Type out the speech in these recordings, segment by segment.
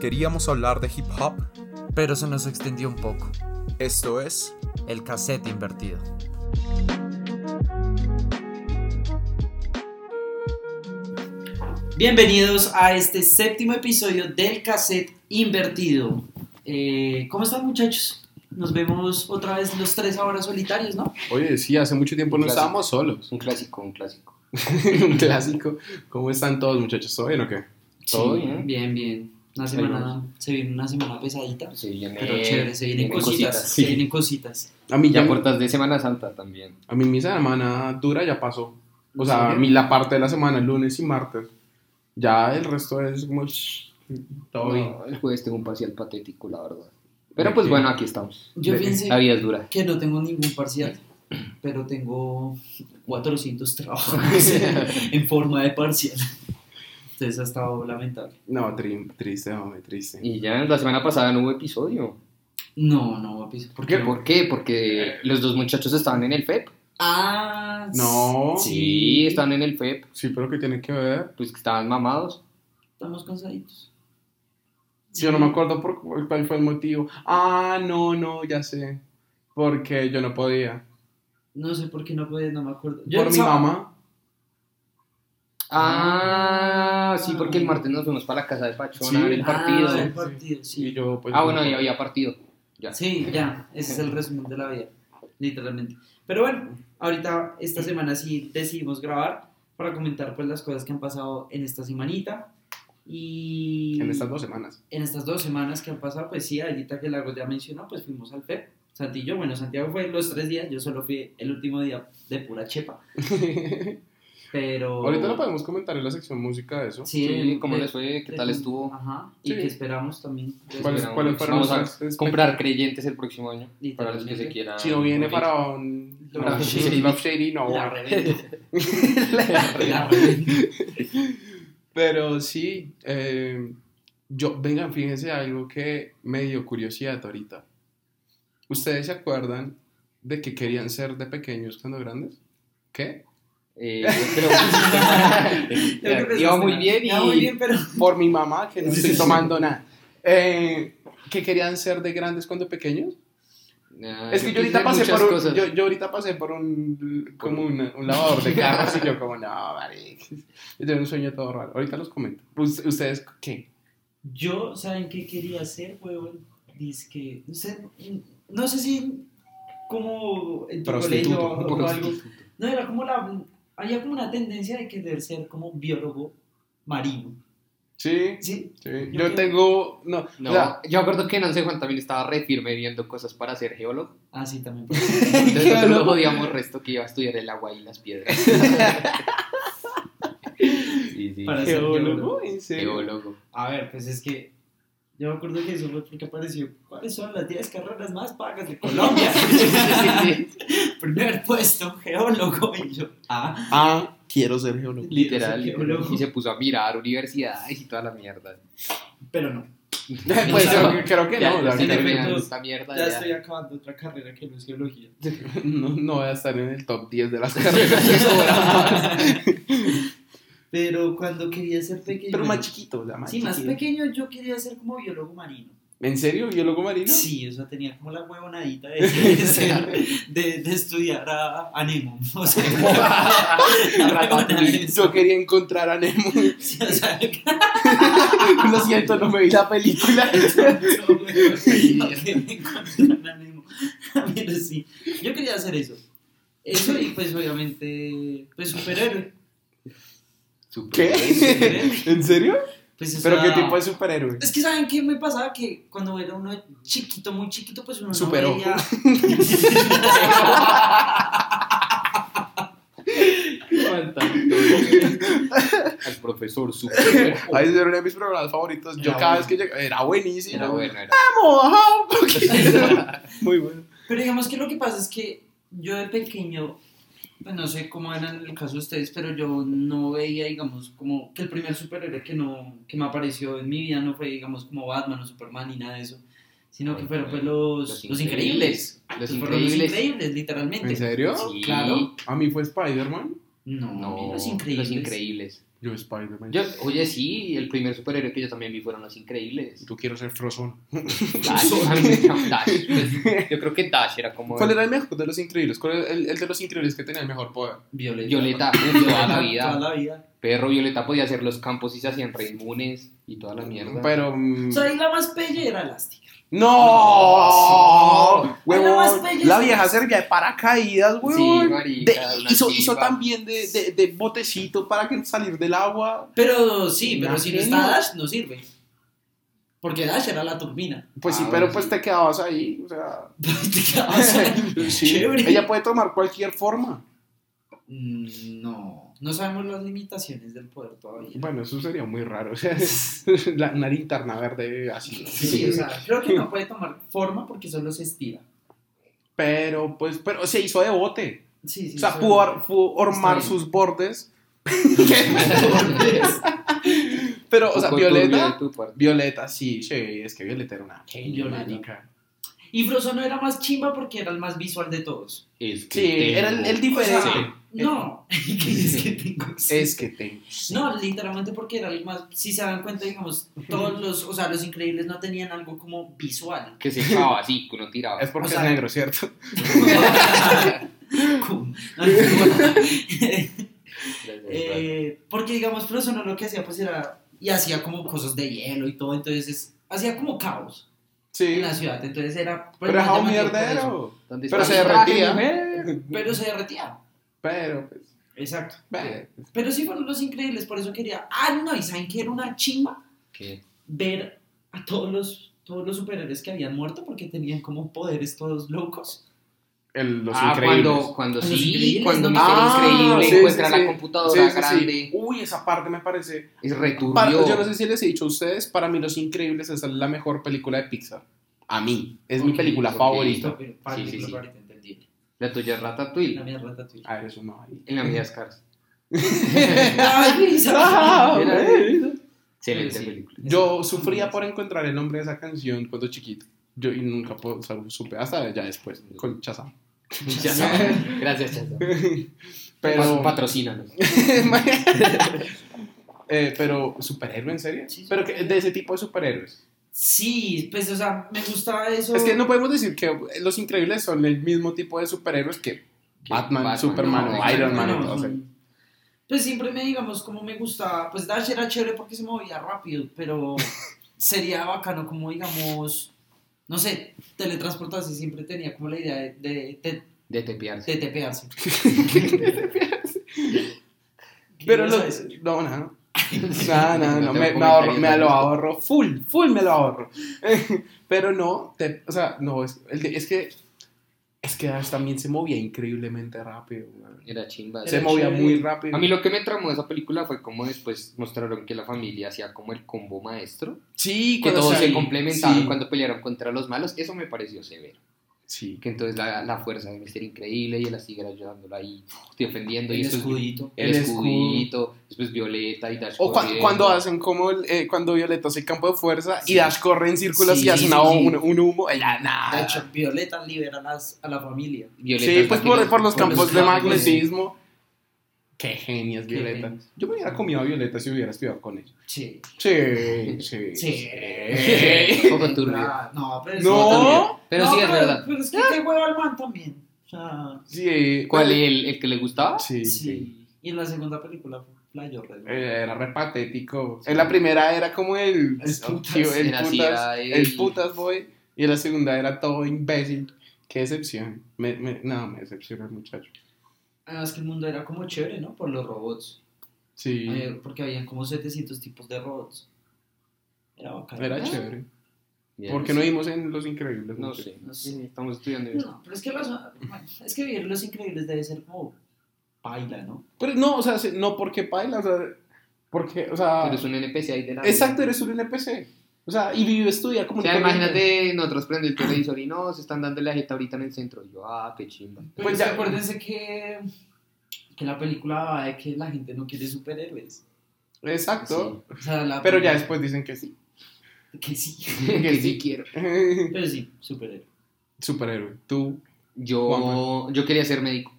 Queríamos hablar de hip hop. pero se nos extendió un poco. Esto es El cassette invertido. Bienvenidos a este séptimo episodio del cassette invertido. Eh, ¿Cómo están muchachos? Nos vemos otra vez los tres ahora solitarios, ¿no? Oye, sí, hace mucho tiempo Un no clásico. estábamos solos. Un clásico, un clásico. Un clásico. ¿Cómo están todos, muchachos? ¿Todo bien o qué? ¿Todo Sí, bien? Bien, bien. Una semana, se viene una semana pesadita, Se viene, pero chévere, se vienen, vienen cositas, sí. se vienen cositas. A mí Ya ya, puertas de Semana Santa también. a mí mi semana dura ya pasó. O ¿En sea, a mí la parte de la semana, lunes y martes. Ya el resto es como... shh, Todo bien. No, el jueves tengo un parcial patético, la verdad. Pero ¿De pues bueno, aquí estamos. Yo pensé La vida es dura. que no tengo ningún parcial, pero tengo 400 trabajos en forma de parcial. Entonces ha estado lamentable. No, tri- triste, hombre, triste. Y ya la semana pasada no hubo episodio. No, no, papi. ¿Por qué? ¿Por qué? Porque los dos muchachos estaban en el FEP. Ah, No. Sí, estaban en el FEP. Sí, pero ¿qué tiene que ver? Pues que estaban mamados. Estamos cansaditos. Yo no me acuerdo por cu- cuál fue el motivo. Ah, no, no, ya sé. Porque yo no podía. No sé por qué no puedes, no me acuerdo. Yo Por mi sábado- mamá. Ah, sí, porque el martes nos fuimos para la casa de Pachón Sí. a ver el partido. Ah, el partido, sí. Y yo, pues. Ah, no bueno, puedo. y había partido. Ya. Sí, ya, ese es el resumen de la vida, literalmente. Pero bueno, ahorita esta semana sí decidimos grabar para comentar pues las cosas que han pasado en esta semanita y En estas dos semanas. en estas dos semanas que han pasado, pues sí, ahorita que Largo ya mencionó, pues fuimos al FEP. Santi y yo, bueno, Santiago fue los tres días, yo solo fui el último día de pura chepa. Pero... Ahorita no podemos comentar en la sección música de eso. Sí, Sí, ¿cómo de- les fue? ¿Qué de- tal estuvo? Ajá, y Sí. que esperamos también. ¿Cuáles- Esperamos. cuáles fueron Vamos a comprar creyentes el próximo año. Para los que se quieran. Si no viene morir. para un. Love no, Shady. Love Shady, no. La revendo. La revendo. Pero sí, eh, yo, vengan, fíjense algo que me dio curiosidad ahorita. ¿Ustedes se acuerdan de que querían ser de pequeños cuando grandes? ¿Qué? Eh, creo que iba muy bien y muy bien, pero... Por mi mamá, que no estoy tomando nada. Eh, ¿Que querían ser de grandes cuando pequeños? Ah, Es que yo ahorita pasé por un, yo, yo ahorita pasé por un como una- un lavador de carros y yo como no, marica, yo tengo un sueño todo raro. Ahorita los comento. Us- ¿Ustedes qué? Yo, ¿saben qué quería hacer, huevón? Dice que, no sé, no sé si como en tu colegio o, o algo. No, era como la, había como una tendencia de querer ser como biólogo marino. Sí, ¿Sí? sí. Yo tengo, no, No, o sea, yo acuerdo que en Once Juan también estaba re firme viendo cosas para ser geólogo. Ah, sí, también. Entonces nosotros lo Geólogo. jodíamos resto que iba a estudiar el agua y las piedras. sí, sí. Para ser geólogo. ¿en serio? Geólogo. A ver, pues es que yo me acuerdo que eso fue porque apareció. ¿Cuáles son las 10 carreras más pagas de Colombia? Primer puesto, geólogo. Y yo, ah, Ah, quiero ser geólogo. Literal. Quiero ser geólogo. Y se puso a mirar universidades y toda la mierda. pero no. pues creo, creo que Ya, no, la en efecto, esta mierda. Ya ya. estoy acabando otra carrera que no es geología. no, no voy a estar en el top 10 de las carreras que sobran. Pero cuando quería ser pequeño. Pero más chiquito, sea, más Sí, más pequeño yo quería ser como biólogo marino. ¿En serio? ¿Biólogo marino? Sí, o sea, tenía como la huevonadita de, de, ser- de- de estudiar a, a Nemo. O sea, la. Yo quería encontrar a Nemo. Sí, o sea, Lo siento, no me vi la película. no quería encontrar a Nemo. Pero sí, yo quería hacer eso. Eso y pues obviamente, pues superhéroe. ¿Qué? ¿En serio? Pues, o ¿Pero qué sea, tipo de superhéroe? Es que ¿saben qué me pasaba? Que cuando era uno chiquito, muy chiquito, pues uno Superó. no veía... Al profesor super. Ahí era uno de mis programas favoritos. Yo Era cada bueno. vez que llegaba, era buenísimo. Era bueno, era. Vamos, Muy bueno. Pero digamos que lo que pasa es que yo de pequeño, pues no sé cómo era en el caso de ustedes, pero yo no veía, digamos, como que el primer superhéroe que, no, que me apareció en mi vida no fue, digamos, como Batman o Superman ni nada de eso, sino que fueron pues los, Los los increíbles. Los Fueron los increíbles. increíbles, literalmente. ¿En serio? Sí. Claro. A mí fue Spider-Man. No, No, los increíbles. Los increíbles. Yo Spider-Man. Yo, oye, sí, el primer superhéroe que yo también vi fueron los increíbles. Tú quiero ser Frozone. Dash. Pues, yo creo que Dash era como. ¿Cuál era el mejor de los increíbles? ¿Cuál era el, el de los increíbles que tenía el mejor poder? Violeta. Violeta, toda la vida. Toda la vida. Perro Violeta podía hacer los campos y se hacían re inmunes y toda la mierda. Pero. mm, O sea, ahí la más pelle era Elastigirl. ¡No! Huevón, la vieja servía de paracaídas, Sí, huevón. marica, De- hizo, hizo también de, de, de botecito para que salir del agua. Pero sí, pero si no está Dash, no sirve. Porque Dash era la turbina. Pues sí, Ah, pero bueno, pues sí. te quedabas ahí. O sea, Te quedabas ahí. sí, Chévere. ella puede tomar cualquier forma. Mm, No, no sabemos las limitaciones del poder todavía. Bueno, eso sería muy raro. O sea, la, una linterna verde así. Sí, o sea, creo que no puede tomar forma porque solo se estira. Pero, pues, pero se hizo de bote. Sí, sí. O sea, pudo, ar- pudo ormar sus bordes. Pero, o sea, Violeta. Violeta, sí, sí, es que Violeta era una Violeta. Y Frozono era más chimba porque era el más visual de todos. Es que Sí, era el, el diferente. O sea, no, ¿qué es que tengo? Es que tengo. No, literalmente porque era el más, si se dan cuenta, digamos, todos los, o sea, los increíbles no tenían algo como visual. Que se echaba así, que uno tiraba. Es porque O sea- es negro, ¿cierto? Eh, porque digamos, Frozono lo que hacía pues era, y hacía como cosas de hielo y todo, entonces es- hacía como caos Sí. en la ciudad, entonces era... Pero era un eso. mierdero. ¿Dónde Pero se derretía. Pero se derretía. Pero, pues, Exacto. ve, Pero sí fueron los increíbles, por eso quería... Ah, no, y ¿saben qué era una chimba? ¿Qué? Ver a todos los, todos los superhéroes que habían muerto porque tenían como poderes todos locos. el- los ah, increíbles. cuando, cuando Los sí, increíbles, cuando ¿no? Mr. Ah, Increíble sí, encuentra sí, la sí. computadora Sí, sí, sí. grande. Uy, esa parte me parece. Es returbio. Yo no sé si les he dicho a ustedes, para mí Los Increíbles es la mejor película de Pixar. A mí, es mi Ok, película ok. favorita. Pero, La tuya es Ratatouille. La mía Ratatouille. Ah, eres una ahí. En la mía es Cars. Ah. Excelente Sí. película. Yo sufría por encontrar el nombre de esa canción cuando chiquito. Yo y nunca puedo, o sea, supe hasta ya después con Chazam. Sabes. Gracias, Chazo. Pero Patrocínanos. eh, pero superhéroe en serio? Sí, pero que, de ese tipo de superhéroes. Sí, pues, o sea, me gustaba eso. Es que no podemos decir que los increíbles son el mismo tipo de superhéroes que Batman, Superman no, o Iron Man no, y todo eso. no. Pues siempre me, digamos, como me gustaba. Pues Dash era chévere porque se movía rápido, pero sería bacano, como digamos, no sé, teletransportarse. Siempre tenía como la idea de, de, de, De tepearse. de tepearse. Pero ¿Qué ibas a lo, no, no, no. No, no, me, ahorro, lo ahorro, full, full me lo ahorro. Pero no, te- o sea, no, es, es que, es que también se movía increíblemente rápido. Era chimba. Se Era movía chévere. muy rápido. A mí lo que me tramó de esa película fue como después mostraron que la familia hacía como el combo maestro, sí, que todos se complementaban sí, cuando pelearon contra los malos, eso me pareció severo. Sí. Que entonces la, la fuerza de Mister Increíble y el tigre ayudándolo ahí, defendiendo y El después escudito. el, El escudito, después Violeta y Dash O cua- cuando hacen como el, eh, cuando Violeta hace campo de fuerza y. Dash corre en círculos Sí, y hace sí, una- sí. Un, un humo, ella De nada. hecho, Violeta libera las, a la familia. Violeta Sí, pues por, los- por los por campos los de magnetismo. Qué genias Qué Violeta. genios. Yo me hubiera comido a Violeta si hubiera estudiado con ella. Sí. Sí, sí. Sí. Un poco turbio. Ah, No, pero es No. Pero No, sí es verdad. Pero es que qué huevo al man también. O sea, Sí. ¿Cuál? ¿El, el que le gustaba? Sí. sí. Y en la segunda película fue Playo Red. Eh, Era re patético. En la primera era como el, El putas. el, putas, el el- boy. Y en la segunda era todo imbécil. Qué decepción. Me, me- no, me decepciona el muchacho. Además que el mundo era como chévere, ¿no? Por los robots. Sí. Eh, porque habían como 700 tipos de robots. Era bacán. Era Ah, chévere. Bien. ¿Por qué no vimos en Los Increíbles? No sé, No sé. Sí, estamos estudiando eso. No, pero es que, los, bueno, es que vivir Los Increíbles debe ser como baila, ¿no? Pero no, o sea, se- no porque paila, o sea, porque, o sea, Pero es un NPC ahí de la exacto, eres un NPC. O sea, y vive estudia como O sea, imagínate, nosotros prende el televisor y no, se están dando la jeta ahorita en el centro. Y yo, ah, qué chimba. Pero Pues ya- acuérdense que, que la película va de que la gente no quiere superhéroes. Exacto. O sea, la Pero ya después dicen que sí. Que sí. que sí quiero. Pero sí, superhéroe. Superhéroe. Tú, Yo, yo quería ser médico.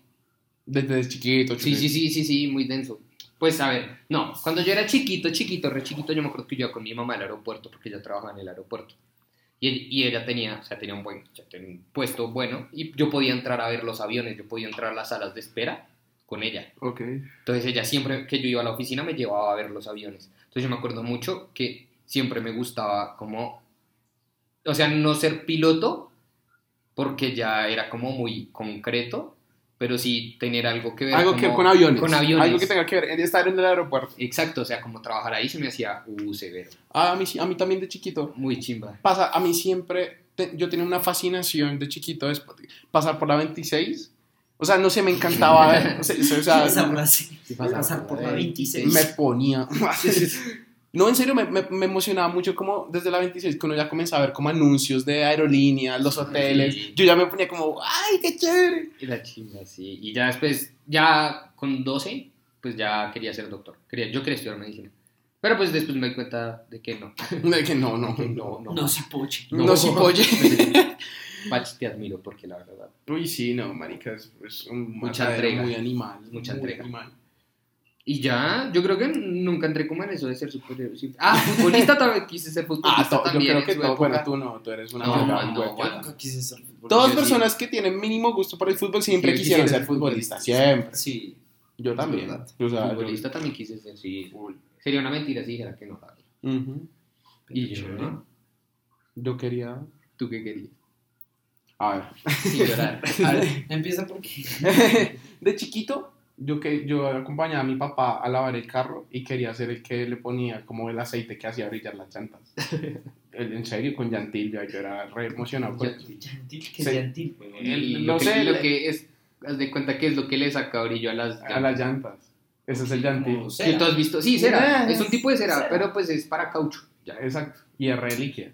desde chiquito. Sí, sí, sí, sí, sí, muy denso. Pues a ver, no, cuando yo era chiquito, chiquito, re chiquito, yo me acuerdo que yo iba con mi mamá al aeropuerto, porque ella trabajaba en el aeropuerto. Y, él- y ella tenía, o sea, tenía un buen, tenía un puesto bueno, y yo podía entrar a ver los aviones, yo podía entrar a las salas de espera con ella. Ok. Entonces ella siempre que yo iba a la oficina me llevaba a ver los aviones. Entonces yo me acuerdo mucho que siempre me gustaba como, o sea, no ser piloto, porque ya era como muy concreto, pero sí tener algo que ver Algo que como- con aviones. Con aviones. Algo que tenga que ver. Estar en el aeropuerto. Exacto, o sea, como trabajar ahí se me hacía uh, severo. Ah, a mí, a mí también de chiquito. Muy chimba. Pasa, a mí siempre, te- yo tenía una fascinación de chiquito es pasar por la 26. O sea, no sé, me encantaba ver. O sea, o sea, pasar Pasar por la 26. me ponía. No, en serio, me, me, me emocionaba mucho como desde la 26 que uno ya comenzaba a ver como anuncios de aerolíneas, los hoteles. Sí. Yo ya me ponía como, ¡ay, qué chévere! Y la chimba, sí. Y ya después, ya con 12, pues ya quería ser doctor. Quería, yo quería estudiar medicina. Pero pues después me di cuenta de que no. De que no, no. Que no, no. No, si poche. No, si polle. Pach, te admiro porque la verdad. Uy, sí, no, marica, es, es un Mucha entrega. muy animal. Mucha muy entrega. animal. Y ya, yo creo que nunca entré como en eso de ser superhéroe. Ah, futbolista también quise ser Ah, futbolista yo también. creo en que todo, bueno, tú no, tú eres una No, verga, no, bueno. Nunca quise ser futbolista. Todas Yo sí. personas que tienen mínimo gusto por el fútbol siempre Sí, quisieron ser futbolistas, futbolistas. siempre. Sí. Yo también. O sea, yo- Futbolista también quise ser, sí. Sería una mentira si dijera que no. la verdad. Ujú. Y yo. ¿no? Yo quería. ¿Tú qué querías? A ver. Sin llorar. A ver, empieza porque. de chiquito, yo, que, yo acompañaba a mi papá a lavar el carro y quería ser el que le ponía como el aceite que hacía brillar las llantas. En serio, con llantil, yo, yo era re emocionado. con eso. Gentil, que Sí. lo que, sé, lo que es, haz de cuenta que es lo que le saca brillo a las A las llantas. Ese es el llantil. Tú has visto, sí, cera, es un tipo de cera, cera. pero pues es para caucho. Ya. Exacto. Y es re líquida.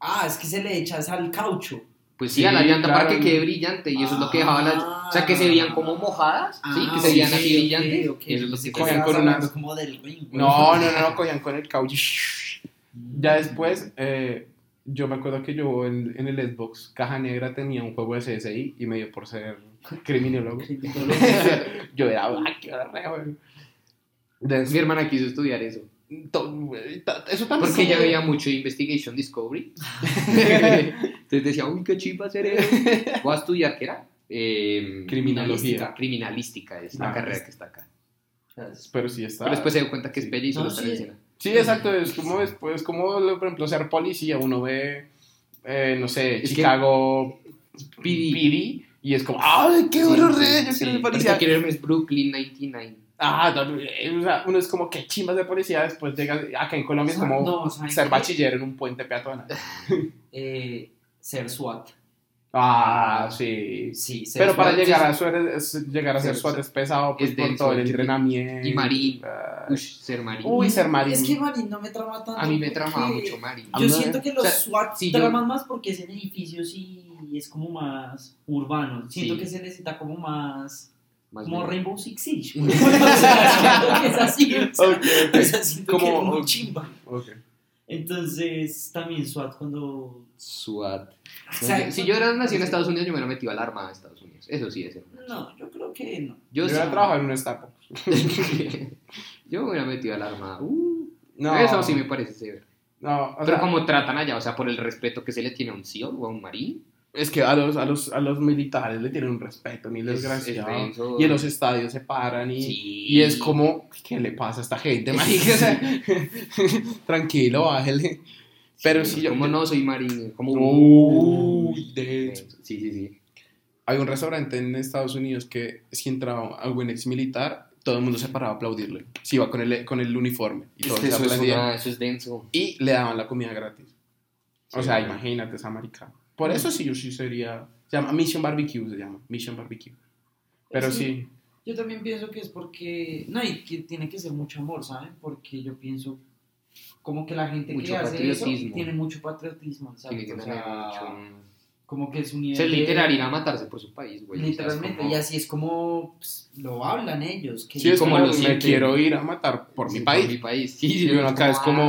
Ah, es que se le echa al caucho. Pues sí, Sí, a la llanta claro. para que quede brillante y eso es lo que dejaba las, o sea, que se veían como mojadas, sí, que se Ah, veían ok, así brillantes, ok. y eso es lo que Cogían con unas- como del ring. güey. No, no, no, cogían con el caucho. Ya después, eh, yo me acuerdo que yo en, en el Xbox Caja Negra tenía un juego de CSI y me dio por ser criminólogo. yo era, ¡ay, qué re, güey". Des- Mi hermana quiso estudiar eso, Eso también. porque ella como- veía mucho Investigation Discovery. Entonces decía, uy, qué chimba hacer eso. Voy a estudiar, ¿qué era? Eh, Criminalogía. Criminalística es la Ah, carrera es- que está acá. Pero sí está. Pero después se dio cuenta que es Sí. pelle y solo No, está sí. Sí, exacto. Es como, después, como por ejemplo, ser policía. Uno ve, eh, no sé, Es Chicago PD. PD y es como, ¡ay, qué Sí, duro, sí, re! Yo sí. quiero ser policía. que quiero irme es Brooklyn 99. Ah, no, eh, o sea, uno es como que chimbas de policía, después llega acá en Colombia es como No, ¿saben ser bachiller en un puente peatonal. Eh, ser SWAT. Ah, sí. Sí, ser Pero para SWAT llegar a, ser, es- llegar a ser Ser- SWAT es pesado pues, es por denso, todo el entrenamiento. y marín. Ah, Uy, ser marino. Uy, ser marín. Es que Marín no me trama tanto. a mí me tramaba mucho marino. A Yo siento que los o sea, SWAT yo- traman más porque es en edificios y es como más urbano. Siento Sí. que se necesita como más. Más como bien. Rainbow Six Siege. o sea, siento que es así. o sea, Ok, ok. o sea, Como- que muy chimba. Entonces, también SWAT cuando. SWAT. O sea, si yo era nacido en Estados Unidos, yo me hubiera metido a la Armada de Estados Unidos. Eso sí es. No, yo creo que no. Yo Yo, sí. voy a trabajar en un Starbucks. yo me hubiera metido a la Armada. Uh, No, Eso sí me parece severo. No, o Pero sea, como tratan allá, o sea, por el respeto que se le tiene a un SEAL o a un marín. Es que a los, a, los, a los militares le tienen un respeto, ni Es- desgraciado. es denso. y en los estadios se paran y, Sí. y es como, ¿qué le pasa a esta gente? O tranquilo, bájele. Pero sí, yo- Como no soy marín. Como. Uy, de- Sí, sí, sí. Hay un restaurante en Estados Unidos que si entraba algún ex militar, todo el mundo se paraba a aplaudirle. Si iba con el, con el uniforme. Y Es todos que se eso, es una- eso es denso. Y le daban la comida gratis. O Sí. sea, imagínate esa marica. Por eso sí, yo sí sería... Se llama Mission Barbecue, se llama. Mission Barbecue. Pero Sí. sí. Yo también pienso que es porque. No, y que tiene que ser mucho amor, ¿saben? Porque yo pienso. Como que la gente Mucho que hace eso patriotismo. tiene mucho patriotismo, ¿sabes? Tiene que O sea, mucho. Como que es un O nivel. de- literal ir a matarse por su país, güey. Literalmente, como- y así es como pues, lo hablan ellos. Que Sí, es como como, lo me quiero ir a matar por Sí, mi país. Por mi país. Sí, Y uno acá es como...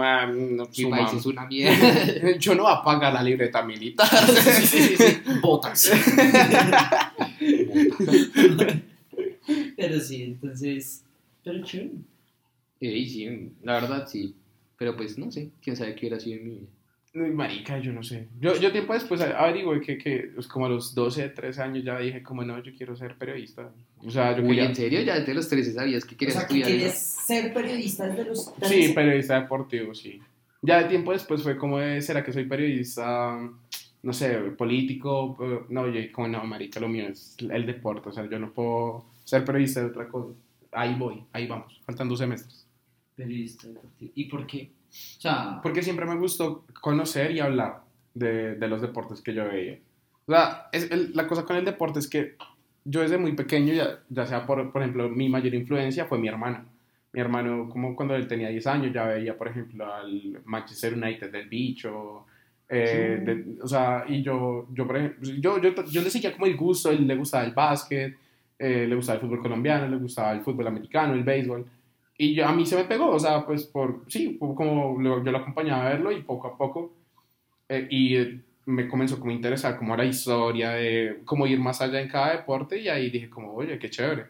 ah, ah, no, Mi su país mam- es una mierda. Yo no voy a pagar la libreta militar. sí, sí, sí. botas. Pero sí, entonces. Pero chévere. Sí, sí, la verdad sí. Pero pues no sé, quién sabe qué hubiera sido en mi vida. Marica, yo no sé. Yo, yo tiempo después averigué que, que pues, como a los 12, 13 años ya dije como no, yo quiero ser periodista. O sea, yo Uy, quería... ¿en serio? Ya desde los 13 sabías que O querías que estudiar querías eso? ser periodista desde los Sí, 13. periodista deportivo, sí. Ya de tiempo después fue como de, ¿será que soy periodista, no sé, político? Eh, No, yo como no, marica, lo mío es el deporte, o sea, yo no puedo ser periodista de otra cosa. Ahí voy, ahí vamos, faltan dos semestres. Periodista deportivo. ¿Y por qué? O sea, Porque siempre me gustó conocer y hablar de, de los deportes que yo veía. O sea, es el- la cosa con el deporte es que yo desde muy pequeño, ya, ya sea por, por ejemplo, mi mayor influencia fue mi hermano. Mi hermano, como cuando él tenía 10 años, ya veía, por ejemplo, al Manchester United del bicho. eh, de- o sea, y yo, yo, por ejemplo, yo, yo, yo le seguía como el gusto, él le gustaba el básquet, eh, le gustaba el fútbol colombiano, le gustaba el fútbol americano, el béisbol. Y yo, a mí se me pegó, o sea, pues por, sí, como lo- yo lo acompañaba a verlo y poco a poco, eh, y me comenzó como a interesar como la historia de cómo ir más allá en cada deporte y ahí dije como, oye, qué chévere.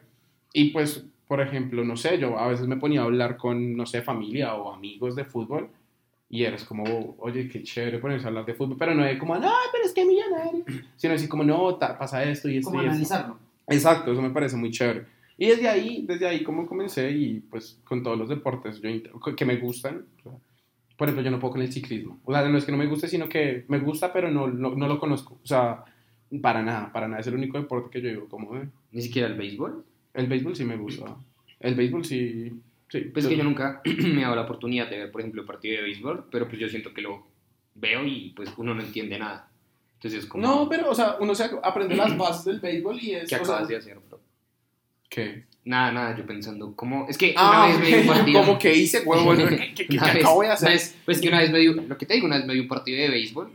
Y pues, por ejemplo, no sé, yo a veces me ponía a hablar con, no sé, familia o amigos de fútbol y eres como, oye, qué chévere ponerse a hablar de fútbol, pero no es como, no, pero es que millonario, sino así como, no, ta- pasa esto y esto ¿cómo y esto. analizarlo? Exacto, eso me parece muy chévere. Y desde ahí, desde ahí como comencé y pues con todos los deportes yo, que me gustan, por ejemplo, yo no puedo con el ciclismo. O sea, no es que no me guste, sino que me gusta, pero no, no, no lo conozco. O sea, para nada, para nada. Es el único deporte que yo digo como, eh, Ni siquiera el béisbol. el béisbol sí me gusta. El béisbol sí, sí. Pues es que yo nunca me he dado la oportunidad de ver, por ejemplo, el partido de béisbol, pero pues yo siento que lo veo y pues uno no entiende nada. Entonces es como... No, pero, o sea, uno se aprende las bases del béisbol y es... ¿Qué o sea, acabas de hacer? ¿Qué? Nada, nada, yo pensando, ¿cómo? Es que Ah, una vez me di un partido... como que hice, huevo, ¿qué, qué, vez- acabo de hacer? vez- pues que una vez me dio, lo que te digo, una vez me dio un partido de béisbol,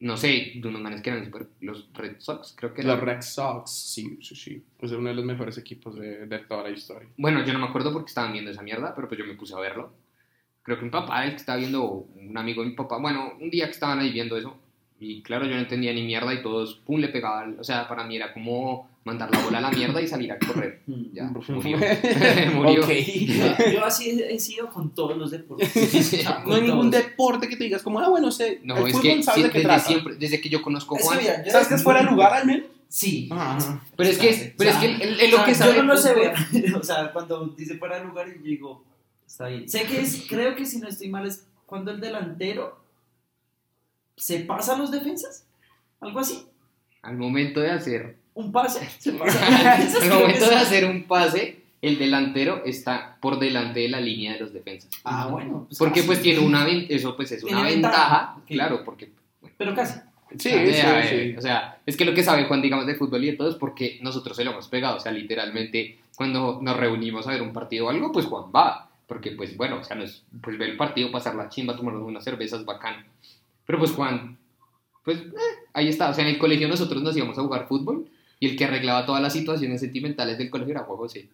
no sé, de unos manes que eran super- los Red Sox, creo que Los eran. Red Sox, sí, sí, sí. Es uno de los mejores equipos de, de toda la historia. Bueno, yo no me acuerdo porque estaban viendo esa mierda, pero pues yo me puse a verlo. Creo que mi papá, el que estaba viendo, un amigo de mi papá, bueno, un día que estaban ahí viendo eso, y claro, yo no entendía ni mierda y todos, pum, le pegaban, o sea, para mí era como mandar la bola a la mierda y salir a correr. Ya, murió. Murió. Ok. Yo, yo así he, sido con todos los deportes. O sea, No hay con ningún todos. deporte que te digas como, ah, bueno, sé, No, el es que sabes sí, de qué desde trata. siempre, desde que yo conozco a Es que Juan, ¿Sabes que es fuera de lugar al menos? Sí. Ajá. pero es que, pero es que él, lo O sea, que sabe Yo no lo sé ver. O sea, cuando dice fuera de lugar, yo digo, está bien. Sé que es, creo que si no estoy mal, es cuando el delantero se pasa a los defensas. Algo así. al momento de hacer Un pase. Se pasa a los defensas. Al momento de hacer un pase, el delantero está por delante de la línea de los defensas. Ah, bueno. pues Porque casi. pues tiene una eso pues es una ventaja, claro, porque Pero casi. Sí, o sea, sí, sí. o sea, es que lo que sabe Juan digamos de fútbol y de todo es porque nosotros se lo hemos pegado, o sea, literalmente cuando nos reunimos a ver un partido o algo, pues Juan va, porque pues bueno, o sea, no es pues ver el partido, pasar la chimba, tomarnos unas cervezas bacán. Pero pues Juan pues eh, ahí está, o sea, en el colegio nosotros nos íbamos a jugar fútbol y el que arreglaba todas las situaciones sentimentales del colegio era Juan José.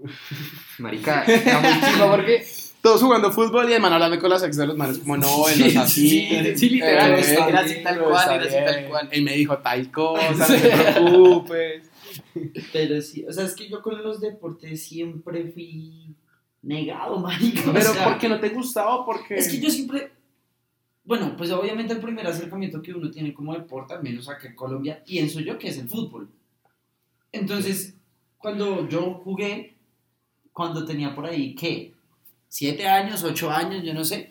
Marica, era muy chido porque Todos jugando fútbol y el man hablando con las ex de los manes como, no, él no es así. Sí, literal, eh, era así tal cual, era así tal cual. Él me dijo tal cosa, no te preocupes. Pero sí. O sea, es que yo con los deportes siempre fui negado, marica. o Pero sea, ¿por qué no te gustaba? Porque... Es que yo siempre. Bueno, pues obviamente el primer acercamiento que uno tiene como deporte, al menos acá en Colombia, pienso yo que es el fútbol. Entonces, cuando yo jugué, cuando tenía por ahí, ¿qué? Siete años, ocho años, yo no sé.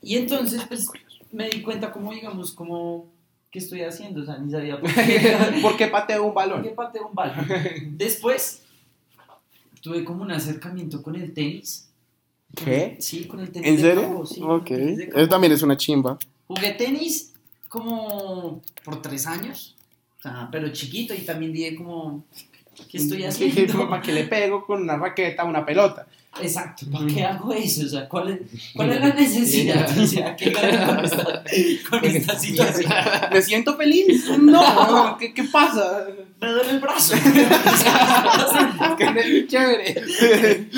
Y entonces, pues, me di cuenta como, digamos, como, ¿qué estoy haciendo? O sea, ni sabía por qué. ¿Por qué pateo un ¿Por qué pateo un balón? Después, tuve como un acercamiento con el tenis. ¿Qué? Sí, con el tenis ¿En de serio? campo, sí, ok. de. Eso también es una chimba. Jugué tenis como por tres años, o sea, pero chiquito y también dije como, ¿qué estoy haciendo? ¿Para qué le pego con una raqueta a una pelota? Exacto, ¿para qué hago eso? O sea, ¿cuál es, cuál es la necesidad? O sea, ¿qué con esta, con esta situación? ¿Me siento feliz? No, ¿qué, qué pasa? Me duele el brazo. que chévere.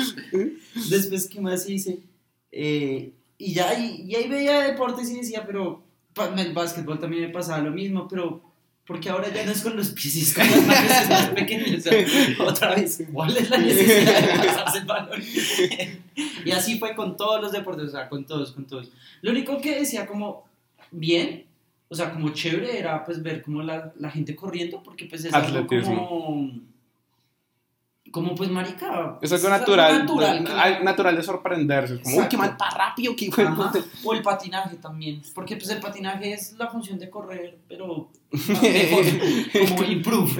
Después, ¿qué más hice? Eh, y ya y, y ahí veía deportes y decía, pero el básquetbol también me pasaba lo mismo, pero Porque ahora ya no es con los pies, es con las manos más. O sea, otra vez, ¿cuál es la necesidad de pasarse el balón? y así fue con todos los deportes, o sea, con todos, con todos. Lo único que decía como bien, o sea, como chévere era pues ver como la, la gente corriendo, porque pues es algo como... Como pues marica. Es algo es natural, natural, de sorprenderse. Como, uy, qué mal tan rápido, qué hijo de Ajá. puta". O el patinaje también, porque pues el patinaje es la función de correr, pero mejor, como improve.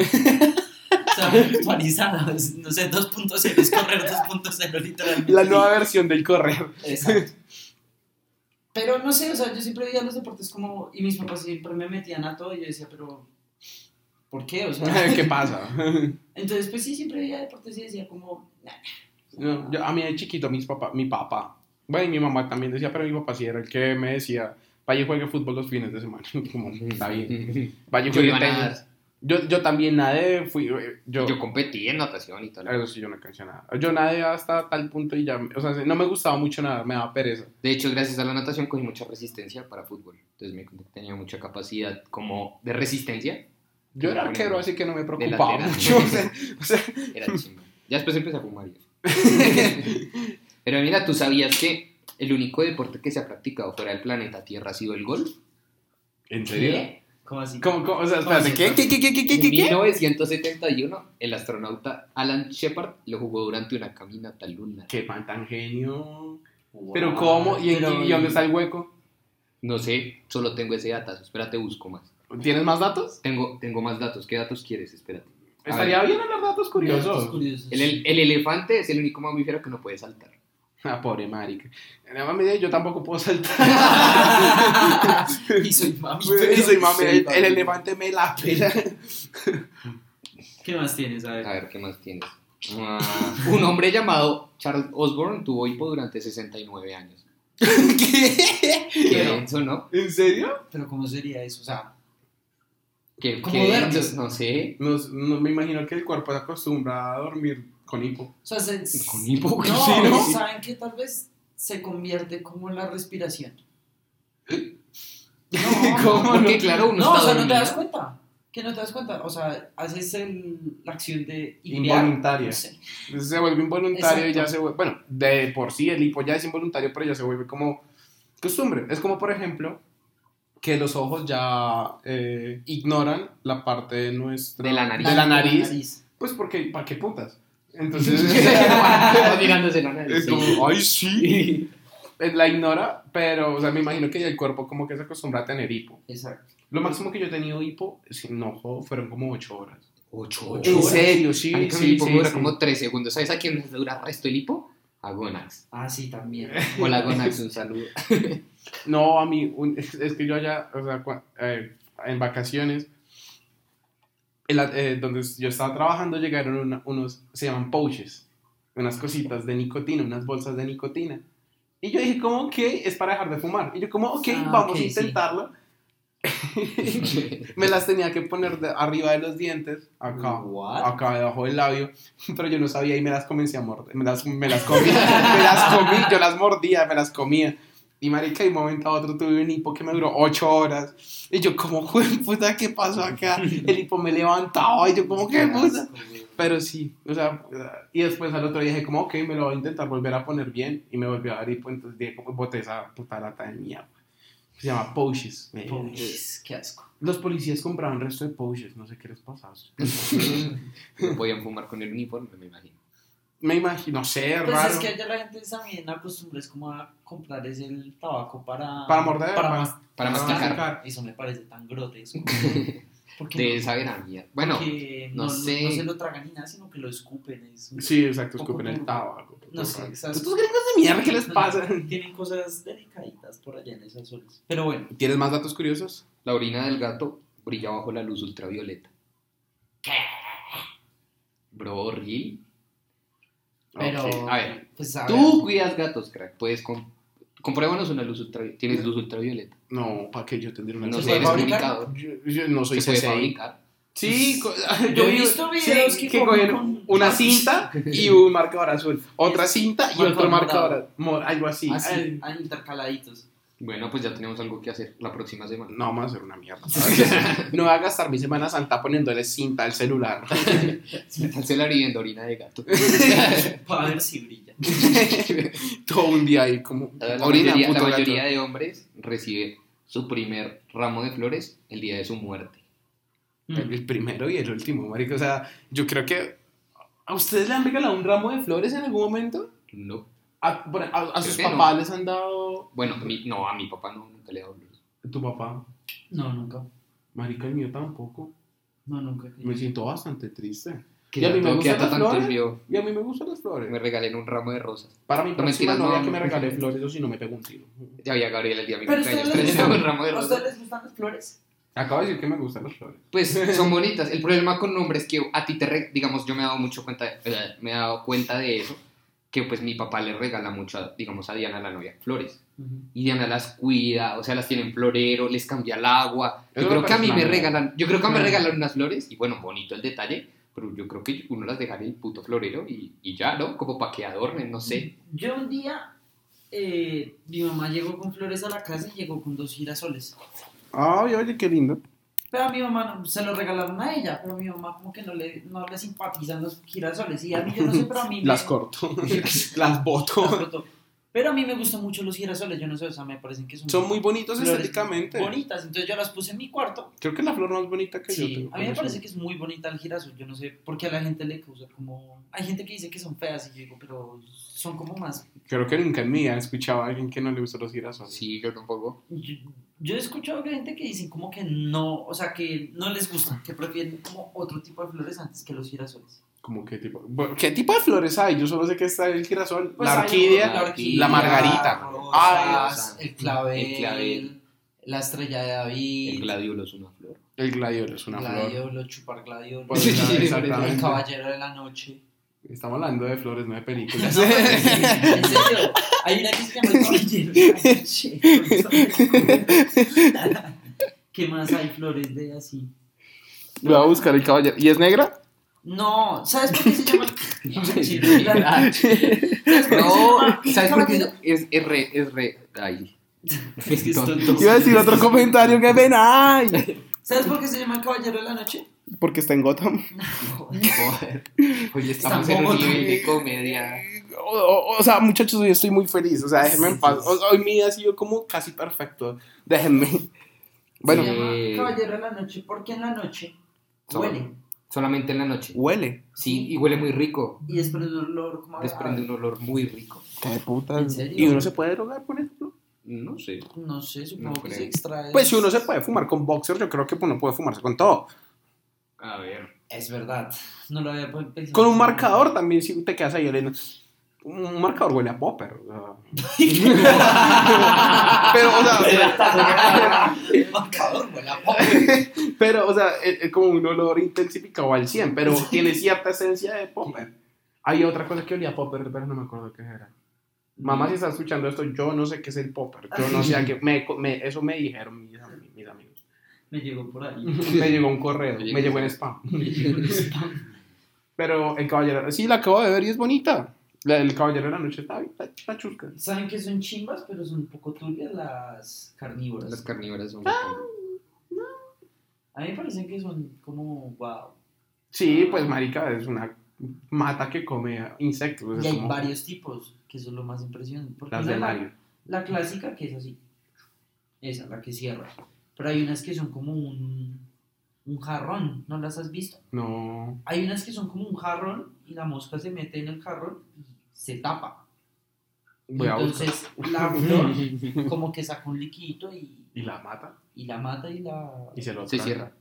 O sea, actualizada, es, no sé, 2.0 es correr 2.0 literalmente. La nueva versión del correr. Exacto. Pero no sé, o sea, yo siempre veía los deportes como, y mis papás siempre me metían a todo y yo decía, pero, ¿por qué? O sea, ¿Qué pasa? entonces pues sí, siempre veía deportes y decía como, nah, No, yo- a mí de chiquito, mis papá, mi papá, bueno, y mi mamá también decía, pero mi papá sí era el que me decía, vaya y juegue fútbol los fines de semana. Como, está bien. Vaya juegue tenis. nadar. Yo, yo también nadé, fui, eh, yo, Yo competí en natación y tal. eso sí, yo no cansé nada. Yo nadé hasta tal punto y ya, o sea, no me gustaba mucho nadar, me daba pereza. De hecho, gracias a la natación cogí mucha resistencia para fútbol. Entonces me tenía mucha capacidad como de resistencia. Yo era arquero, así que no me preocupaba mucho. o sea, o sea, Era chimba. Ya después empecé a fumar. Pero mira, ¿tú sabías que el único deporte que se ha practicado fuera del planeta Tierra ha sido el golf? ¿En serio? ¿qué? ¿Cómo así? ¿Cómo, cómo? O sea, ¿Cómo espérate, ¿qué, qué, qué, qué, qué, qué, En qué, qué? 1971, el astronauta Alan Shepard lo jugó durante una caminata lunar. Qué man tan genio. Wow, Pero ¿cómo? ¿Y, en- pero- y dónde está el hueco? No sé, solo tengo ese datazo. Espérate, busco más. ¿Tienes más datos? Tengo, tengo más datos. ¿Qué datos quieres? Espérate. A Estaría ver. bien hablar datos curiosos. Datos curiosos. El, el- el elefante es el único mamífero que no puede saltar. Ah, pobre marica. En la medida yo tampoco puedo saltar. y soy y el, elefante me la pela. ¿Qué más tienes? A ver. A ver, ¿qué más tienes? Ah, un hombre llamado Charles Osborne tuvo hipo durante 69 años. ¿Qué? Qué denso, ¿no? ¿En serio? Pero ¿cómo sería eso? O sea, Qué, ¿Cómo qué duermes? denso, no sé. No, no me imagino que el cuerpo se acostumbra a dormir con hipo. o sea se, Con hipo, no, sí, ¿no? ¿saben que tal vez se convierte como en la respiración? No, ¿Cómo? Porque claro, uno no, o está sea, no te dormido. das cuenta. Que no te das cuenta. O sea, haces el, la acción de hipear, Involuntaria. no sé. Se vuelve involuntario y ya Exacto. se vuelve. Bueno, de por sí el hipo ya es involuntario, pero ya se vuelve como costumbre. Es como, por ejemplo, que los ojos ya eh, ignoran la parte de nuestra. De la nariz. De la La nariz. Pues porque, ¿para qué putas? Entonces. Mirándose la nariz. es sí. como, ay, sí. Eh, La ignora, pero, o sea, me imagino que ya el cuerpo como que se acostumbra a tener hipo. Exacto. Lo máximo que yo he tenido hipo, si no jodo, fueron como 8 horas. Ocho Ocho ¿En horas. serio? Sí, A mí sí, hipo sí, dura sí. como 3 segundos. ¿Sabes a quién les dura resto el hipo? A Gonax. Ah, sí, también. Hola Gonax, un saludo. No, a mí, un- es, es que yo allá, o sea, cua- eh, en vacaciones, en la- eh, donde yo estaba trabajando, llegaron una- unos, se llaman pouches, unas cositas de nicotina, unas bolsas de nicotina. Y yo dije, como, ok, es para dejar de fumar. Y yo, como, ok, Ah, vamos ok, a sí. Me las tenía que poner de- arriba de los dientes, acá, What? acá debajo del labio, pero yo no sabía y me las comencé a morder, me las, me las comí, me las comí, yo las mordía, me las comía. Y marica, de un momento a otro tuve un hipo que me duró ocho horas. Y yo como, "Jue- puta, ¿qué pasó acá? El hipo me levantaba y yo como, ¿qué puta? Pero sí, o sea, y después al otro día dije como, ok, me lo voy a intentar volver a poner bien. Y me volvió a dar hipo, entonces dije como, boté esa puta lata de mierda. Se llama Pouches. Pouches, qué asco. Los policías compraban resto de Pouches, no sé qué les pasaba. No podían fumar con el uniforme, me imagino. Me imagino, no sé, Pues raro. es que allá la gente también acostumbra es como a comprar ese el tabaco para... Para morder, Para, para- Para Ah, masticar. Eso me parece tan grotesco. Porque De no- saber a mierda. Bueno, no no, sé. no se lo tragan ni nada, sino que lo escupen. Es Sí, exacto, escupen el tabaco. No sé, esas- Estos gringos de mierda, ¿qué les pasa? Tienen cosas delicaditas por allá en esas zonas. Pero bueno. ¿Tienes más datos curiosos? la orina del gato brilla bajo la luz ultravioleta. Bro, ¿real? Pero. A ver, pues, a Tú ver. cuidas gatos, crack. Puedes com- compruébanos una luz ultravioleta. ¿Tienes luz ultravioleta? No, ¿para qué yo tendría una No ¿Se sé, puede eres fabricar? comunicador. Yo, yo no soy Se puede CCI. fabricar. Sí, Yo he vi- visto videos sí, que cogen con- una cinta y un marcador azul, otra cinta y otro marcador, algo así. Así, Ay, ah, intercaladitos. Bueno, pues ya tenemos algo que hacer la próxima semana. No, vamos a hacer una mierda. no voy a gastar mi Semana Santa poniéndole cinta al celular. Al celular y viendo orina de gato. Para ver si brilla. Todo un día ahí como La orina, mayoría, puto la gato. mayoría de hombres recibe su primer ramo de flores el día de su muerte. El, el primero y el último, marico. O sea, yo creo que... ¿A ustedes le han regalado un ramo de flores en algún momento? No. ¿A, por- a- a sus que no. papás les han dado... Bueno, a mí- no, a mi papá no, nunca le he dado. ¿Tu papá? No, nunca. Marica, el mío tampoco. No, nunca. Me siento bastante triste. Y a mí me gustan las flores. Y a mí me gustan las flores. Me regalen un ramo de rosas. Para mi No, próxima mentiras, novia no. que me regale flores o si no me pego un tiro. Ya había Gabriel el día de mi cumpleaños. ustedes les pero gustan, un ramo de ¿a rosas. ustedes les gustan las flores? Acabo de decir que me gustan las flores. Pues son bonitas. El problema con nombres es que a ti te, re- digamos, yo me he dado mucho cuenta, eh, me he dado cuenta de eso, que pues mi papá le regala mucho, a- digamos, a Diana la novia flores. Y Diana las cuida, o sea, las tiene en florero, les cambia el agua. Yo Eso creo que a mí me regalan, yo creo que a mí me regalan unas flores y bueno, bonito el detalle, pero yo creo que uno las deja en el puto florero y, y ya, ¿no? Como para que adornen, no sé. Yo un día, eh, mi mamá llegó con flores a la casa y llegó con dos girasoles. Ay, oye, qué lindo. Pero a mi mamá no- se lo regalaron a ella, pero a mi mamá como que no le, no le simpatizan los girasoles. Y a mí yo no sé, pero a mí me- Las corto. las las boto. Pero a mí me gustan mucho los girasoles, yo no sé, o sea, me parecen que son, Son muy bonitos estéticamente. bonitas. Entonces yo las puse en mi cuarto. Creo que es la flor más bonita que yo Sí, tengo. a mí me parece que es muy bonita el girasol, yo no sé por qué a la gente le causa como... Hay gente que dice que son feas y yo digo, pero son como más... Creo que nunca en mi vida he escuchado a alguien que no le gusta los girasoles. Sí, yo tampoco. Yo, yo he escuchado que hay gente que dicen como que no, o sea, que no les gustan, que prefieren como otro tipo de flores antes que los girasoles. Como qué tipo. Bueno, ¿Qué tipo de flores hay? Yo solo sé que está el girasol, Pues la orquídea, la orquídea, la margarita. rosas, Ay, el clavel, el clavel. la estrella de David, El gladiolo es una flor. el gladiolo es una flor. gladiolo, chupar gladiolo, Pues, Sí, el caballero de la noche. Estamos hablando de flores, no de películas. No, pero sí, en serio, hay una que se llama el caballero de la noche. ¿Qué más hay flores de así? Voy a buscar el caballero. ¿Y es negra? No, ¿sabes por qué se llama el caballero de la noche? ¿Sabes por qué se No, ¿sabes por qué? Es, es re, es re, ay. Es que es tonto. Iba a decir otro comentario, que pena. Ay. ¿Sabes por qué se llama el caballero de la noche? Porque está en Gotham. Joder. Hoy estamos Está en un nivel de comedia. O, o- o sea, muchachos, hoy estoy muy feliz. O sea, déjenme en paz. O- hoy mi día ha sido como casi perfecto. Déjenme. Bueno, Se llama caballero de la noche porque en la noche huele Solamente en la noche. huele. Sí, y huele muy rico. y desprende un olor como Desprende un olor muy rico. ¿Qué puta? ¿En serio? ¿Y uno se puede drogar con esto? No sé. No sé, supongo No que creo. se extrae. Pues si uno se puede fumar con boxer, yo creo que uno puede fumarse con todo. A ver. Es verdad, no lo había pensado. Con un marcador también, si te quedas ahí oliendo. Un marcador huele a popper. o sea. pero, o sea, el marcador huele a pop. pero, o sea, es, como un olor intensificado al 100, pero tiene cierta esencia de popper. Hay otra cosa que olía a popper, pero no me acuerdo qué era. Mamá, si está escuchando esto, yo no sé qué es el popper. Yo no sé a qué. Me, me- eso me dijeron mis, mis amigos. Me llegó por ahí. Me llegó un correo, me llegó en spam. Pero el caballero, sí, la acabo de ver y es bonita. La del caballero de la noche está, está, está chusca. Saben que son chimbas, pero son un poco turbias las carnívoras. Las carnívoras son. A mí me parecen que son como wow. Sí, pues marica, es una mata que come insectos. es Y hay como varios tipos, que eso es lo más impresionante. Porque las de es la- Mario. La clásica, que es así. Esa, la que cierra. Pero hay unas que son como un, un jarrón, ¿no las has visto? No. Hay unas que son como un jarrón y la mosca se mete en el jarrón y se tapa. Voy a. Entonces la flor como que saca un liquidito y, Y la mata y la mata y la... y se lo Se cierra.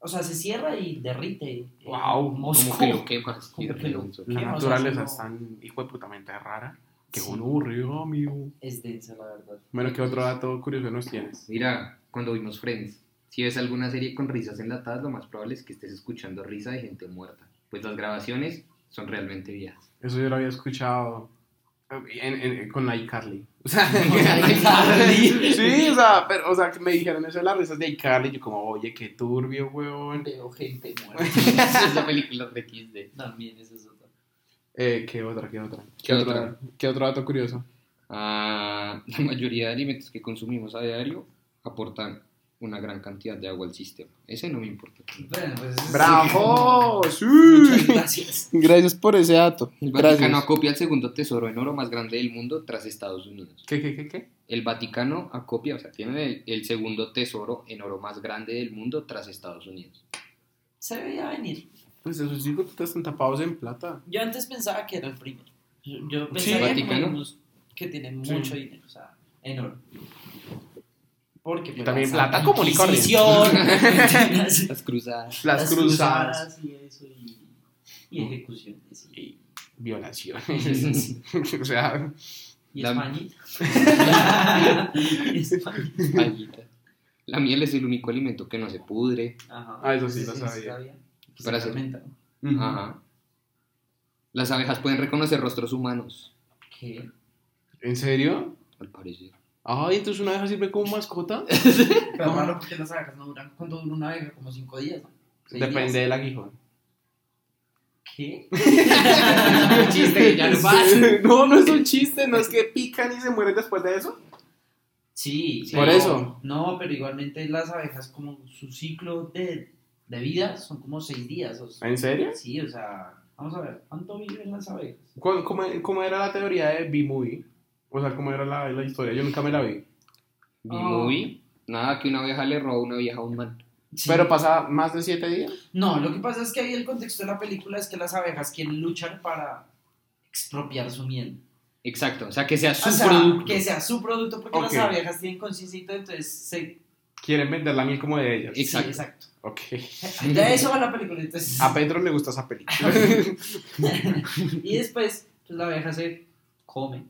O sea, se cierra y derrite. mosco. Como que lo quemas. Como que lo- La ¿Qué? O sea, naturaleza es tan hijo de putamente rara que Sí. uno aburrido, amigo. Es densa, la verdad. Bueno, ¿qué otro dato curioso nos tienes? Mira, cuando vimos Friends, si ves alguna serie con risas enlatadas, lo más probable es que estés escuchando risa de gente muerta. Pues las grabaciones son realmente viejas. Eso yo lo había escuchado en- en- con la iCarly. O sea, iCarly. sí, o sea, pero, o sea, que me dijeron eso de las risas de iCarly. Yo, como, oye, qué turbio, weón. Veo gente muerta. es la película de XD. También eso es otra. Eh, ¿Qué otra? ¿Qué otra? ¿Qué otra- otra? ¿Qué otro dato curioso? Ah, la, la mayoría de alimentos que consumimos a diario aportan una gran cantidad de agua al sistema. Ese no me importa. Bueno, pues, ¡Bravo! ¡Sí! Muchas gracias. Gracias por ese dato. El Gracias. Vaticano acopia el segundo tesoro en oro más grande del mundo tras Estados Unidos. ¿Qué, qué, qué, qué? El Vaticano acopia, o sea, tiene el, el segundo tesoro en oro más grande del mundo tras Estados Unidos. Se veía venir. Pues esos hijos están tapados en plata. Yo antes pensaba que era el primero. Yo, yo Sí. pensaba Vaticano. que tiene Sí. mucho dinero, o sea, en oro. Porque pues, también la plata corriente. Inquisición, Las cruzadas. Las, cruzadas. y eso, y, y ejecuciones. Y, Y violaciones. o sea, y La- Españita. Y Españita. La miel es el único alimento que no se pudre. Ajá. Ah, eso sí lo sabía. Para se hacer-. Ajá. Las abejas pueden reconocer rostros humanos, ¿Qué? ¿En serio? al parecer. Ay, entonces una abeja sirve como mascota. Pero malo porque las abejas no duran. ¿Cuánto dura una abeja? Como cinco días, ¿no? ¿Seis Depende días? del aguijón. ¿Qué? Un chiste que ya no va. No, no es un chiste, no es que pican y se mueren después de eso. Sí, Por pero- eso. No, pero igualmente las abejas, como su ciclo de, de vida son como seis días. O sea, ¿En serio? Sí, o sea, vamos a ver, ¿cuánto viven las abejas? ¿Cómo, cómo- cómo era la teoría de B-Movie? O sea, ¿cómo era la, la historia? Yo nunca me la vi. B-Movie. Nada, que una abeja le roba a una vieja a un man. Sí. Pero pasa más de siete días. No, lo que pasa es que ahí el contexto de la película es que las abejas quieren luchar para expropiar su miel. Exacto, o sea, que sea su O sea, producto. que sea su producto porque las abejas tienen conciencia entonces se... Quieren vender la miel como de ellas. Exacto. Sí, exacto. Ok. De eso va la película, entonces... A Pedro le gusta esa película. y después, pues la abeja se come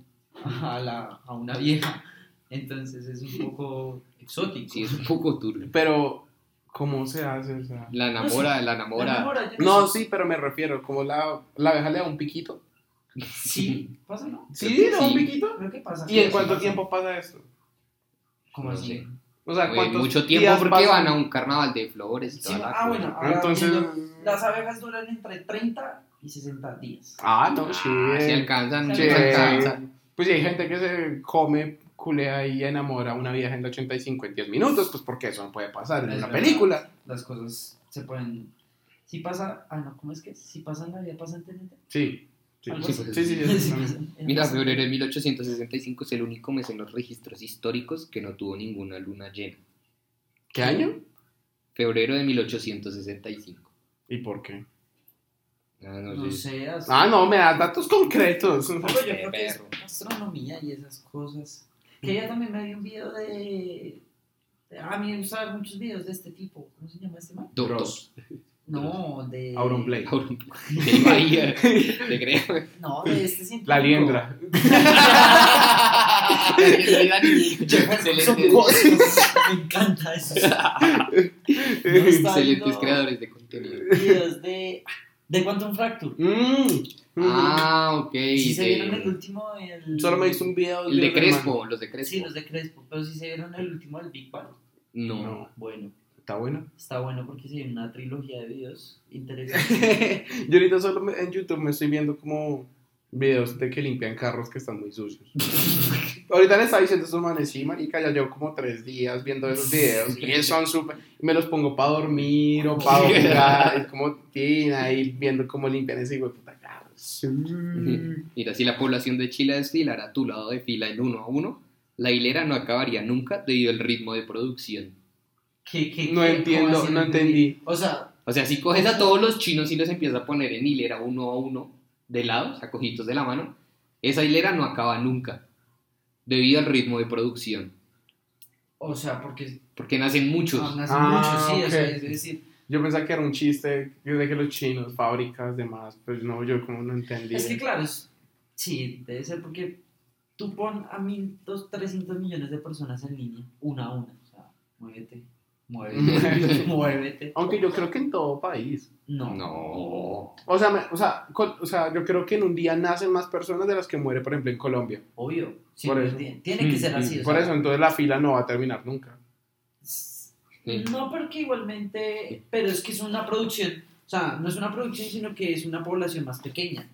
a, la, a una vieja. Entonces es un poco exótico. Sí, es un poco turbio. Pero, ¿cómo se hace? O sea, La enamora, la La enamora. enamora, yo No, sé. sí, pero me refiero, como la, la abeja le da un piquito. Sí, pasa, ¿no? ¿Sí? ¿Le da un Sí. piquito? Creo que pasa. ¿Y en Sí, cuánto pasa. tiempo pasa esto? ¿Cómo No así? sé. O sea, Oye, ¿cuántos mucho tiempo porque pasan? van a un carnaval de flores y Sí, toda la ah, bueno, ahora Entonces- las abejas duran entre 30 y 60 días. Ah, no, sí. Ah, si alcanzan, Sí. si alcanzan. Pues si hay gente que se come, culea y enamora a una vieja en 85 en 10 minutos, pues porque eso no puede pasar en Es una verdad. película. Las cosas se pueden... Si pasa... Ah, no, ¿cómo es que? Si pasa en la vida, pasa en TNT. Sí. Sí, Algo sí, así. sí, sí, sí, sí, sí. Mira, febrero de 1865 es el único mes en los registros históricos que no tuvo ninguna luna llena. ¿Qué año? Febrero de 1865. ¿Y por qué? Ah, no, No sé. sé, así- Ah, no, me das datos concretos. No, pero yo creo que es astronomía y esas cosas. Que ella también me dio un video de... de- A mí me gustaban muchos videos de este tipo. ¿Cómo se llama este man? Doctor. Gross. No, de... Auronplay. De Bahía, de creo. No, de este científico. La liendra. Me encanta eso. Excelentes creadores de contenido. Videos de... De Quantum Fracture. Mm. Ah, ok. Si se de- vieron el último, el... Solo me hizo un video. el de Crespo, los de Crespo. Sí, los de Crespo. Pero si se vieron el último del Big Bang. No. No. Bueno, Está bueno. está bueno porque se viene una trilogía de videos interesantes. Yo ahorita solo me- en YouTube me estoy viendo como videos de que limpian carros que están muy sucios. ahorita le estaba diciendo a estos manes, sí, marica, ya llevo como tres días viendo esos videos y son súper... Me los pongo para dormir o para jugar, es como tina ahí viendo cómo limpian ese hijo de puta carro. Sí. Mira, si la población de Chile desfilara a tu lado de fila en uno a uno, la hilera no acabaría nunca debido al ritmo de producción. ¿Qué- qué- No qué- entiendo, no entendí. O sea, O sea, si coges a todos los chinos y los empiezas a poner en hilera uno a uno, de lado, o sea, cojitos de la mano, esa hilera no acaba nunca, debido al ritmo de producción. o sea, porque Porque nacen muchos. ah, nacen Ah, muchos, sí, o sea, ok. es decir, Yo pensaba que era un chiste de que los chinos, fábricas, demás, pues no, yo como no entendí. es que claro, es- sí, debe ser porque tú pon a 1.300 millones de personas en línea, una a una, o sea, muévete, muévete, muévete. Aunque yo creo que en todo país. No. No. O sea, me- o, sea, o sea, yo creo que en un día nacen más personas de las que muere, por ejemplo, en Colombia. Obvio. Sí, Por eso. Tiene, tiene que ser así. o por sea, eso, entonces la fila no va a terminar nunca. No, porque igualmente, pero es que es una producción, o sea, no es una producción, sino que es una población más pequeña.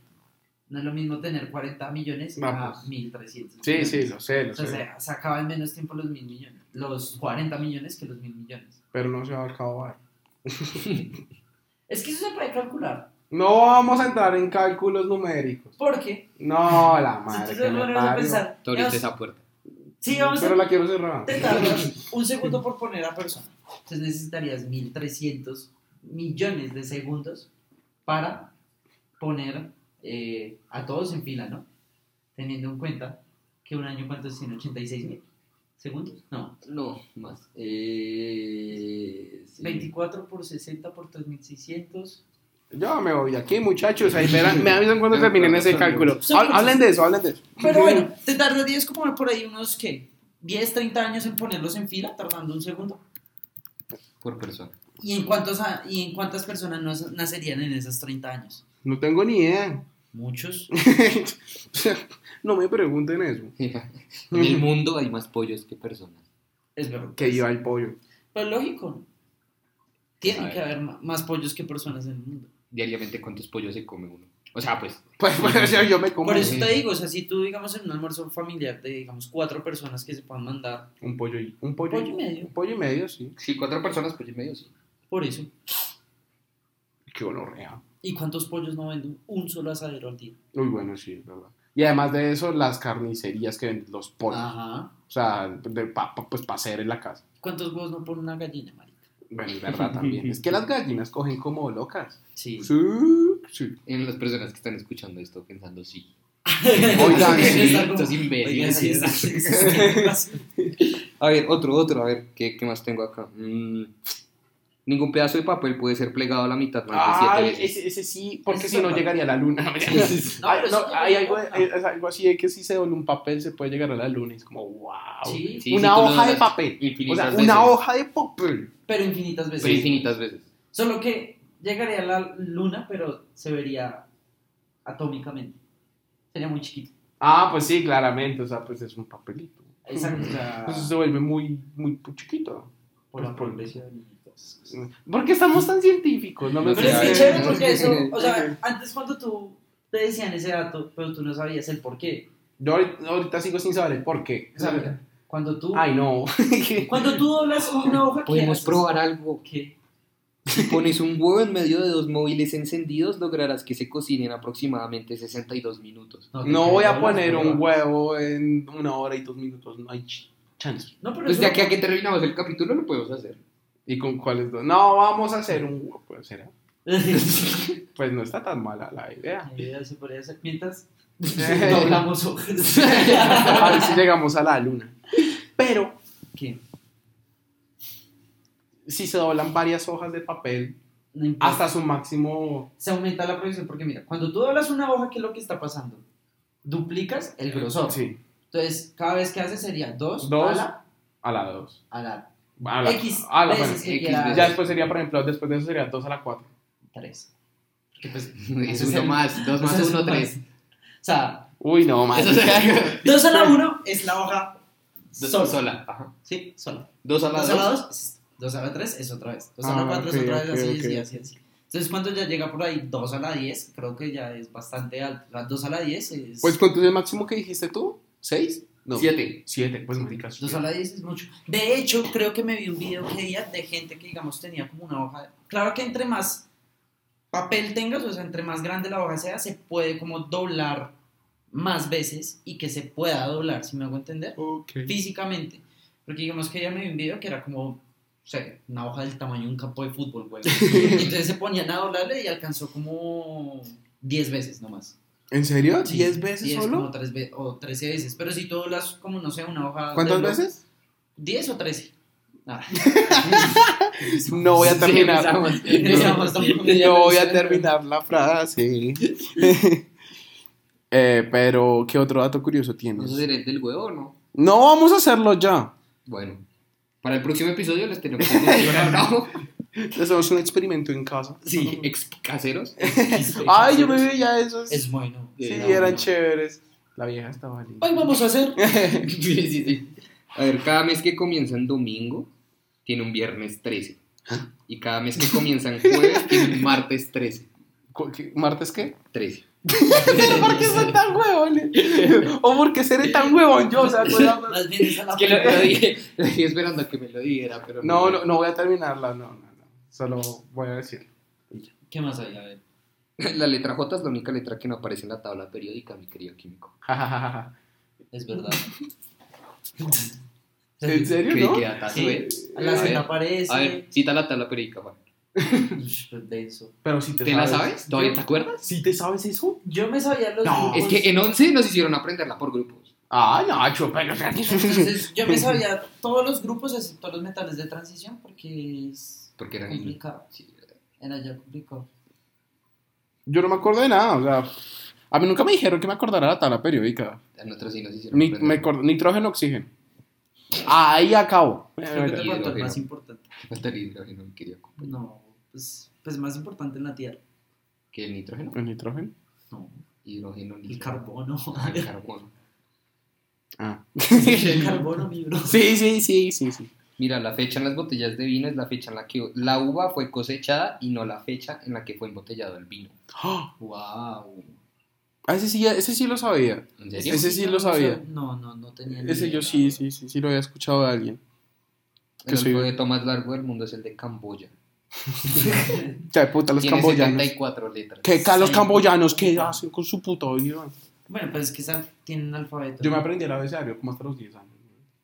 No es lo mismo tener 40 millones a pues. 1.300. Sí, sí, millones. lo sé, lo O sea, sé. se, se acaba en menos tiempo los mil millones. Los 40 millones que los mil millones. Pero no se va a acabar. Es que eso se puede calcular. No vamos a entrar en cálculos numéricos. Porque, No, la madre. tú que me a pensar, Tú abriste esa puerta. sí, vamos Pero a la quiero cerrar. te tardas un segundo por poner a persona. Entonces necesitarías 1300 millones de segundos para poner eh, a todos en fila, ¿no? Teniendo en cuenta que un año, ¿cuántos tiene? ¿86 mil segundos? No, No, más. Eh, sí. 24 por 60 por 3600. Yo me voy de aquí, muchachos. Ahí verán, me avisan cuando terminen ese cálculo. Hablen de eso, hablen de eso. Pero bueno, te tardarías como por ahí unos, ¿qué? 10, 30 años en ponerlos en fila, tardando un segundo. Por persona. ¿Y en, cuántos, ¿Y en cuántas personas nacerían en esos 30 años? No tengo ni idea. Muchos. no me pregunten eso. en el mundo hay más pollos que personas. Es verdad. Que iba el pollo. Pero lógico. Tienen A que haber más pollos que personas en el mundo. Diariamente, ¿cuántos pollos se come uno? O sea, pues, Pues, pues o sea, yo me como Por eso sí. te digo, o sea, si tú, digamos, en un almuerzo familiar de, digamos, cuatro personas que se puedan mandar, un pollo y un pollo, Pollo y medio. Un pollo y medio, sí. si cuatro personas, pollo y medio, sí. por eso. Qué gonorrea. ¿Y cuántos pollos no venden un solo asadero al día? Muy bueno, sí, es verdad. Y además de eso, las carnicerías que venden los pollos. Ajá. O sea, de, pa- pa- pues para hacer en la casa. ¿Cuántos huevos no pone una gallina, marica? Bueno, es verdad también. es que las gallinas cogen como locas. Sí. Sí, sí. En las personas que están escuchando esto pensando, sí. Oigan, sí. A ver, otro, otro, a ver, ¿qué, qué más tengo acá? Mm, ningún pedazo de papel puede ser plegado a la mitad más de siete veces. ese, ese sí, porque Ese si no llegaría a la luna. No, no, hay algo, importa. es algo así de que si se dobla un papel se puede llegar a la luna. y Es como, wow. Sí, Sí, una sí, hoja de papel. O sea, veces. una hoja de papel. pero infinitas veces. Pero infinitas veces. Solo que llegaría a la luna, pero se vería atómicamente. Sería muy chiquito. Ah, pues sí, claramente. O sea, pues es un papelito. Exacto. Entonces se vuelve muy, muy chiquito. por la pues, por- y cosas. ¿Por qué estamos tan científicos? No me No Pero es que chévere ver. porque eso, o sea, antes cuando tú te decían ese dato, pero tú no sabías el por qué. Yo ahorita, ahorita sigo sin saber el por qué. O sea, cuando tú, Ay, no. cuando tú doblas una hoja, ¿qué Podemos probar algo. ¿Qué? Si pones un huevo en medio de dos móviles encendidos, lograrás que se cocinen aproximadamente 62 minutos. te No voy a poner un huevo en una hora y dos minutos. No hay ch- chance. No, pero Pues eso- de aquí a que terminamos el capítulo lo podemos hacer. ¿Y con cuáles dos? No, vamos a hacer un. Pues, ¿será? Pues no está tan mala la idea. La idea se podría hacer mientras doblamos hojas. A ver si llegamos a la luna. Pero ¿Qué? si se doblan varias hojas de papel No hasta su máximo. se aumenta la producción porque mira, cuando tú doblas una hoja, ¿qué es lo que está pasando? Duplicas el grosor. Sí, Entonces, cada vez que haces sería 2 Dos. a la, a la 2. a la A la, X a la- veces bueno, que X veces. Ya después sería, por ejemplo, después de eso sería 2 a la 4. 3. Porque pues, Es uno más, dos más ese es uno, el tres. O sea, Uy, no, más. Eso sería 2 a la 1 es la hoja dos sola. sola. Ajá. Sí, sola. Dos a la 2 a la dos. 2, 2 a la 3 es otra vez. 2 a la Ah, 4 ok, es otra vez, así, así, así, así. Entonces, cuando ya llega por ahí 2 a la 10, creo que ya es bastante alto. La 2 a la 10 es. Pues, ¿cuánto es el máximo que dijiste tú? ¿6? No. Siete. 7, pues, maricas. 2 a la 10 es mucho. De hecho, creo que me vi un video que día de gente que, digamos, tenía como una hoja. Claro que entre más papel tengas, o sea, entre más grande la hoja sea, se puede como doblar más veces y que se pueda doblar, si me hago entender, Ok. físicamente. Porque digamos que ella me vi un video que era como, o sea, una hoja del tamaño de un campo de fútbol, güey. Entonces se ponían a doblarle y alcanzó como 10 veces nomás. ¿En serio? Sí, ¿10 veces 10 solo? Como 3 ve- o 13 veces. Pero si tú doblas como, no sé, una hoja... ¿Cuántas veces? 10 o 13. Ah. No voy a Sí, terminar. empezamos. Empezamos tampoco. No voy a terminar la frase. Eh, pero, ¿qué otro dato curioso tienes? ¿Eso el del huevo o no? No, vamos a hacerlo ya. Bueno, para el próximo episodio les tenemos que ¿no? Hacemos un experimento en casa. Sí, ex caseros. Ay, yo me veía esos. Es bueno. Sí, no, eran no. chéveres. La vieja estaba linda. Hoy vamos a hacer... Sí, sí, sí. A ver, cada mes que comienza en domingo tiene un viernes 13. Y cada mes que comienza en jueves tiene un martes 13. Cu- qué- ¿Martes qué? 13. ¿Por qué son tan huevones? ¿O por qué seré tan huevón yo? O sea, cuidado. Más bien es que lo, dije, esperando a que me lo dijera, pero No, no, no voy a terminarla, no, no. Solo voy a decir. ¿Qué más hay? A ver. La letra J es la única letra que no aparece en la tabla periódica, mi querido químico. Es verdad. ¿En serio, no? que Sí. La A ver, aparece. A ver, cita la tabla periódica, Juan. Ush, de eso. Pero si te, ¿Te la sabes? ¿Todavía te acuerdas? ¿Sí te sabes eso? Yo me sabía los No, grupos. Es que en 11 nos hicieron aprenderla por grupos. Ah, no, chupelo. Entonces, yo me sabía todos los grupos excepto los metales de transición porque es Porque era complicado. Sí, Era ya complicado. Yo no me acuerdo de nada, o sea, a mí nunca me dijeron que me acordara la tabla periódica. a nosotros sí nos hicieron Ni, me nitrógeno, oxígeno. Ahí acabo. Creo que te hidrógeno. faltó el más importante. Falta el hidrógeno, mi querido compañero. No, pues, pues más importante en la Tierra. ¿Qué el nitrógeno? ¿El nitrógeno? No, Hidrógeno, el nitrógeno. carbono. Ah, el carbono. Ah. el carbono, mi bro. Sí, sí, sí, sí, sí. Mira, la fecha en las botellas de vino es la fecha en la que la uva fue cosechada y no la fecha en la que fue embotellado el vino. Ah, Wow. ese, sí, ese sí lo sabía. ¿En serio? Ese sí lo sabía. No, no, no tenía ni Ese yo sí, sí, sí, sí lo había escuchado de alguien. El soy- alfabeto más largo del mundo es el de Camboya. Ya de puta, los Tiene camboyanos. 74 letras. ¿Qué ca- los Sí. camboyanos? ¿Qué hacen con su puta vida? Bueno, pues es que tienen alfabeto. Yo me aprendí el abecedario como hasta los 10 años.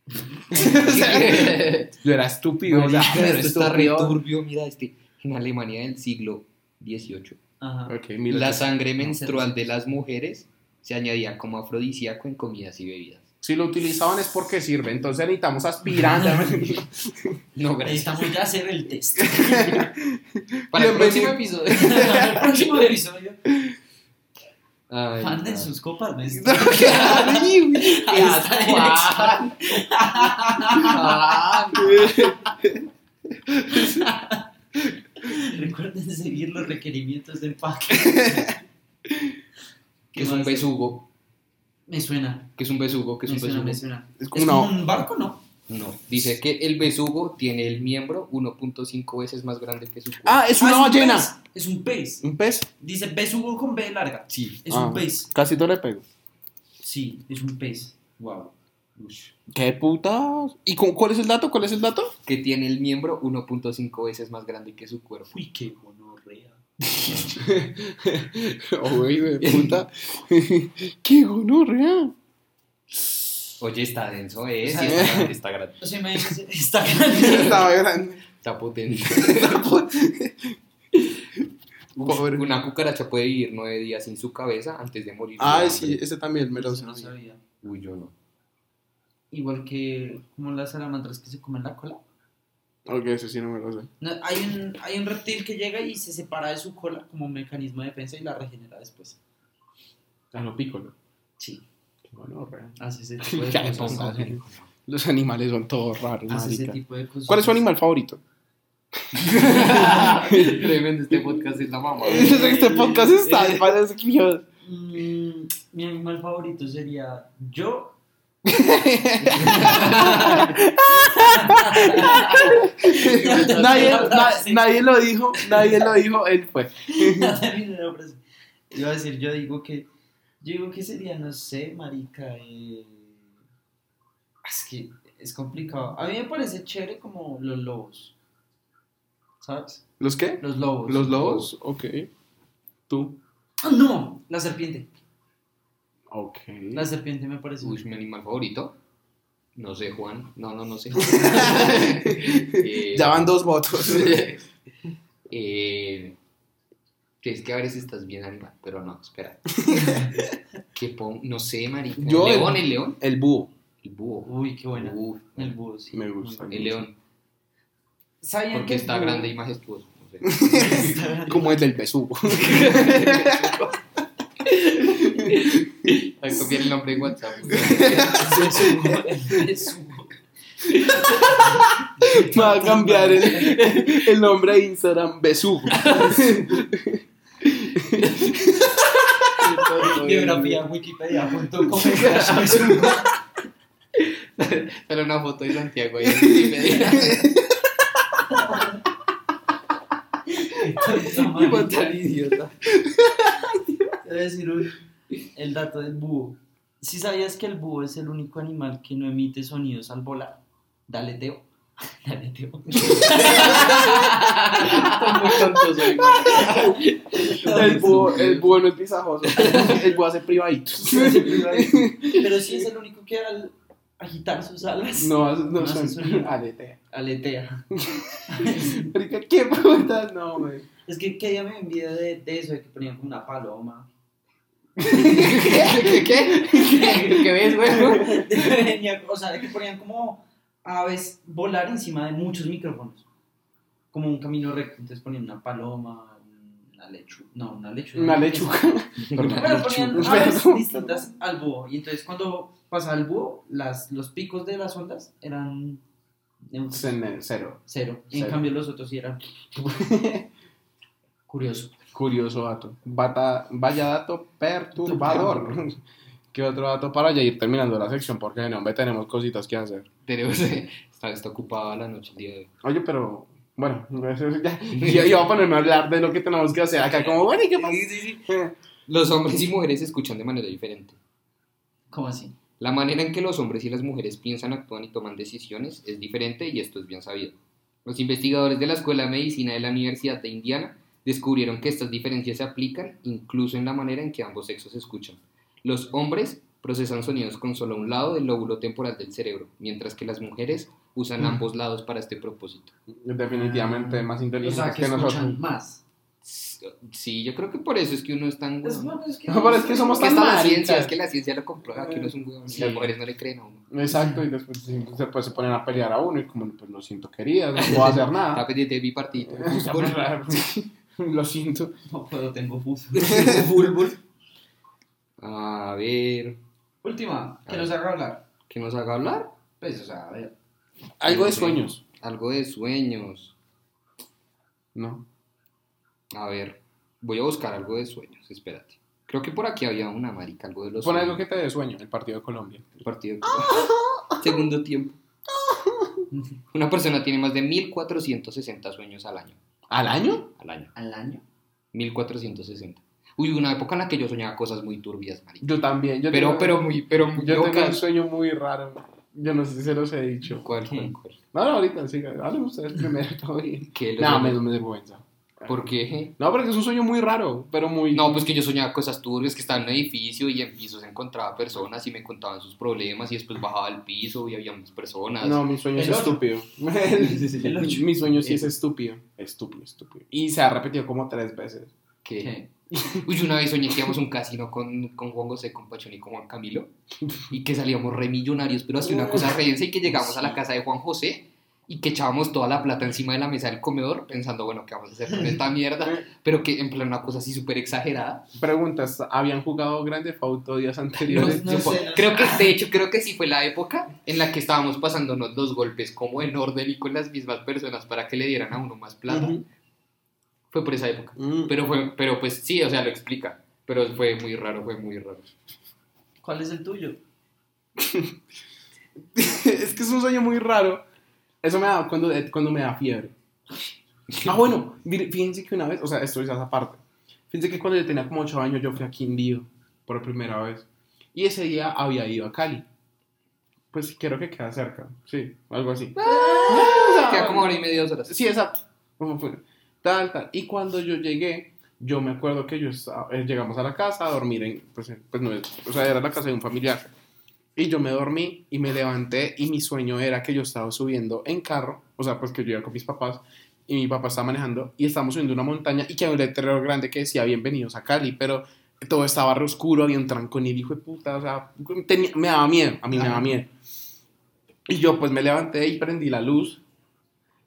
Yo era estúpido, o sea, Pero está re estúpido. turbio, mira este. En Alemania del siglo XVIII, Ajá. Ok, mira. la sangre menstrual de las mujeres se añadía como afrodisíaco en comidas y bebidas. Si lo utilizaban es porque sirve, entonces necesitamos aspirante. No, gracias. Necesitamos ya hacer el test. Para el próximo episodio. el próximo episodio. Ay, Manden no. sus copas. A esta Ah, Recuerden seguir los requerimientos del pack. que es un besugo. Me suena. Que es un besugo, que es me un suena, besugo. me suena. Es Es como un barco, ¿no? No, dice que el besugo tiene el miembro 1.5 veces más grande que su cuerpo. Ah, es una Ah, un ballena. pez, Es un pez. ¿Un pez? Dice besugo con B larga. Sí. Es Ah, un pez. Casi no le pego. Sí, es un pez. Wow. ¿Qué putas? ¿Y con, cuál es el dato? ¿Cuál es el dato? Que tiene el miembro 1.5 veces más grande que su cuerpo. Uy, qué gonorrea. Uy, de puta. ¡Qué gonorrea! Oye, está denso, ¿eh? Sí, está grande, está grande. O sea, me está grande. Estaba grande. Está potente. Pobre. Una cucaracha puede vivir nueve días sin su cabeza antes de morir. hambre. sí, ese también me lo Eso no sabía. sabía. Uy, yo no. Igual que como las salamandras que se comen la cola. Ok, ese sí no me lo sé. No, hay, un, hay un reptil que llega y se separa de su cola como mecanismo de defensa y la regenera después. Ah, no, pícolo. Sí, gonorrea. hace ese tipo de Ya cosas. pongo así. Los animales son todos raros, Hace ese marica. tipo de cosas. ¿Cuál es su animal favorito? Tremendo, este podcast es la mamá. este podcast está escribir. Mm, mi animal favorito sería yo. nadie, na- nadie lo dijo, nadie lo dijo, él fue. Iba a decir, yo digo que. Yo digo que sería, no sé, marica. eh, Es que es complicado. A mí me parece chévere como los lobos. ¿Sabes? ¿Los qué? Los lobos. ¿Los lobos? Ok. ¿Tú? Ah, no, la serpiente. Ok. La serpiente me parece. Uy, mi animal favorito. No sé, Juan. No, no, no sé. Eh, Ya van dos votos. eh, que es que a veces estás bien animal, pero no, espera. que pon, no sé, marica. Yo- ¿El león, el león? El búho. El búho. Uy, qué buena. Uf, El búho, sí. Me gusta. el león. ¿Sabían Porque que está búho- grande y majestuoso. no sé. Está grande. Como el del besugo. Hay que copiar el nombre de WhatsApp. Besugo, el besugo. Me va a cambiar el, el nombre de Instagram, besugo. Biografía wikipedia.com. Sale una foto de Santiago ahí en Wikipedia. Marica. tan idiota. voy a decir un- el dato del búho. Si sabías que el búho es el único animal que no emite sonidos al volar? Dale, Teo. Dale, Teo. Muy tontos hoy, güey. El búho, el búho no es pisajoso. El búho hace privaditos. Pero sí es el único que al agitar sus alas No, no, No son aletea. aletea. Marica, ¿Qué putas? No, güey. Es que que día me video de, de eso, de que ponían como una paloma. ¿Qué? ¿Qué? ¿Qué ves, güey? O sea, de que ponían como aves volar encima de muchos micrófonos. Como un camino recto. Entonces ponían una paloma, una lechuga. No, una lechuga. Una lechuga. Pero ponían Lechuga. aves distintas al búho. Y entonces cuando pasaba el búho, las, los picos de las ondas eran Cero. cero. Y en Cero. cambio los otros sí eran. Curioso. Curioso dato. Bata- vaya dato perturbador. ¿Qué otro dato para ya ir terminando la sección? Porque no, hombre, tenemos cositas que hacer. Tenemos, está, está ocupada la noche el día de hoy. Oye, pero bueno, eso ya, ya iba a ponerme a hablar de lo que tenemos que hacer acá. Como, bueno, ¿y qué pasa? Los hombres y mujeres se escuchan de manera diferente. ¿Cómo así? La manera en que los hombres y las mujeres piensan, actúan y toman decisiones es diferente y esto es bien sabido. Los investigadores de la Escuela de Medicina de la Universidad de Indiana descubrieron que estas diferencias se aplican incluso en la manera en que ambos sexos escuchan. Los hombres procesan sonidos con solo un lado del lóbulo temporal del cerebro, mientras que las mujeres usan Mm. ambos lados para este propósito. Definitivamente más O inteligentes sea, que, que escuchan nosotros. más. Sí, yo creo que por eso es que uno es tan... Es, huevón. bueno, es que, No, pero es que somos Es que tan está la ciencia, es que la ciencia lo comprueba que uno es un huevón y Sí. las mujeres no le creen a uno. Exacto, y después se, pues, se ponen a pelear a uno y como, pues lo siento querida, no puedo hacer Está nada. pendiente de mi partido. lo siento. No puedo, tengo pus. A ver, Última, que nos haga hablar. ¿qué nos haga hablar? Pues, o sea, a ver. Algo de sueños. Algo de sueños. No. A ver, voy a buscar algo de sueños, espérate. Creo que por aquí había una marica, algo de los Pon sueños. algo que te dé sueño, el partido de Colombia. El partido. Segundo tiempo. Una persona tiene más de 1460 sueños al año. ¿Al año? Al año. Al año. 1460. Uy, una época en la que yo soñaba cosas muy turbias, marica. Yo también. Yo Pero, tengo- pero muy, pero muy Yo tengo un sueño muy raro. Yo no sé si se los he dicho. ¿Cuál, cuál, cuál? No, no, ahorita sí. Hablen ustedes primero, todo bien. ¿Qué? No, me, me vergüenza. ¿Por qué? No, porque es un sueño muy raro, pero muy... No, pues que yo soñaba cosas turbias, que estaba en un edificio y en pisos encontraba personas y me contaban sus problemas y después bajaba al piso y había más personas. No, mi sueño es ocho. estúpido. El ocho. mi sueño sí es estúpido. Estúpido, estúpido. Y se ha repetido como tres veces. ¿Qué? Uy, una vez soñé que íbamos a un casino con, con Juan José, con Pachón y con Juan Camilo y que salíamos re millonarios, pero así una cosa re y que llegamos a la casa de Juan José y que echábamos toda la plata encima de la mesa del comedor pensando, bueno, ¿qué vamos a hacer con esta mierda? Pero que en plan una cosa así súper exagerada. Preguntas, ¿habían jugado Grande Auto días anteriores? No Yo- sé, no creo sé. que, de hecho, creo que sí fue la época en la que estábamos pasándonos los golpes como en orden y con las mismas personas para que le dieran a uno más plata. Ujú. Fue por esa época. Mm. Pero, fue, pero pues sí, o sea, lo explica. Pero fue muy raro, fue muy raro. ¿Cuál es el tuyo? es que es un sueño muy raro. Eso me da cuando, eh, cuando me da fiebre. Ah, bueno, fíjense que una vez, o sea, esto es esa parte. Fíjense que cuando yo tenía como 8 años yo fui a Quindío por primera vez. Y ese día había ido a Cali. Pues creo que queda cerca, sí, algo así. O sea, Queda como hora y media, dos horas. Sí, exacto. Tal, tal. Y cuando yo llegué, yo me acuerdo que yo estaba- eh, llegamos a la casa a dormir en, pues, pues no, o sea, era la casa de un familiar. Y yo me dormí y me levanté y mi sueño era que yo estaba subiendo en carro, o sea, pues que yo iba con mis papás y mi papá estaba manejando y estábamos subiendo una montaña y que había un letrero grande que decía bienvenidos a Cali, pero todo estaba re oscuro, había un trancón y de puta, o sea, tenía- me daba miedo, a mí me daba miedo. Y yo pues me levanté y prendí la luz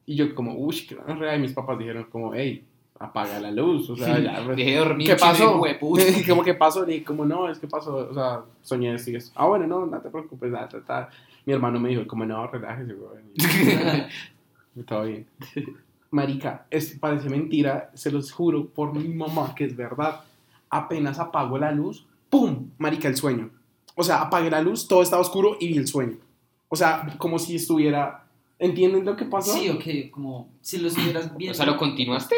y yo como, uy, qué re", y mis papás dijeron como, hey, apaga la luz, o sea, ya, re- Dejé de dormir. ¿Qué pasó? como que pasó, le dije, como no, es que pasó, o sea, soñé y eso. Ah, bueno, no, no te preocupes, nada, ta. Mi hermano me dijo, como no, relájese, güey. Todo bien. Marica, es, parece mentira, se los juro por mi mamá que es verdad. Apenas apago la luz, ¡pum! Marica, el sueño. O sea, apagué la luz, todo estaba oscuro y vi el sueño. O sea, como si estuviera... ¿Entienden lo que pasó? Sí, ok, como si lo estuvieras viendo. O sea, ¿lo continuaste?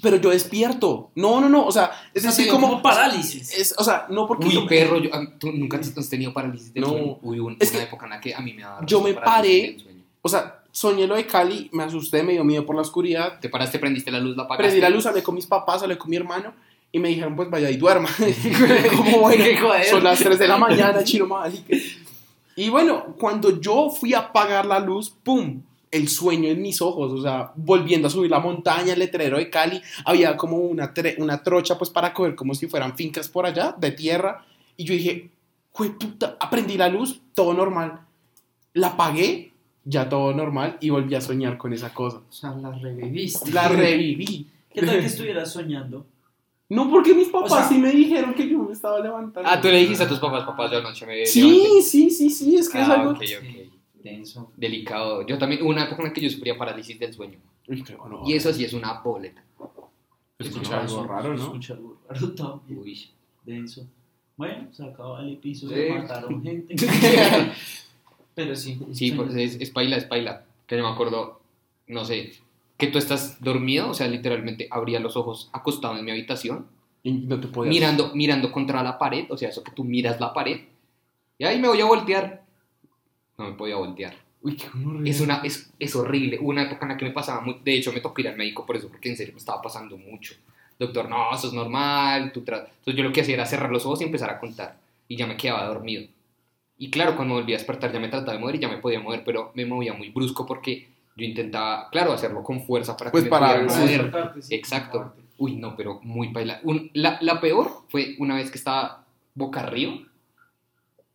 pero yo despierto. No, no, no, o sea, es O sea, decir, como, como parálisis. Es, o sea, no porque Uy, yo- perro, yo- ¿tú nunca has tenido parálisis del No. sueño? Uy, un- Es una que época en la que a mí me daba yo me paré- o sea, soñé lo de Cali, me asusté, me dio miedo por la oscuridad. Te paraste, prendiste la luz, la apagaste. Prendí la luz, hablé con mis papás, hablé con mi hermano y me dijeron, pues vaya y duerma. como bueno, Qué joder. son las 3 de la mañana, chino mágica. Y bueno, cuando yo fui a apagar la luz, ¡pum! El sueño en mis ojos, o sea, volviendo a subir la montaña, el letrero de Cali, había como una, una trocha pues para coger como si fueran fincas por allá, de tierra, y yo dije, ¡jue puta! Aprendí la luz, todo normal. La apagué, ya todo normal, y volví a soñar con esa cosa. O sea, la reviviste. La reviví. ¿Qué tal que estuvieras soñando? No, porque mis papás O sea- sí me dijeron que yo me estaba levantando. Ah, tú le dijiste a tus papás, papás, yo anoche me levanté. Sí, sí, sí, sí, es que es Ah, algo... ok, ok. Denso. Delicado. Yo también, una época en la que yo sufría parálisis del sueño. Uy, bueno. Y eso sí es una boleta. Escucha algo raro, ¿no? Escucha algo raro también. Uy. Denso. Bueno, se acaba el episodio, Sí. mataron gente. Pero sí. Sí, pues es, es paila, es paila. Que yo me acuerdo, no sé, que tú estás dormido, o sea, literalmente abría los ojos acostado en mi habitación, Y no te podías... mirando, mirando contra la pared, o sea, eso que tú miras la pared, y ahí me voy a voltear. No me podía voltear. Uy, qué horrible. Es, una, es, es horrible. Hubo una época en la que me pasaba muy... De hecho, me tocó ir al médico por eso, porque en serio me estaba pasando mucho. Doctor, no, eso es normal. Tú tra-". Entonces yo lo que hacía era cerrar los ojos y empezar a contar. Y ya me quedaba dormido. Y claro, cuando volví a despertar ya me trataba de mover y ya me podía mover, pero me movía muy brusco porque yo intentaba, claro, hacerlo con fuerza para Pues que me para- pudiera sí. mover. Exacto. Uy, no, pero muy baila. Un- la, la peor fue una vez que estaba boca arriba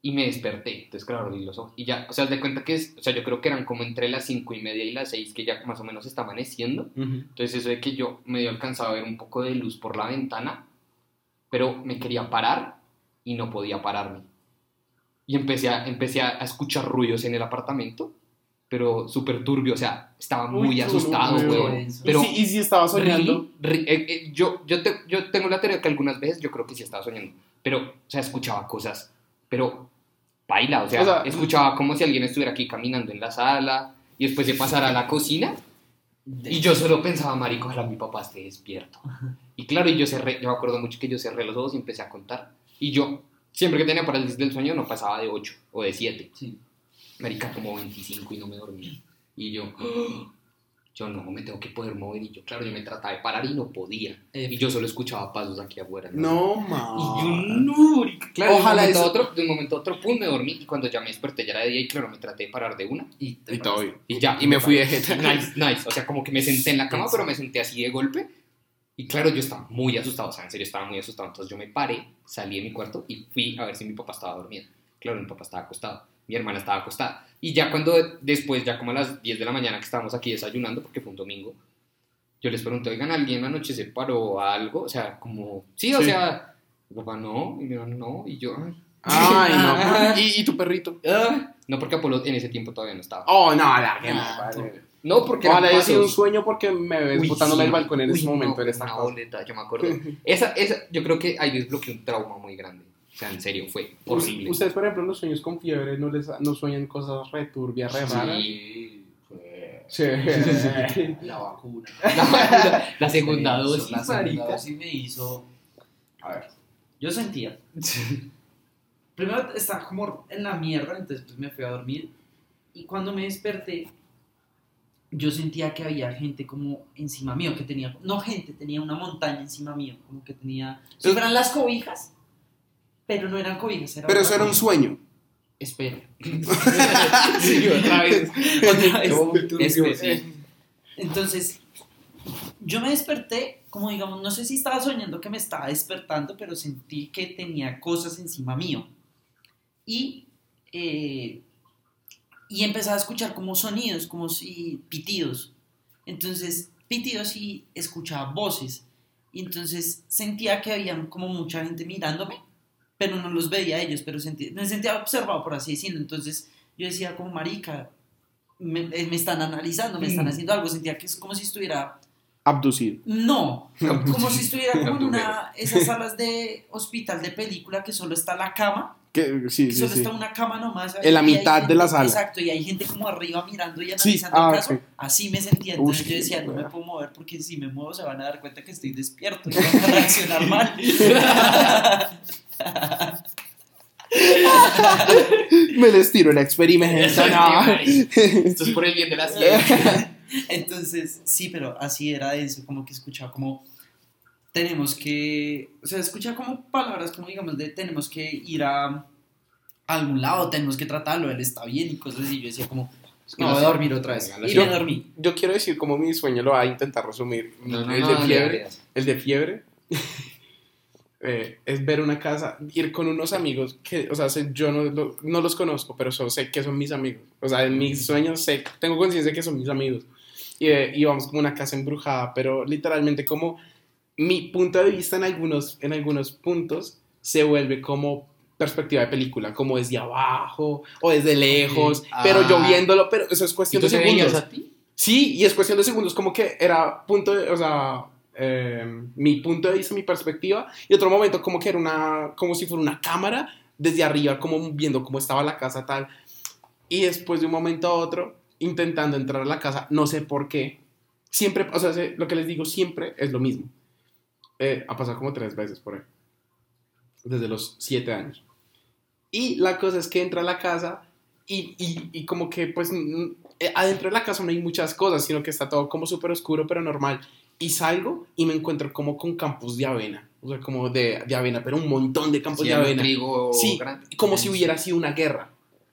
y me desperté. Entonces, claro, abrí los ojos. Y ya, o sea, de cuenta que es, o sea, yo creo que eran como entre las cinco y media y las seis que ya más o menos está amaneciendo. Ujú. Entonces, eso de que yo medio alcanzaba a ver un poco de luz por la ventana, pero me quería parar y no podía pararme. Y empecé a, empecé a escuchar ruidos en el apartamento, pero súper turbio, o sea, estaba Uy, muy asustado, horrible. weón. ¿Y Pero ¿Y, si, y si estaba soñando? Ri- ri- eh, eh, yo, yo, te- yo tengo la teoría que algunas veces yo creo que sí estaba soñando, pero, o sea, escuchaba cosas, pero baila, o sea, O sea, escuchaba como si alguien estuviera aquí caminando en la sala y después de pasar a la cocina y yo solo pensaba, marico, ojalá mi papá esté despierto. Y claro, y yo cerré, yo me acuerdo mucho que yo cerré los ojos y empecé a contar. Y yo, siempre que tenía parálisis del sueño, no pasaba de 8 o de 7. Sí. Marica, como 25 y no me dormía. Y yo, yo no me tengo que poder mover. Y yo, claro, yo me trataba de parar y no podía. Y yo solo escuchaba pasos aquí afuera. No, Y ma. yo, no, marica. Claro, Ojalá de, un momento eso- a otro, de un momento a otro, pum, me dormí. Y cuando ya me desperté, ya era de día. Y claro, me traté de parar de una. Y, Y todo bien. Y ya. Y me fui de jeta. Nice, nice. O sea, como que me senté en la cama, pero me senté así de golpe. Y claro, yo estaba muy asustado. O sea, en serio, estaba muy asustado. Entonces yo me paré, salí de mi cuarto y fui a ver si mi papá estaba dormido. Claro, mi papá estaba acostado. Mi hermana estaba acostada. Y ya cuando después, ya como a las 10 de la mañana que estábamos aquí desayunando, porque fue un domingo, yo les pregunté, oigan, ¿alguien anoche se paró a algo? O sea, como, sí, o Sí. sea, papá no, y mi hermano no, y yo, ay. Ay, no. ¿Y, y tu perrito? Ah. No, porque Apolo en ese tiempo todavía no estaba. Oh, no, la que Ah. No, porque Ojalá haya sido un sueño porque me ves Uy, botándome sí. del balcón en Uy, ese momento no, en esta una boleta, yo me acuerdo. esa, esa, yo creo que ahí desbloqueé un trauma muy grande. O sea, en serio, fue horrible. Ustedes, por ejemplo, en los sueños con fiebre no, les, no sueñan cosas returbias, re Sí. raras. Sí, Sí. la vacuna. La, la segunda Me hizo- dosis, La segunda dosis me hizo. A ver. Yo sentía. Primero estaba como en la mierda, entonces pues me fui a dormir. Y cuando me desperté, yo sentía que había gente como encima mío, que tenía. No gente, tenía una montaña encima mío, como que tenía. Si fueran las cobijas, pero no eran cobijas. Era Pero eso era un sueño. Espera. Sí, otra vez. Otra vez. Espera. sí. Entonces, yo me desperté, como digamos, no sé si estaba soñando que me estaba despertando, pero sentí que tenía cosas encima mío. Y, eh, y empezaba a escuchar como sonidos, como si pitidos. Entonces, pitidos y escuchaba voces. Y entonces sentía que había como mucha gente mirándome, pero no los veía a ellos, pero sentí- me sentía observado, por así decirlo. Entonces yo decía como, marica, me, eh, me están analizando, me están haciendo algo. Sentía que es como si estuviera Abducido. no, como si estuviera como en una esas salas de hospital de película que solo está la cama Que, sí, que sí, solo sí. está una cama nomás. En la mitad gente- de la sala. Exacto, y hay gente como arriba mirando y Sí, analizando ah, el caso. ok. Así me sentía. Entonces Uy, yo decía, no me puedo mover porque si me muevo se van a dar cuenta que estoy despierto y van a reaccionar mal. Me les tiro el experimento. no. Esto es por el bien de la ciencia. Entonces, sí, pero así era denso, como que escuchaba como tenemos que, o sea, escuchaba como palabras como digamos de tenemos que ir a, algún lado, tenemos que tratarlo, él está bien y cosas así. Yo decía como, que no, voy a dormir otra vez. Y me dormí. Yo quiero decir como mi sueño lo va a intentar resumir. No, no, el no, de fiebre. El de fiebre. Eh, es ver una casa, ir con unos amigos que, o sea, sé- yo no, lo- no los conozco, pero so- sé que son mis amigos. O sea, en mis sueños sé, tengo conciencia de que son mis amigos. Y eh, íbamos como a una casa embrujada, pero literalmente como mi punto de vista en algunos, en algunos puntos se vuelve como perspectiva de película, como desde abajo o desde lejos, pero yo Ah. viéndolo, pero eso es ¿Y cuestión tú de segundos. a ti? Sí, y es cuestión de segundos, como que era punto de, o sea, eh, mi punto de vista, mi perspectiva, y otro momento como que era una, como si fuera una cámara desde arriba, como viendo cómo estaba la casa tal, y después de un momento a otro, intentando entrar a la casa, no sé por qué, siempre, o sea, lo que les digo siempre es lo mismo. Eh, ha pasado como tres veces por ahí, desde los siete años. Y la cosa es que entra a la casa y, y, y como que pues adentro de la casa no hay muchas cosas, sino que está todo como súper oscuro, pero normal. Y salgo y me encuentro como con campos de avena, o sea, como de, de avena, pero un montón de campos Sí, de avena. trigo Sí, como si hubiera sido una guerra.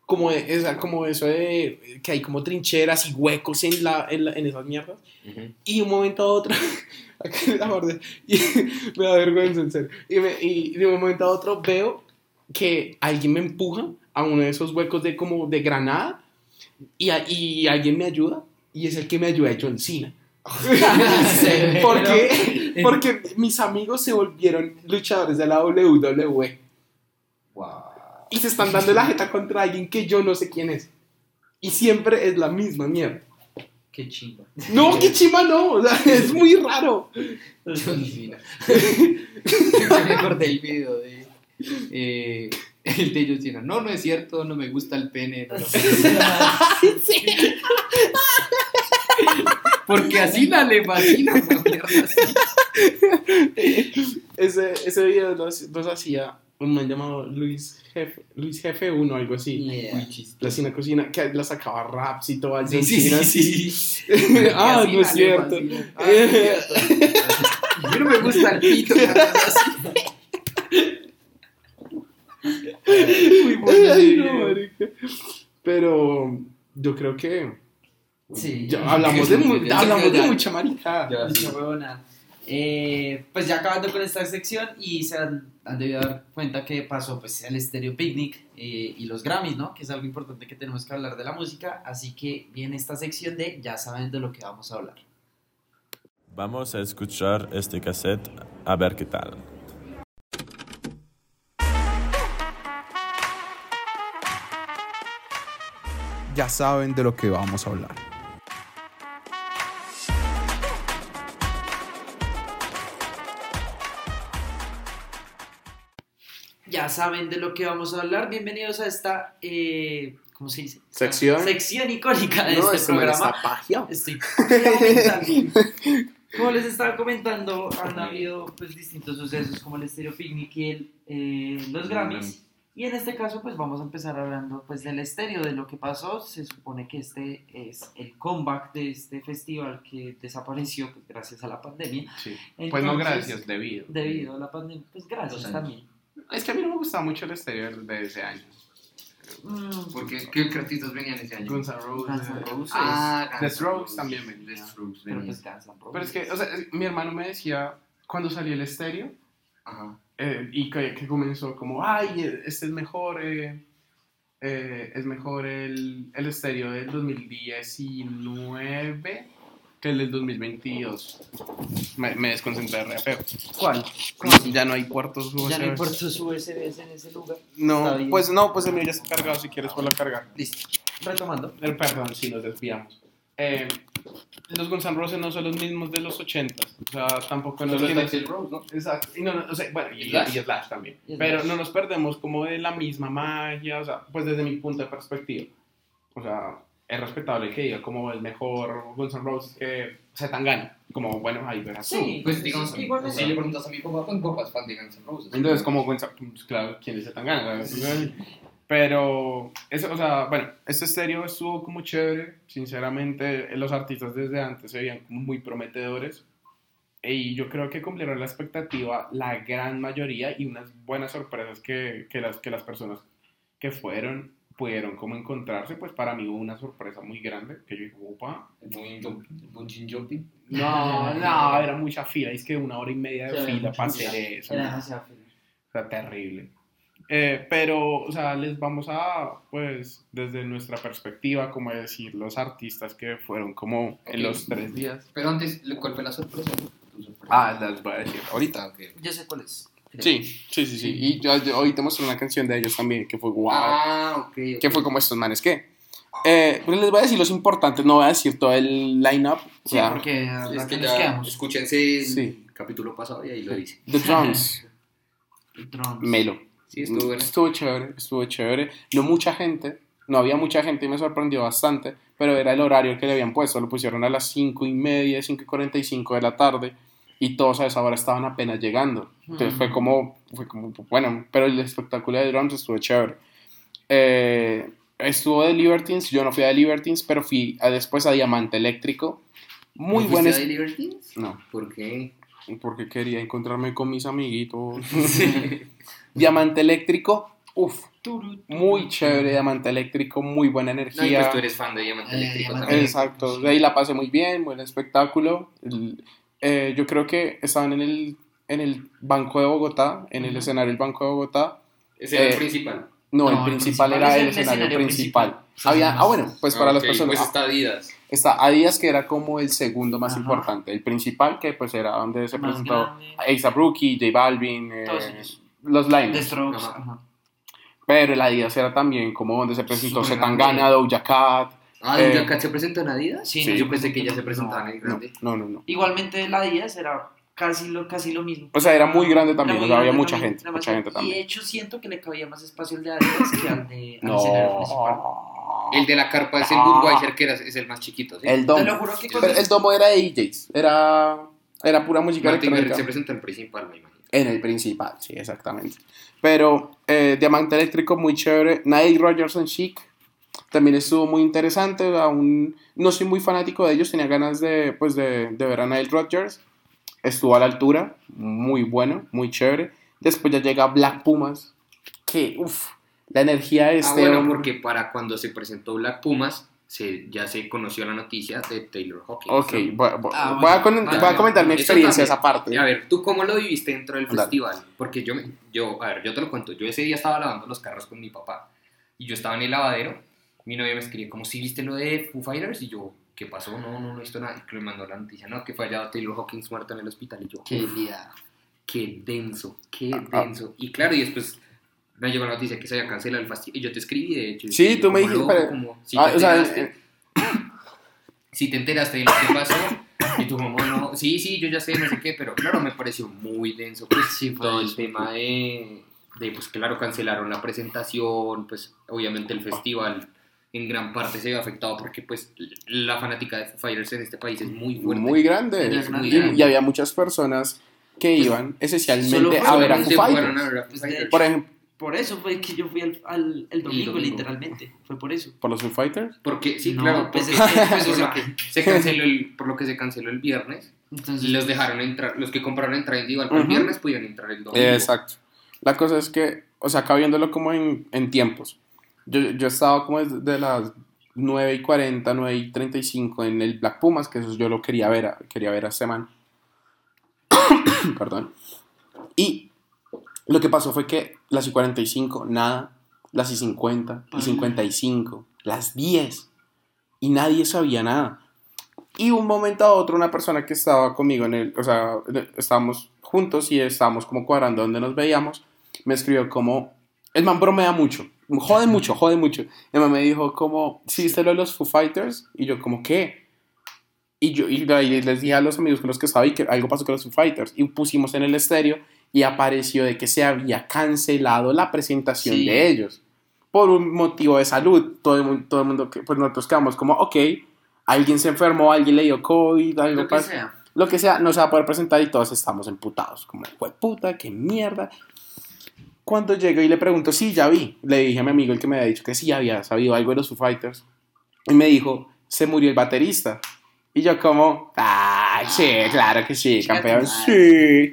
Como, de- esa, como eso de que hay como trincheras y huecos en, la, en, la- en esas mierdas. Ujú. Y de un momento a otro, y me da vergüenza en serio. Y, me- y de un momento a otro veo que alguien me empuja a uno de esos huecos de como de granada y, a- y alguien me ayuda y es el que me ayuda John Cena. ¿Por qué? Porque mis amigos se volvieron luchadores de la WWE Wow. y se están dando la jeta contra alguien que yo no sé quién es. Y siempre es la misma mierda. Qué chimba. No, qué chima no, o sea, es muy raro. Yo me acordé del video de eh, el de. No, no es cierto, no me gusta el pene. no Porque así la le fascina así. Ese, ese video los, los hacía un man llamado Luis Jefe, Luis Jefe 1 algo así. Yeah. La cocina cocina, que la sacaba raps y todo al Sí, sí, Cena, sí, así. sí. ah, no es así cierto. Ah, no es cierto. A mí no me gusta el pito. así. Muy bueno. Pero yo creo que Sí. ya hablamos de, Ya, hablamos de mucha maricada. Mucha huevona. Eh, pues ya acabando con esta sección y se han, han debido dar cuenta que pasó pues el Stereo Picnic eh, y los Grammys, ¿no? Que es algo importante que tenemos que hablar de la música, así que viene esta sección de ya saben de lo que vamos a hablar. Vamos a escuchar este cassette a ver qué tal. Ya saben de lo que vamos a hablar. Ya saben de lo que vamos a hablar, bienvenidos a esta, eh, ¿cómo se dice? Sección. Sección icónica de No, este programa. esta pagia. Estoy. Como les estaba comentando, han habido pues, distintos sucesos como el Stereo Picnic y el, eh, los Grammys. Y en este caso, pues vamos a empezar hablando pues del estéreo, de lo que pasó. Se supone que este es el comeback de este festival que desapareció pues, gracias a la pandemia. Sí. Pues no Entonces, gracias, debido. Debido a la pandemia, pues gracias también. Es que a mí no me gustaba mucho el estéreo de ese año. Mm, Porque, ¿qué artistas venían ese año? Guns N' Roses. Guns N' Roses. Ah, The Guns N' Strokes Roses. también venían. The Strokes pero venían. pues Guns N' Roses. Pero es que, o sea, mi hermano me decía, cuando salió el estéreo, Ajá. eh, y que, que comenzó como, ay, este es mejor, eh, eh, es mejor el, el estéreo del 2019 que el del 2022. Me, me desconcentré re feo. ¿Cuál? Ya no hay puertos USB. Ya no hay puertos USBs en ese lugar. No, pues no, pues el mío ya está cargado, si quieres ponlo a cargar. Listo. Retomando. Eh, Perdón, si nos desviamos. Eh, los Guns N' Roses no son los mismos de los 80. O sea, tampoco Solo está tienen- Rose, ¿no? Exacto. Y no, no, o sea, bueno, y, Y Slash. y Slash también. Y Pero Slash. no nos perdemos como de la misma magia, o sea, pues desde mi punto de perspectiva. O sea, es respetable que diga como el mejor Guns N' Roses que se tan gana. Como, bueno, ahí verás tú. Sí. Pues digamos, Sí, igual si le preguntas a mi papá, pues mi papá es fan de Guns N' Roses. Entonces, como Guns N' pues, claro, ¿quién es tan gana? Pero, eso, o sea, bueno, este estéreo estuvo como chévere. Sinceramente, los artistas desde antes se veían como muy prometedores. Y yo creo que cumplieron la expectativa la gran mayoría y unas buenas sorpresas que, que, las, que las personas que fueron pudieron como encontrarse. Pues para mí hubo una sorpresa muy grande que yo dije, opa. Bungee jumping. No, no, era mucha fila. Es que una hora y media de Sí, fila para fila. hacer eso. Era ¿no? demasiado feliz. O sea, terrible. Eh, pero, o sea, les vamos a, pues, desde nuestra perspectiva, como decir, los artistas que fueron como en Ok. los tres días. Pero antes, ¿cuál fue la sorpresa? Sorpresa. Ah, les voy a decir ahorita. ok. Yo sé cuál es. Sí, sí, sí, sí. Y yo, yo hoy te mostré una canción de ellos también, que fue wow. Ah, ok. ok. Que fue como estos manes que. Eh, pues les voy a decir los importantes, no voy a decir todo el line-up. O Sí, sea, porque a Es que ya, quedamos. escúchense el Sí. capítulo pasado y ahí lo dice. The Drums, Drums. Melo. Sí, estuvo bueno. Estuvo chévere, estuvo chévere. No mucha gente, no había mucha gente y me sorprendió bastante, pero era el horario que le habían puesto. Lo pusieron a las 5 y media, 5 y 45 de la tarde y todos a esa hora estaban apenas llegando. Entonces fue como, fue como, bueno, pero el espectáculo de drums estuvo chévere. Eh, estuvo de Libertines, yo no fui a The Libertines, pero fui a- después a Diamante Eléctrico. Muy ¿No buen... fuiste es- a The Libertines? No, ¿Por qué? porque quería encontrarme con mis amiguitos. Diamante Eléctrico, uff, muy chévere Diamante Eléctrico, muy buena No, y energía. pues tú eres fan de Diamante Eh, Eléctrico Diamante también. Exacto, de ahí la pasé muy bien, buen espectáculo. El- eh, yo creo que estaban en el, en el Banco de Bogotá, en el escenario del Banco de Bogotá. Ese era Eh, el principal. No, No, el el principal era el el escenario escenario principal. principal. Había, ah, bueno, pues para Ah, las personas. Pues está Adidas. Está Adidas, que era como el segundo más Ajá. importante. El principal, que pues era donde se Más presentó. A$AP Rocky, J Balvin, eh, los The Liners. Pero el Adidas era también como donde se presentó Zetangana. Doja Cat. Ah, Eh, ¿Doja Cat se presentó en Adidas? Sí, Sí. Yo pensé que ya se no. presentaba en el grande. no, no. no. Igualmente la 10 era casi lo, casi lo mismo. O sea, era muy grande también, o sea, había mucha también, gente, mucha gente Y también. de hecho siento que le cabía más espacio al de Adidas que al de al No. El de la carpa es el. Budweiser, que era, es el más chiquito, ¿sí? El domo. Te lo juro que Pero el domo era de DJs, era, era pura música electrónica. se presentó en principal, me imagino. En el principal, sí, exactamente. Pero eh, Diamante Eléctrico, muy chévere. Nile Rogers and Chic también estuvo muy interesante. Aún no soy muy fanático de ellos, tenía ganas de, pues, de, de ver a Nile Rogers. Estuvo a la altura, muy bueno, muy chévere. Después ya llega Black Pumas, que, uff, la energía de Ah, este bueno, hombre- porque para cuando se presentó Black Pumas, se, ya se conoció la noticia de Taylor Hawkins. Ok, ¿no? voy, voy- Ah, voy a, bueno, con- voy a comentar mi experiencia esa parte. A ver, ¿tú cómo lo viviste dentro del festival? Porque yo, yo, a ver, yo te lo cuento. Yo ese día estaba lavando los carros con mi papá y yo estaba en el lavadero. Mi novia me escribió, como si viste lo de Foo Fighters? Y yo, ¿qué pasó? No, no, no he visto nada. Y me mandó la noticia, no, que fue allá Taylor Hawkins muerto en el hospital. Y yo, Qué día. qué denso, qué Ah. denso. Y claro, y después me llegó la noticia que se había cancelado el festival. Y yo te escribí, de hecho. Sí, tú me dijiste, pero- como, si Ah, te o sea, eh, si te enteraste de lo que pasó. Y tú como, no, sí, sí, yo ya sé, no sé qué, pero claro, me pareció muy denso, pues, Sí, todo el tema de, de, pues, claro, cancelaron la presentación, pues, obviamente el festival en gran parte se vio afectado porque, pues, la fanática de Foo Fighters en este país es muy fuerte. muy grande. Es muy Y- grande. Y, había muchas personas que iban esencialmente a ver a Foo Fighters. a ver a Foo Pues, Fighters. Por ejemplo, Por eso fue que yo fui al, al- el domingo, domingo. literalmente. Fue por eso. por los Foo Fighters. Porque, sí, No, claro, pues porque- es que- pues, o por, sea- lo que se canceló el, por lo que se canceló el viernes, Entonces, y los dejaron entrar, los que compraron entrada individual para el Ujú. viernes pudieron entrar el domingo. Exacto. La cosa es que, o sea, acá viéndolo como en, en tiempos. Yo, yo estaba como desde las 9 y 40, 9 y 35 en el Black Pumas, que eso yo lo quería ver, quería ver a este man. Perdón. Y lo que pasó fue que las y 45, nada. Las y 50, y Ay. 55, las 10. Y nadie sabía nada. Y un momento a otro, una persona que estaba conmigo en el, o sea, estábamos juntos y estábamos como cuadrando donde nos veíamos, me escribió como, el man bromea mucho, jode mucho, jode mucho. Man me dijo como, ¿sí viste lo de los Foo Fighters? Y yo como, ¿qué? Y yo y les dije a los amigos con los que estaba y que algo pasó con los Foo Fighters. Y pusimos en el estéreo y apareció de que se había cancelado la presentación Sí. de ellos. Por un motivo de salud. Todo el mundo, todo el mundo pues nosotros quedamos como, ok, alguien se enfermó, alguien le dio COVID, algo Lo que sea. lo que sea, no se va a poder presentar y todos estamos emputados. Como, puta, qué mierda. Cuando llego y le pregunto, sí, ya vi. Le dije a mi amigo, el que me había dicho que sí había sabido algo de los Foo Fighters. Y me dijo, se murió el baterista. Y yo como, ah, sí, claro que sí, campeón, sí.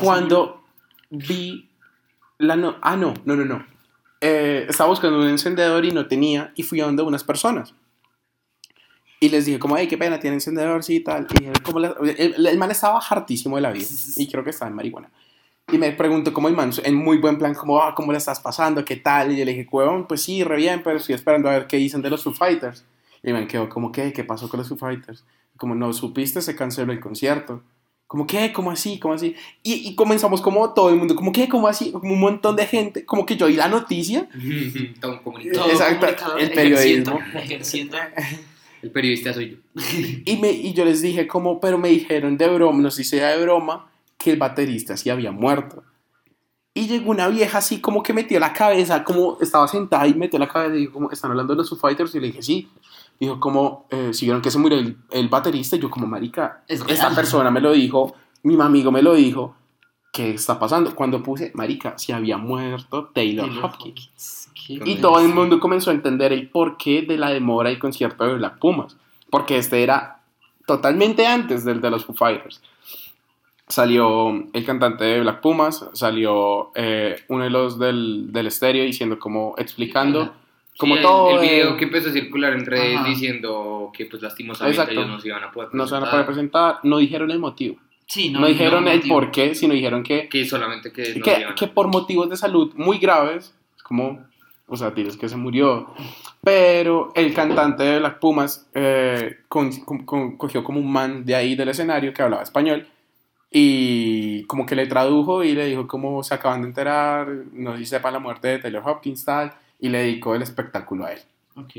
Cuando vi la no... Ah, no, no, no, no. Eh, estaba buscando un encendedor y no tenía y fui a donde unas personas. Y les dije como, hey, qué pena, tiene encendedor, sí, y tal. Y él, como la- el, el man estaba hartísimo de la vida y creo que estaba en marihuana. Y me preguntó como man, en muy buen plan, como, ah, ¿cómo le estás pasando? ¿Qué tal? Y yo le dije, huevón, pues sí, re bien, pero estoy esperando a ver qué dicen de los Foo Fighters. Y man quedó como, ¿qué? ¿Qué pasó con los Foo Fighters? Como, no supiste, se canceló el concierto. Como, ¿qué? ¿Cómo así? ¿Cómo así? Y, y comenzamos como todo el mundo, como, ¿qué? ¿Cómo así? Como un montón de gente, como que yo oí la noticia. Todo un comunicado. Exacto, el periodismo. Ejerciendo, ejerciendo. El periodista soy yo. Y, me, y yo les dije como, pero me dijeron de broma, no sé si sea de broma, que el baterista sí había muerto. Y llegó una vieja así como que metió la cabeza, como estaba sentada y metió la cabeza y dijo, como, ¿están hablando de los Foo Fighters? Y le dije, sí. Dijo como, eh, ¿sí vieron que se murió el, el baterista? Y yo como, marica, Es esta real. persona me lo dijo, mi amigo me lo dijo, ¿qué está pasando? Cuando puse, marica, si había muerto Taylor, Taylor Hopkins. ¿Qué? Y todo el mundo comenzó a entender el porqué de la demora del concierto de Black Pumas. Porque este era totalmente antes del de los Foo Fighters. Salió el cantante de Black Pumas, salió eh, uno de los del, del estéreo diciendo como, explicando, como Sí, todo... El, el video eh, que empezó a circular en redes Ajá. diciendo que pues lastimosamente Exacto. ellos no se iban a poder no se van a presentar, poder presentar, no dijeron el motivo. Sí, No, dijeron el motivo. por qué, sino dijeron que Que solamente que no que, que por motivos de salud muy graves, es como, o sea, tienes que se murió, pero el cantante de Black Pumas eh, con- con- con- cogió como un man de ahí del escenario que hablaba español y como que le tradujo y le dijo como se acaban de enterar, no si sepa la muerte de Taylor Hopkins tal, y le dedicó el espectáculo a él. Ok.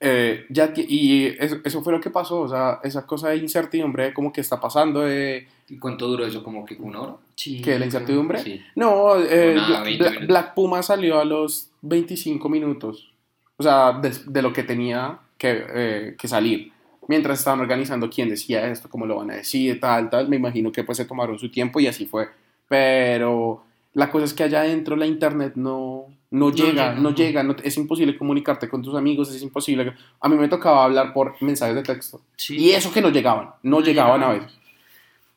Eh, ya y eso, eso fue lo que pasó, o sea, esa cosa de incertidumbre como que está pasando, de ¿Y ¿Cuánto duró eso? ¿Como que una hora? Sí. que la incertidumbre. Sí. No, eh, Una, Bla- 20 Bla- minutos. Black Puma salió a los 25 minutos. O sea, de, de lo que tenía que, eh, que salir. Mientras estaban organizando quién decía esto, cómo lo van a decir, tal, tal. Me imagino que pues se tomaron su tiempo y así fue. Pero la cosa es que allá adentro la internet no, no, llega, no no. llega. no- es imposible comunicarte con tus amigos, es imposible. A mí me tocaba hablar por mensajes de texto. Sí. Y eso que no llegaban, no, llegaban a veces.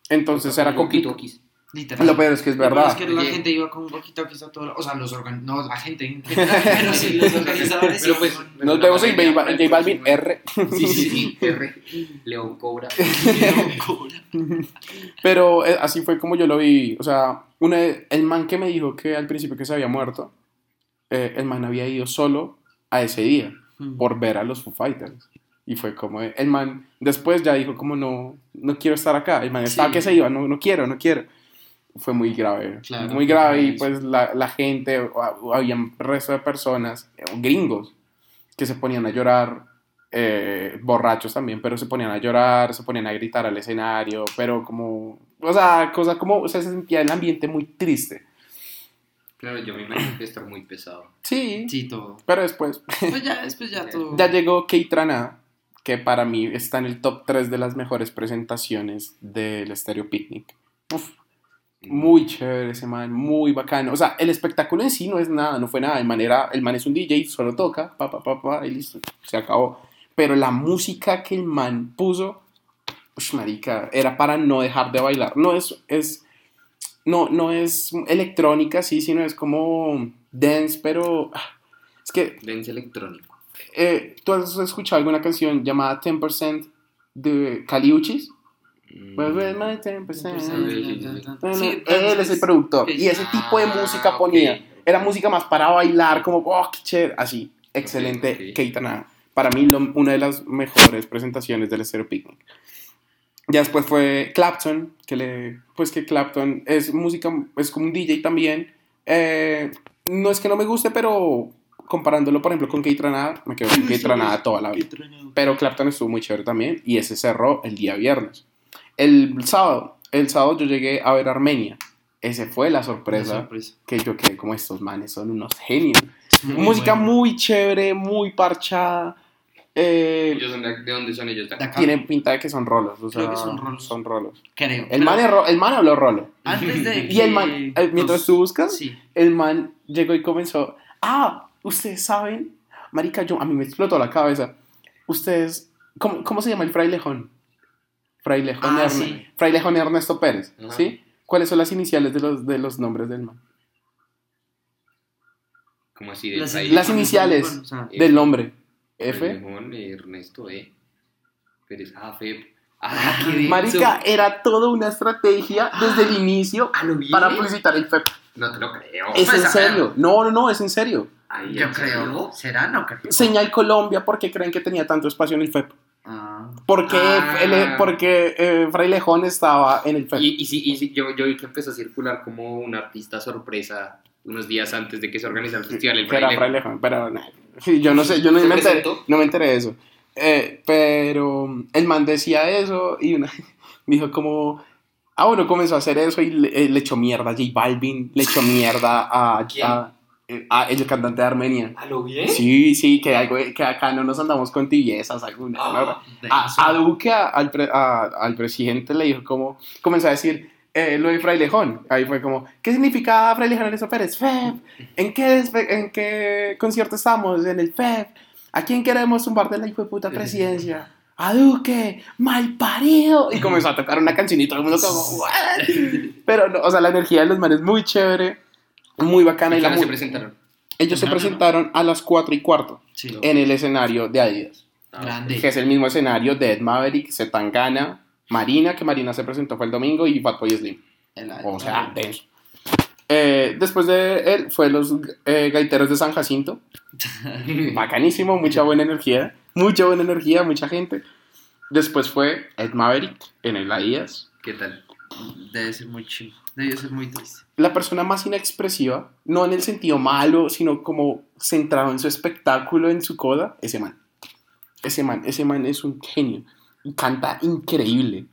Entonces era complicado. Literal. Lo peor es que es verdad. Es que la gente iba con walkie-talkies a todo lado. O sea, los organ... No, la gente. Pero sí, los organizadores. Pero pues, Nos vemos en J Bal- J Balvin R. Sí, sí, sí. R. León Cobra. Pero eh, así fue como yo lo vi. O sea, una, el man que me dijo que al principio que se había muerto, eh, el man había ido solo a ese día Mm. por ver a los Foo Fighters. Y fue como, eh, el man después ya dijo como no, no quiero estar acá. El man estaba Sí. que se iba, no, no quiero, no quiero. Fue muy grave, Claro, muy grave y pues la, la gente, había un resto de personas, eh, gringos, que se ponían a llorar, eh, borrachos también, pero se ponían a llorar, se ponían a gritar al escenario, pero como, o sea, cosa como, o sea, se sentía el ambiente muy triste. Claro, yo me imagino que estar muy pesado. Sí, Sí, todo. pero después, Pues ya, después ya todo. ya llegó Keitrana, que para mí está en el top 3 de las mejores presentaciones del Stereo Picnic. Uf, muy chévere ese man, muy bacano. O sea, el espectáculo en sí no es nada, no fue nada. El man, era- el man es un DJ, solo toca, pa, pa, pa, pa, y listo, se acabó. Pero la música que el man puso, ush, marica, era para no dejar de bailar. No es, es, no, no es electrónica, sí, sino es como dance, pero ah, es que Dance electrónico. eh, ¿tú has escuchado alguna canción llamada 10% de Caliuchis? Él es el productor. Y ese tipo de Ah, música ponía. Era música más para bailar, como, oh, qué chévere. Así, excelente. Keitana. Para mí, lo- una de las mejores presentaciones del Stereo Picnic. Ya después fue Clapton, que le. Pues que Clapton es música, es como un DJ también. Eh, no es que no me guste, pero comparándolo, por ejemplo, con Kate Ranada, me quedo con Kate Ranada toda la vida. Pero Clapton estuvo muy chévere también y ese cerró el día viernes. El sábado, el sábado yo llegué a ver Armenia. Ese fue la sorpresa, sorpresa. que yo quedé como estos manes son unos genios. Muy Música bueno. muy chévere, muy parchada. eh, de, ¿de dónde son ellos? de acá? Tienen pinta de que son rolos. o Creo sea, que son rolos. Son rolos. Creo. El man, ro- el man habló rolo. Antes de Y el que man, eh, mientras tú buscas, Sí. el man llegó y comenzó, ah, ustedes saben, marica, yo, a mí me explotó la cabeza, ustedes, ¿cómo, cómo se llama el frailejón? Frailejón, Ah, Erne- sí. frailejón Ernesto Pérez. ¿sí? ¿Cuáles son las iniciales de los, de los nombres del man? Como así? Del Las. Las iniciales. o sea, Del nombre. F. Frailejón, Ernesto E. Pérez. Ah, Feb. Ah, Ah, qué bien. Marica, era toda una estrategia desde el inicio ¿A lo bien? para publicitar el FEP. No te lo creo. Es en Pues, serio. No, no, no, es en serio. Ay, Yo creo. ¿Será? No creo. Señal Colombia, ¿por qué creen que tenía tanto espacio en el FEP? Ah. Porque, Ah. el- porque eh, Frailejón estaba en el FEP. Y, y sí, y sí, yo, yo vi que empezó a circular como un artista sorpresa unos días antes de que se organizara el festival. El que era. Frailejón, pero yo no sé, yo no ¿Se me, enteré, no me enteré de eso. Eh, pero el man decía eso y una- dijo como, ah, bueno, comenzó a hacer eso y le, eh, le echó mierda a J Balvin, le echó mierda a, ¿Quién? a- a el cantante de Armenia. ¿A lo bien? Sí, sí, que, algo, que acá no nos andamos con tibiezas alguna. Ah, ¿no? a, a Duque, a- al, pre- a- al presidente, le dijo como, comenzó a decir eh, lo de Frailejón. Ahí fue como, ¿qué significa Frailejón Ernesto Pérez? FEP. ¿En qué, ¿En qué concierto estamos? En el FEP. ¿A quién queremos tumbar de la hijo de puta presidencia? A Duque, mal parido. Y comenzó a tocar una cancionita, todo el mundo como, "What?". Pero, no, o sea, la energía de los manes es muy chévere, muy bacana. ¿Y Y la se presentaron? ellos se no, presentaron a las 4 y cuarto Sí. en el escenario de Adidas Grande. que es el mismo escenario de Ed Maverick, Zetangana, Marina, que Marina se presentó fue el domingo, y Fatboy Slim. El- O sea, denso. Eh, después de él fue los eh, gaiteros de San Jacinto. Bacanísimo, mucha buena energía. Mucha buena energía, mucha gente. Después fue Ed Maverick en el Adidas. ¿Qué tal? Debe ser muy chido. Debe ser muy triste. La persona más inexpresiva, no en el sentido malo, sino como centrado en su espectáculo, en su coda, ese man. Ese man, ese man es un genio. Y canta increíble.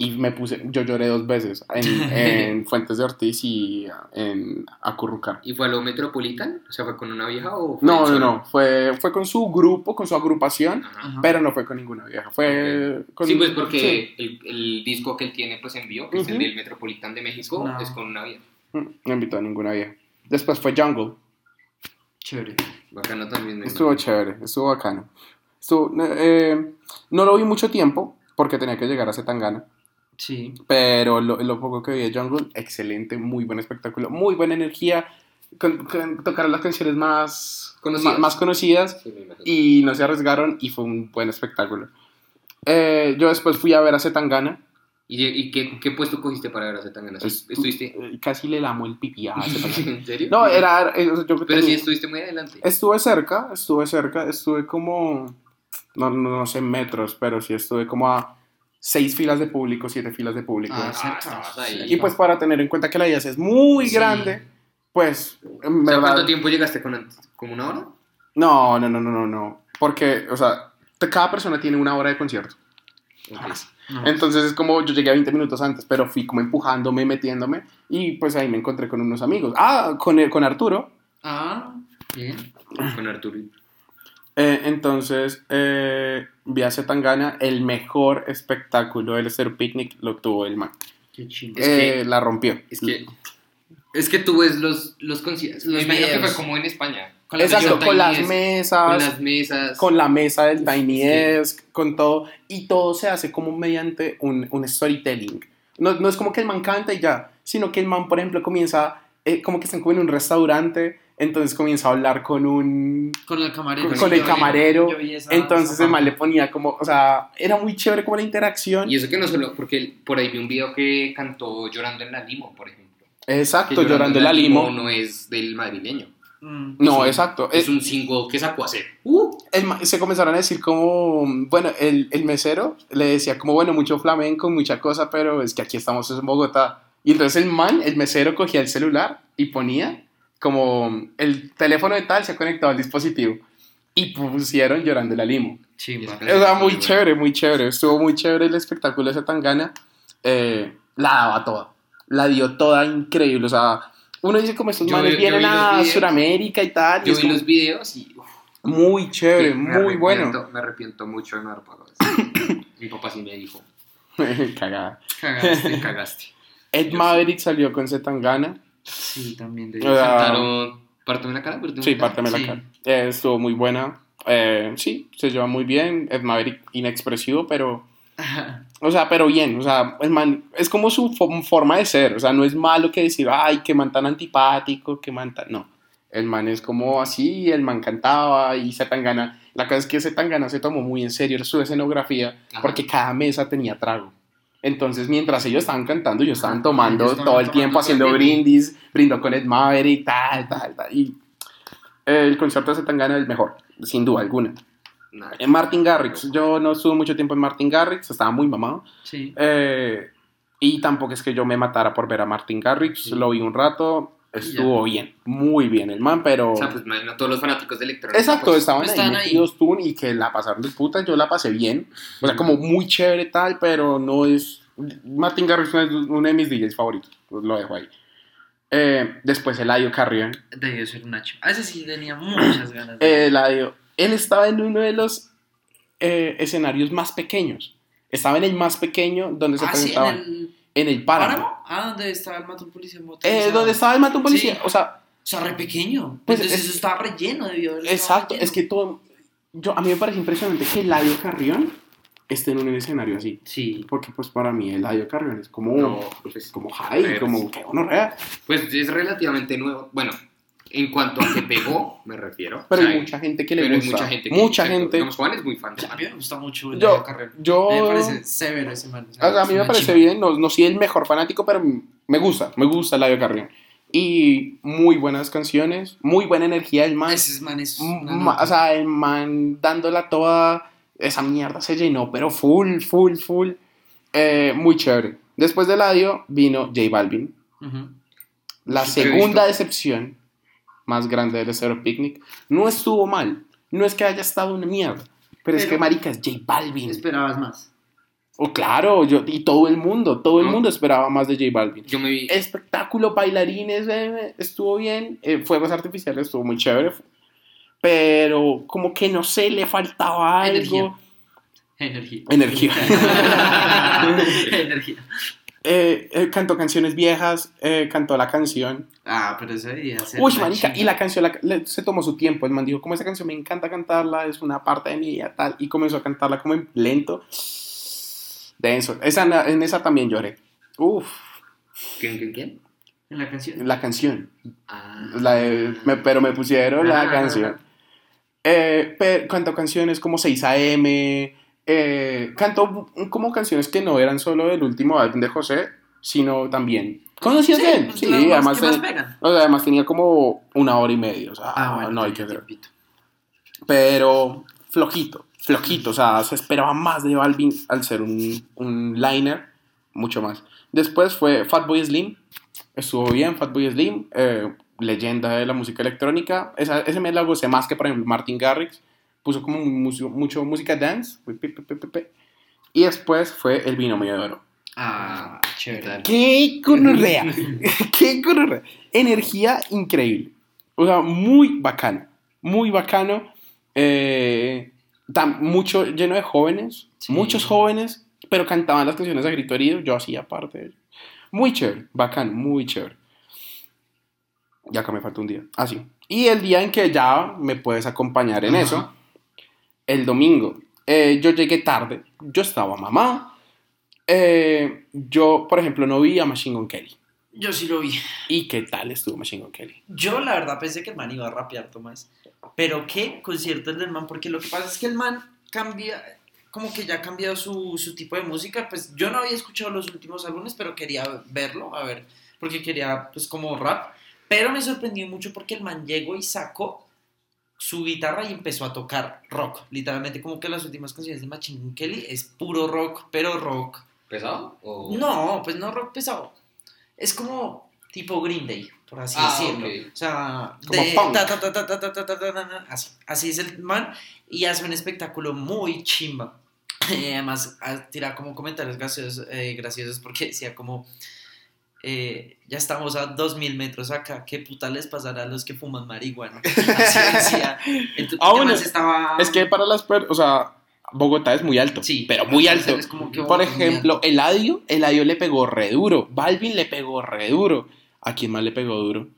Y me puse, yo lloré dos veces en, en Fuentes de Ortiz y en Acurrucar. ¿Y fue a lo Metropolitan? O sea, ¿fue con una vieja o fue No, no, no, fue, fue con su grupo, con su agrupación, Ajá. Pero no fue con ninguna vieja. Fue con, Sí, pues porque sí. el, el disco que él tiene pues en vivo, que es el del Metropolitan de México, No. es con una vieja. Mm, No invitó a ninguna vieja. Después fue Jungle. Chévere. Bacano también. me Estuvo imagino. chévere, estuvo bacano. Estuvo, eh, no lo vi mucho tiempo porque tenía que llegar a Zetangana, Sí. pero lo, lo poco que vi de Jungle, excelente, muy buen espectáculo, muy buena energía. Con, con- tocaron las canciones más Conocidas. Más, conocidas Sí, y no se arriesgaron y fue un buen espectáculo. Eh, yo después fui a ver a Zetangana. ¿Y, y qué, qué puesto cogiste para ver a Zetangana? ¿Sí Estu- ¿Estuviste? eh, Casi le lamo el pipí a. ¿En serio? No, era... eh, yo Pero tenía- sí estuviste muy adelante. Estuve cerca, estuve cerca, estuve como, no, no, no sé metros, pero sí estuve como a seis filas de público, siete filas de público. Ah, Ah, ahí. y pues para tener en cuenta que la IAS es muy Sí. grande, pues, en O sea, verdad... ¿Cuánto tiempo llegaste con antes? ¿Como una hora? No, no, no, no, no, no, porque, o sea, cada persona tiene una hora de concierto. No. Entonces es como yo llegué 20 minutos antes, pero fui como empujándome, metiéndome, y pues ahí me encontré con unos amigos. Ah, con, con Arturo. Ah, bien. Con Arturo. Eh, entonces, eh, vi a Zetangana, el mejor espectáculo del Estero Picnic lo tuvo el man. Qué chido. Es Eh, que- la rompió. Es que, es que tú ves los, los conciertos. Los Me imagino que fue como en España. Con Exacto, con las es- mesas, Con las mesas. con la mesa del Tiny Sí. Desk, con todo, y todo se hace como mediante un, un storytelling. No, no es como que el man canta y ya, sino que el man, por ejemplo, comienza, eh, como que están como en un restaurante, entonces comienza a hablar con un... Con el camarero. Con, sí, el yo vi- camarero, yo vi esa- entonces esa el man le ponía como, o sea, era muy chévere como la interacción. Y eso que no solo, porque por ahí vi un video que cantó Llorando en la Limo, por ejemplo. Exacto, llorando la limo. no es del madrileño. Mm. No, es un- exacto. Es El- un single que sacó a hacer. el ma- se comenzaron a decir como, bueno, el, el mesero le decía como, bueno, mucho flamenco, mucha cosa, pero es que aquí estamos en Bogotá. Y entonces el man, el mesero cogía el celular y ponía como el teléfono de tal se ha conectado al dispositivo. Y pusieron llorando la limo. Chimba. O sea, muy bueno. chévere, muy chévere. Estuvo muy chévere el espectáculo de Zetangana. Eh, la daba toda. La dio toda increíble. O sea, uno dice como estos manes vienen a videos. Sudamérica y tal. y Yo es vi como los videos y uf, muy chévere, me muy bueno. Me arrepiento mucho de no haber pagado eso. Mi papá sí me dijo, Cagada. Cagaste. cagaste. Ed Yo Maverick salió con Zetangana. Sí, también de Cantaron Pártame la cara, pártame Sí, la cara. párteme la Sí. cara. Eh, estuvo muy buena. Eh, sí, se lleva muy bien. Ed Maverick inexpresivo, pero. O sea, pero bien. O sea, el man, es como su fo- forma de ser. O sea, no es malo que decir, ay, que man tan antipático, que man tan. No. El man es como así, el man cantaba y Zetangana. La cosa es que Zetangana se tomó muy en serio su escenografía Ajá. porque cada mesa tenía trago. Entonces, mientras ellos estaban cantando, ellos estaban tomando estaban todo el tomando tiempo, haciendo brindis, brindó con Ed Maverick, tal, tal, tal. Y el concierto de Zetangana es el mejor, sin duda alguna. En Martin Garrix, yo no estuve mucho tiempo en Martin Garrix, estaba muy mamado. Sí. Eh, y tampoco es que yo me matara por ver a Martin Garrix, Sí. lo vi un rato, estuvo bien, muy bien el man, pero... O sea, pues imagino todos los fanáticos de electrónica. Exacto, pues, estaban pues, ahí estaban ahí. metidos tú y que la pasaron de puta, yo la pasé bien. O sea, como muy chévere tal, pero no es... Martin Garrix no es uno de mis DJs favoritos, pues lo dejo ahí. Eh, después Eladio Carrión. Debió ser una chimba. A ese sí tenía muchas ganas. de- Eh, Eladio, él estaba en uno de los eh, escenarios más pequeños. Estaba en el más pequeño donde se ah, sí, en presentaban. el. En el páramo. ¿Páramo? Ah, donde estaba el matón policía Eh, motorizado. donde estaba el matón policía. Sí. O sea, O sea, re pequeño. Pues Entonces es- eso estaba relleno, haber estado exacto. Es que todo. Yo, a mí me parece impresionante que Eladio Carrión esté en un escenario así. Sí. Porque, pues, para mí, Eladio Carrión es como. No, pues, como high, como que honorrea. Pues es relativamente nuevo. Bueno, en cuanto a que pegó, me refiero. Pero O sea, hay mucha gente que le pero hay gusta. mucha gente. que- Mucha gente. Digamos, Juan es muy fan de A mí me gusta mucho el Yo- carrera. yo- Me parece severo ese man. O sea, a mí me parece chimba. bien, no, no soy el mejor fanático, pero me gusta, me gusta Eladio Carrión. Y muy buenas canciones, muy buena energía el man. Ese man es. Ma- o sea, el man dándola toda, esa mierda se llenó, pero full, full, full. Eh, muy chévere. Después de Eladio vino J Balvin. La Sí, te he segunda decepción más grande del Estero Picnic. No estuvo mal. No es que haya estado una mierda. Pero, es que, marica, es J Balvin. Esperabas más. Oh, claro, yo, y todo el mundo, todo el No. mundo esperaba más de J Balvin. Yo me vi. Espectáculo, bailarines, eh, estuvo bien. Eh, fuegos artificiales, estuvo muy chévere. Pero como que no sé, le faltaba algo. Energía. Energía. Energía. Eh, eh, cantó canciones viejas, eh, cantó la canción. Ah, pero eso debía ser. Uy, chimba. y la canción la- le- se tomó su tiempo. El man dijo, como esa canción me encanta cantarla, es una parte de mi vida, tal. Y comenzó a cantarla como en lento. Denso. Esa, en esa también lloré. Uf, ¿Quién, quién, quién? En la canción. la canción. Ah. La de- me- pero me pusieron la Ah. canción. Eh, cantó canciones como 6 AM. Eh, cantó como canciones que no eran solo del último álbum de José, sino también conocidas de él. pues, Sí, además, que más ten- pegan. o sea, además tenía como una hora y media. O sea, Ah, bueno, no hay que tenía tiempito. Pero flojito, flojito. O sea, se esperaba más de Balvin al ser un, un liner, mucho más. Después fue Fatboy Slim. Estuvo bien, Fatboy Slim, eh, leyenda de la música electrónica. Esa, ese me la gocé más que, por ejemplo, Martin Garrix. Puso como mucho, mucho música dance. Y después fue El Binomio de Oro. Ah, chévere. ¡Qué gonorrea! ¡Qué gonorrea! Energía increíble. O sea, muy bacano. Muy bacano. Eh, tan- mucho lleno de jóvenes. Sí. Muchos jóvenes. Pero cantaban las canciones a grito herido. Yo hacía parte de ello. Muy chévere. Bacano. Muy chévere. Ya acá me falta un día. Ah, sí. Y el día en que ya me puedes acompañar en Ajá. eso. El domingo. Eh, yo llegué tarde. Yo estaba mamá. Eh, yo, por ejemplo, no vi a Machine Gun Kelly. Yo sí lo vi. ¿Y qué tal estuvo Machine Gun Kelly? Yo la verdad pensé que el man iba a rapear, Tomás. Pero qué concierto el del man, porque lo que pasa es que el man cambia, como que ya ha cambiado su, su tipo de música. Pues yo no había escuchado los últimos álbumes, pero quería verlo, a ver, porque quería pues como rap. Pero me sorprendió mucho porque el man llegó y sacó su guitarra y empezó a tocar rock. Literalmente, como que las últimas canciones de Machine Kelly es puro rock, pero rock. ¿Pesado? O... No, pues no rock pesado. Es como tipo Green Day, por así decirlo. O sea, así, es el man y hace un espectáculo muy chimba. Además, tira como comentarios graciosos, graciosos porque decía como eh, ya estamos a 2000 metros acá, ¿qué puta les pasará a los que fuman marihuana? Así decía. Entonces, Ah, bueno, además estaba... Es que para las personas, o sea, Bogotá es muy alto. Sí, pero muy alto. es como que Por muy ejemplo, Eladio, Eladio le pegó re duro. Balvin le pegó re duro. ¿A quién más le pegó duro?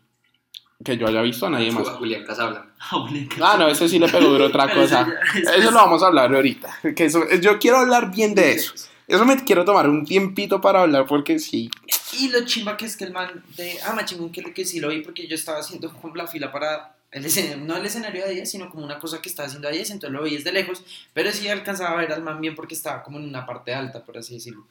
Que yo haya visto a nadie más. A Julián Casablanca. Ah, no, ese sí le pegó duro otra cosa. Eso lo vamos a hablar ahorita. Que eso, yo quiero hablar bien de eso. Eso me quiero tomar un tiempito para hablar porque sí. Y lo chimba que es que el man de Ah, chingón que, que sí lo vi porque yo estaba haciendo como la fila para el escenario, no el escenario de 10, sino como una cosa que estaba haciendo a 10, entonces lo vi desde lejos, pero sí alcanzaba a ver al man bien porque estaba como en una parte alta, por así decirlo.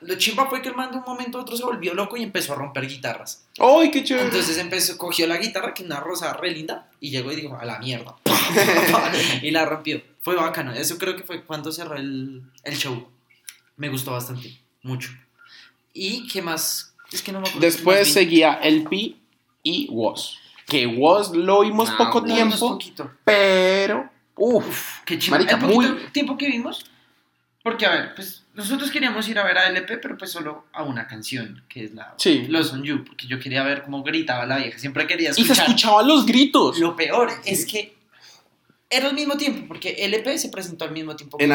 Lo chimba fue que el man de un momento a otro se volvió loco y empezó a romper guitarras. ¡Ay, qué chévere! Entonces empezó, cogió la guitarra, que es una rosa re linda, y llegó y dijo, a la mierda. y la rompió. Fue bacano. Eso creo que fue cuando cerró el, el show. Me gustó bastante, mucho. ¿Y qué más? Es que no me acuerdo. Después seguía el Pi y Woz. Que Woz lo vimos Ah, poco. No, no, es tiempo, poquito. pero. Uff, Qué. Marica, el poquito muy- tiempo que vimos. Porque, a ver, pues nosotros queríamos ir a ver a LP, pero pues solo a una canción, que es la Sí. Los On You, porque yo quería ver cómo gritaba la vieja. Siempre quería Y se escuchar. escuchaban los gritos. Lo peor es que era al mismo tiempo, porque LP se presentó al mismo tiempo. En eh,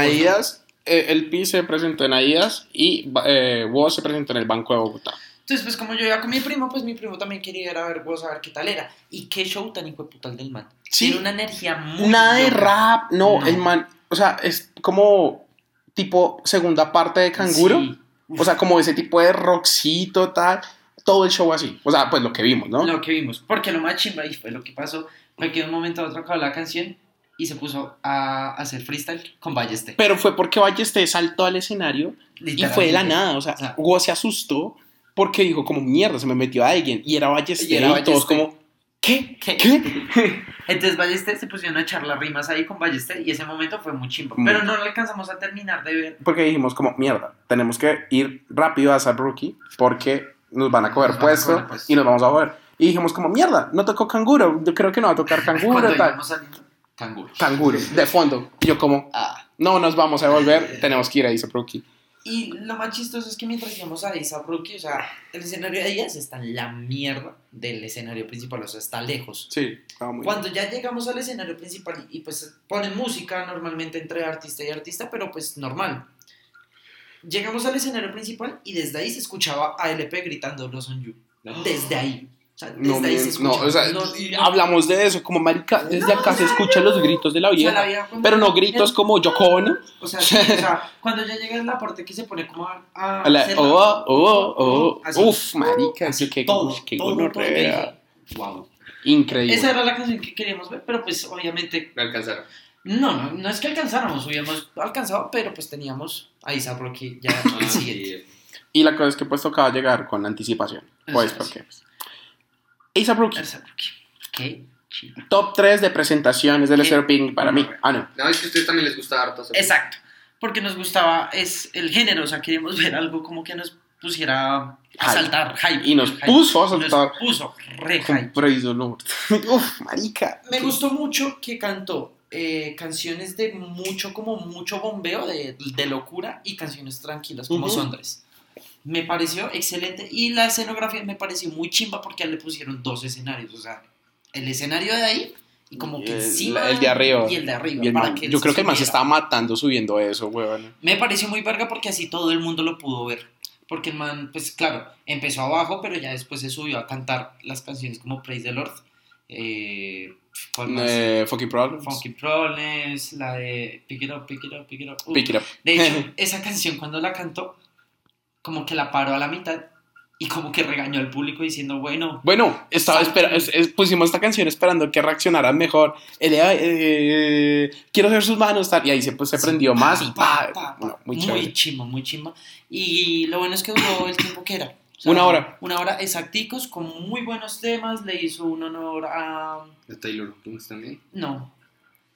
el Pi se presentó en Aidas y eh, se presentó en el Banco de Bogotá. Entonces, pues como yo iba con mi primo, pues mi primo también quería ir a ver Woz a ver qué tal era. Y qué show tan hijo de puta el del man. Sí. Tiene una energía muy. Nada de rap, no, No. el man, o sea, es como tipo segunda parte de Canguro. Sí. O sea, como ese tipo de rockcito, tal. Todo el show así. O sea, pues lo que vimos, ¿no? Lo que vimos. Porque lo más chimba y fue lo que pasó fue que de un momento a otro acabó la canción y se puso a hacer freestyle con Balleste. Pero fue porque Ballester saltó al escenario y fue de la nada. O sea, O sea, Hugo se asustó porque dijo como mierda, se me metió alguien. Y era Ballester Y y, era todos Ballester. como, ¿qué? ¿Qué? ¿Qué? Entonces Ballester se pusieron a echar las rimas ahí con Ballester y ese momento fue muy chimba. Muy. Pero no lo alcanzamos a terminar de ver. Porque dijimos como, mierda, tenemos que ir rápido a Zap Rookie porque nos van a coger a puesto y nos vamos a ver. Y dijimos como, mierda, no tocó canguro, yo creo que no va a tocar canguro, tal. íbamos saliendo, canguro. Canguro, de fondo. Y yo como, Ah. no nos vamos a devolver, tenemos que ir a Zap Rookie. Y lo más chistoso es que mientras íbamos a Rookie, o sea, el escenario de ellas está en la mierda del escenario principal, o sea, está lejos. Sí, muy Cuando ya llegamos al escenario principal y, y, pues ponen música normalmente entre artista y artista, pero pues normal. Llegamos al escenario principal y desde ahí se escuchaba a LP gritando Los On You. Desde ahí. Desde No, ahí se men, no, escuchaba. o sea, No, y no, hablamos de eso, como marica, desde No, acá o se escuchan los gritos de la o sea, vieja, la vieja cuando- pero no gritos como Yoko Ono. O sea, sí, o sea, cuando ya llega la parte que se pone como a. la- oh, oh, oh, así. uf, marica, Así, que todo, qué todo. Wow. Increíble. Esa era la canción que queríamos ver, pero pues obviamente Me alcanzaron. no, no, no es que alcanzáramos, hubiéramos alcanzado, pero pues teníamos a Isa Rocky ya Ah, el siguiente. Y la cosa es que pues tocaba llegar con anticipación. Pues porque. A$AP Rocky, Isa Rocky. Qué chido. top 3 de presentaciones del. Stereo Picnic para mí. Ah, no. No, es que a ustedes también les gusta harto Exacto, porque nos gustaba es el género, o sea, queríamos ver algo como que nos pusiera a Hype. saltar, hype. Y nos hype. puso a Nos saltar. puso re hype. Praise the Lord. Uf, marica. Me gustó mucho que cantó eh, canciones de mucho, como mucho bombeo, de, de locura, y canciones tranquilas, como Ujú. Sondres. Me pareció excelente, y la escenografía me pareció muy chimba porque le pusieron dos escenarios, o sea, el escenario de ahí, y como Y que el- encima... el de arriba. Y el de arriba. El para man- que yo creo que el man se subiera. estaba matando subiendo eso, weón. Me pareció muy verga porque así todo el mundo lo pudo ver. Porque el man, pues claro, empezó abajo, pero ya después se subió a cantar las canciones como Praise the Lord. Eh, ¿Cuál más? Eh, fucking Problems. Funky Problems, la de Pick It Up, Pick It Up, Pick It Up. Uh, Pick it up. De hecho, esa canción cuando la cantó, como que la paró a la mitad y como que regañó al público diciendo, bueno, Bueno, estaba espera, es- es- pusimos esta canción esperando que reaccionaran mejor. Eh, eh, quiero ver sus manos, tal, y ahí se, pues, se prendió más y pa, pa, pa, no, muy muy, muy chimba. Y lo bueno es que duró el tiempo que era. O Una hora. Una hora exacticos, con muy buenos temas. Le hizo un honor a... de Taylor Kings también. No.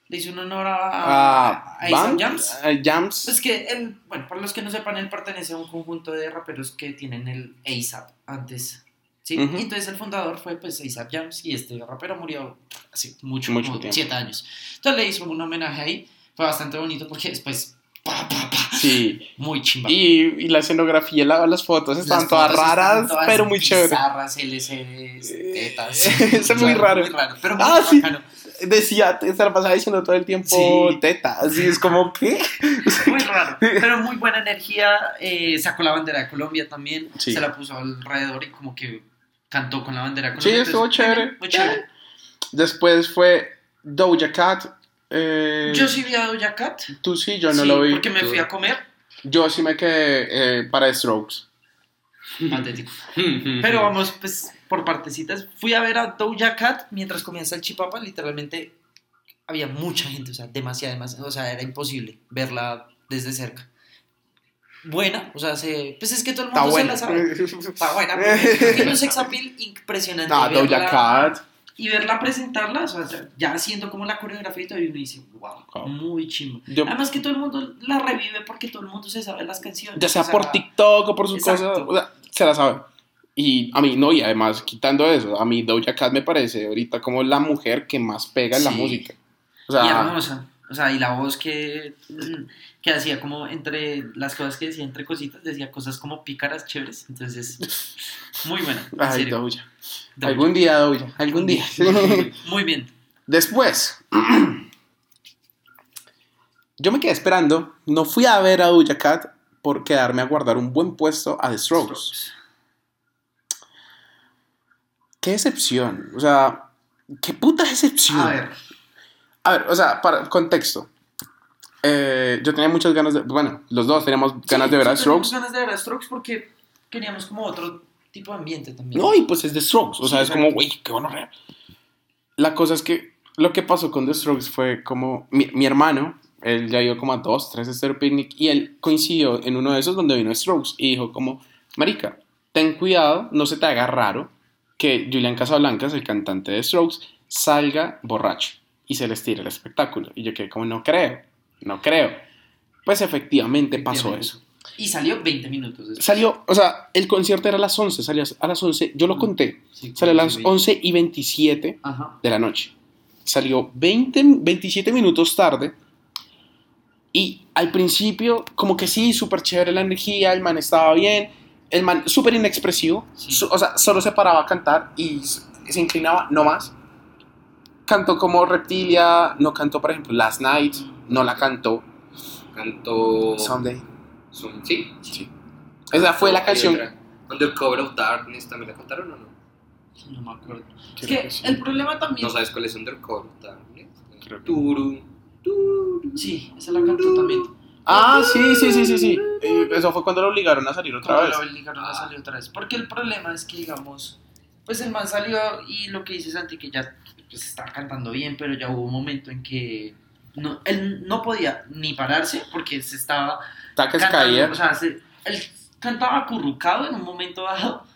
Le hizo un honor a... Ah, a Band, Jams. eh, Jams. Es que él, bueno, para los que no sepan, él pertenece a un conjunto de raperos que tienen el ASAP antes. ¿sí? Ujú. Y entonces el fundador fue pues A$AP Jams y este rapero murió hace mucho, Mucho como tiempo. siete años. Entonces le hizo un homenaje ahí, fue bastante bonito porque después, pa, pa, pa, Sí. muy chimba. Y, y la escenografía, la- las fotos estaban Las todas fotos están raras, todas pero muy chévere. Bizarras, LCDs, tetas. Es muy raro. Muy raro, pero muy Ah, sí. Decía, se la pasaba diciendo todo el tiempo Sí. teta. Así es como, ¿qué? Muy raro, pero muy buena energía. eh, sacó la bandera de Colombia también, Sí. se la puso alrededor y como que cantó con la bandera de Sí, Colombia. estuvo entonces, muy chévere. Muy chévere. Después fue Doja Cat. eh, Yo sí vi a Doja Cat. Tú sí, yo no sí, lo vi. Porque me fui a comer. Yo sí me quedé eh, para Strokes. Patético. Pero vamos, pues, por partecitas. Fui a ver a Doja Cat mientras comía salchipapa. Literalmente había mucha gente, o sea, demasiada, demasiada. O sea, era imposible verla desde cerca. Buena, o sea, se, pues es que todo el mundo se la sabe. Está buena. Tiene un sex appeal impresionante. No, Doja Cat. Y verla presentarla, o sea, ya haciendo como la coreografía y todo, y uno dice, wow, muy chimbo. Además que todo el mundo la revive porque todo el mundo se sabe las canciones. Ya sea o sea, por TikTok o por sus Exacto. cosas, o sea, se la sabe. Y a mí, no, y además, quitando eso, a mí Doja Cat me parece ahorita como la mujer que más pega en la música. O y sea, hermosa. O sea, y la voz que, mm, que hacía como entre las cosas que decía, entre cositas, decía cosas como pícaras chéveres. Entonces, muy buena. En ay, serio. Doja. Doja. Algún día, Doja, algún día. Muy bien. Después, yo me quedé esperando, no fui a ver a Doja Cat por quedarme a guardar un buen puesto a The Strokes. Qué decepción, o sea, qué puta decepción. A ver, A ver, o sea, para contexto. Eh, yo tenía muchas ganas de. Bueno, los dos teníamos ganas Sí, de ver a Strokes. ganas de ver a Strokes porque queríamos como otro tipo de ambiente también. No, y pues es The Strokes. O sea, Sí, es como, güey, qué bueno. La cosa es que lo que pasó con The Strokes fue como. Mi, mi hermano, él ya ido como a dos, tres Stereo Picnic y él coincidió en uno de esos donde vino Strokes y dijo, como, Marica, ten cuidado, no se te haga raro que Julian Casablancas, el cantante de Strokes, salga borracho y se les tire el espectáculo. Y yo quedé como, no creo, no creo. Pues efectivamente pasó eso. Y salió 20 minutos después. Salió, o sea, el concierto era a las 11, salió a las 11, yo lo conté, Sí, salió a las sí. 11 y 27 Ajá. de la noche. Salió 20, 27 minutos tarde. Y al principio, como que sí, súper chévere la energía, el man estaba bien, el man súper inexpresivo, Sí. su- o sea, solo se paraba a cantar y se inclinaba, no más. Cantó como Reptilia, no cantó, por ejemplo, Last Night, no la cantó. Cantó. Someday. Sun- Sí. Sí. Esa fue la canción. Undercover of Darkness, ¿también la cantaron o no? No me acuerdo. Es que que sí. el problema también. ¿No sabes cuál es Undercover of Darkness? Turu, turu. Sí, esa la cantó también. Ah, sí, sí, sí, sí, sí. Eso fue cuando lo obligaron a salir otra Cuando vez. la obligaron a salir otra vez. Porque el problema es que, digamos, pues el man salió y lo que dice Santi, que ya pues, estaba cantando bien, pero ya hubo un momento en que no, él no podía ni pararse porque se estaba Taques cantando, caía. o sea, se- él cantaba acurrucado en un momento dado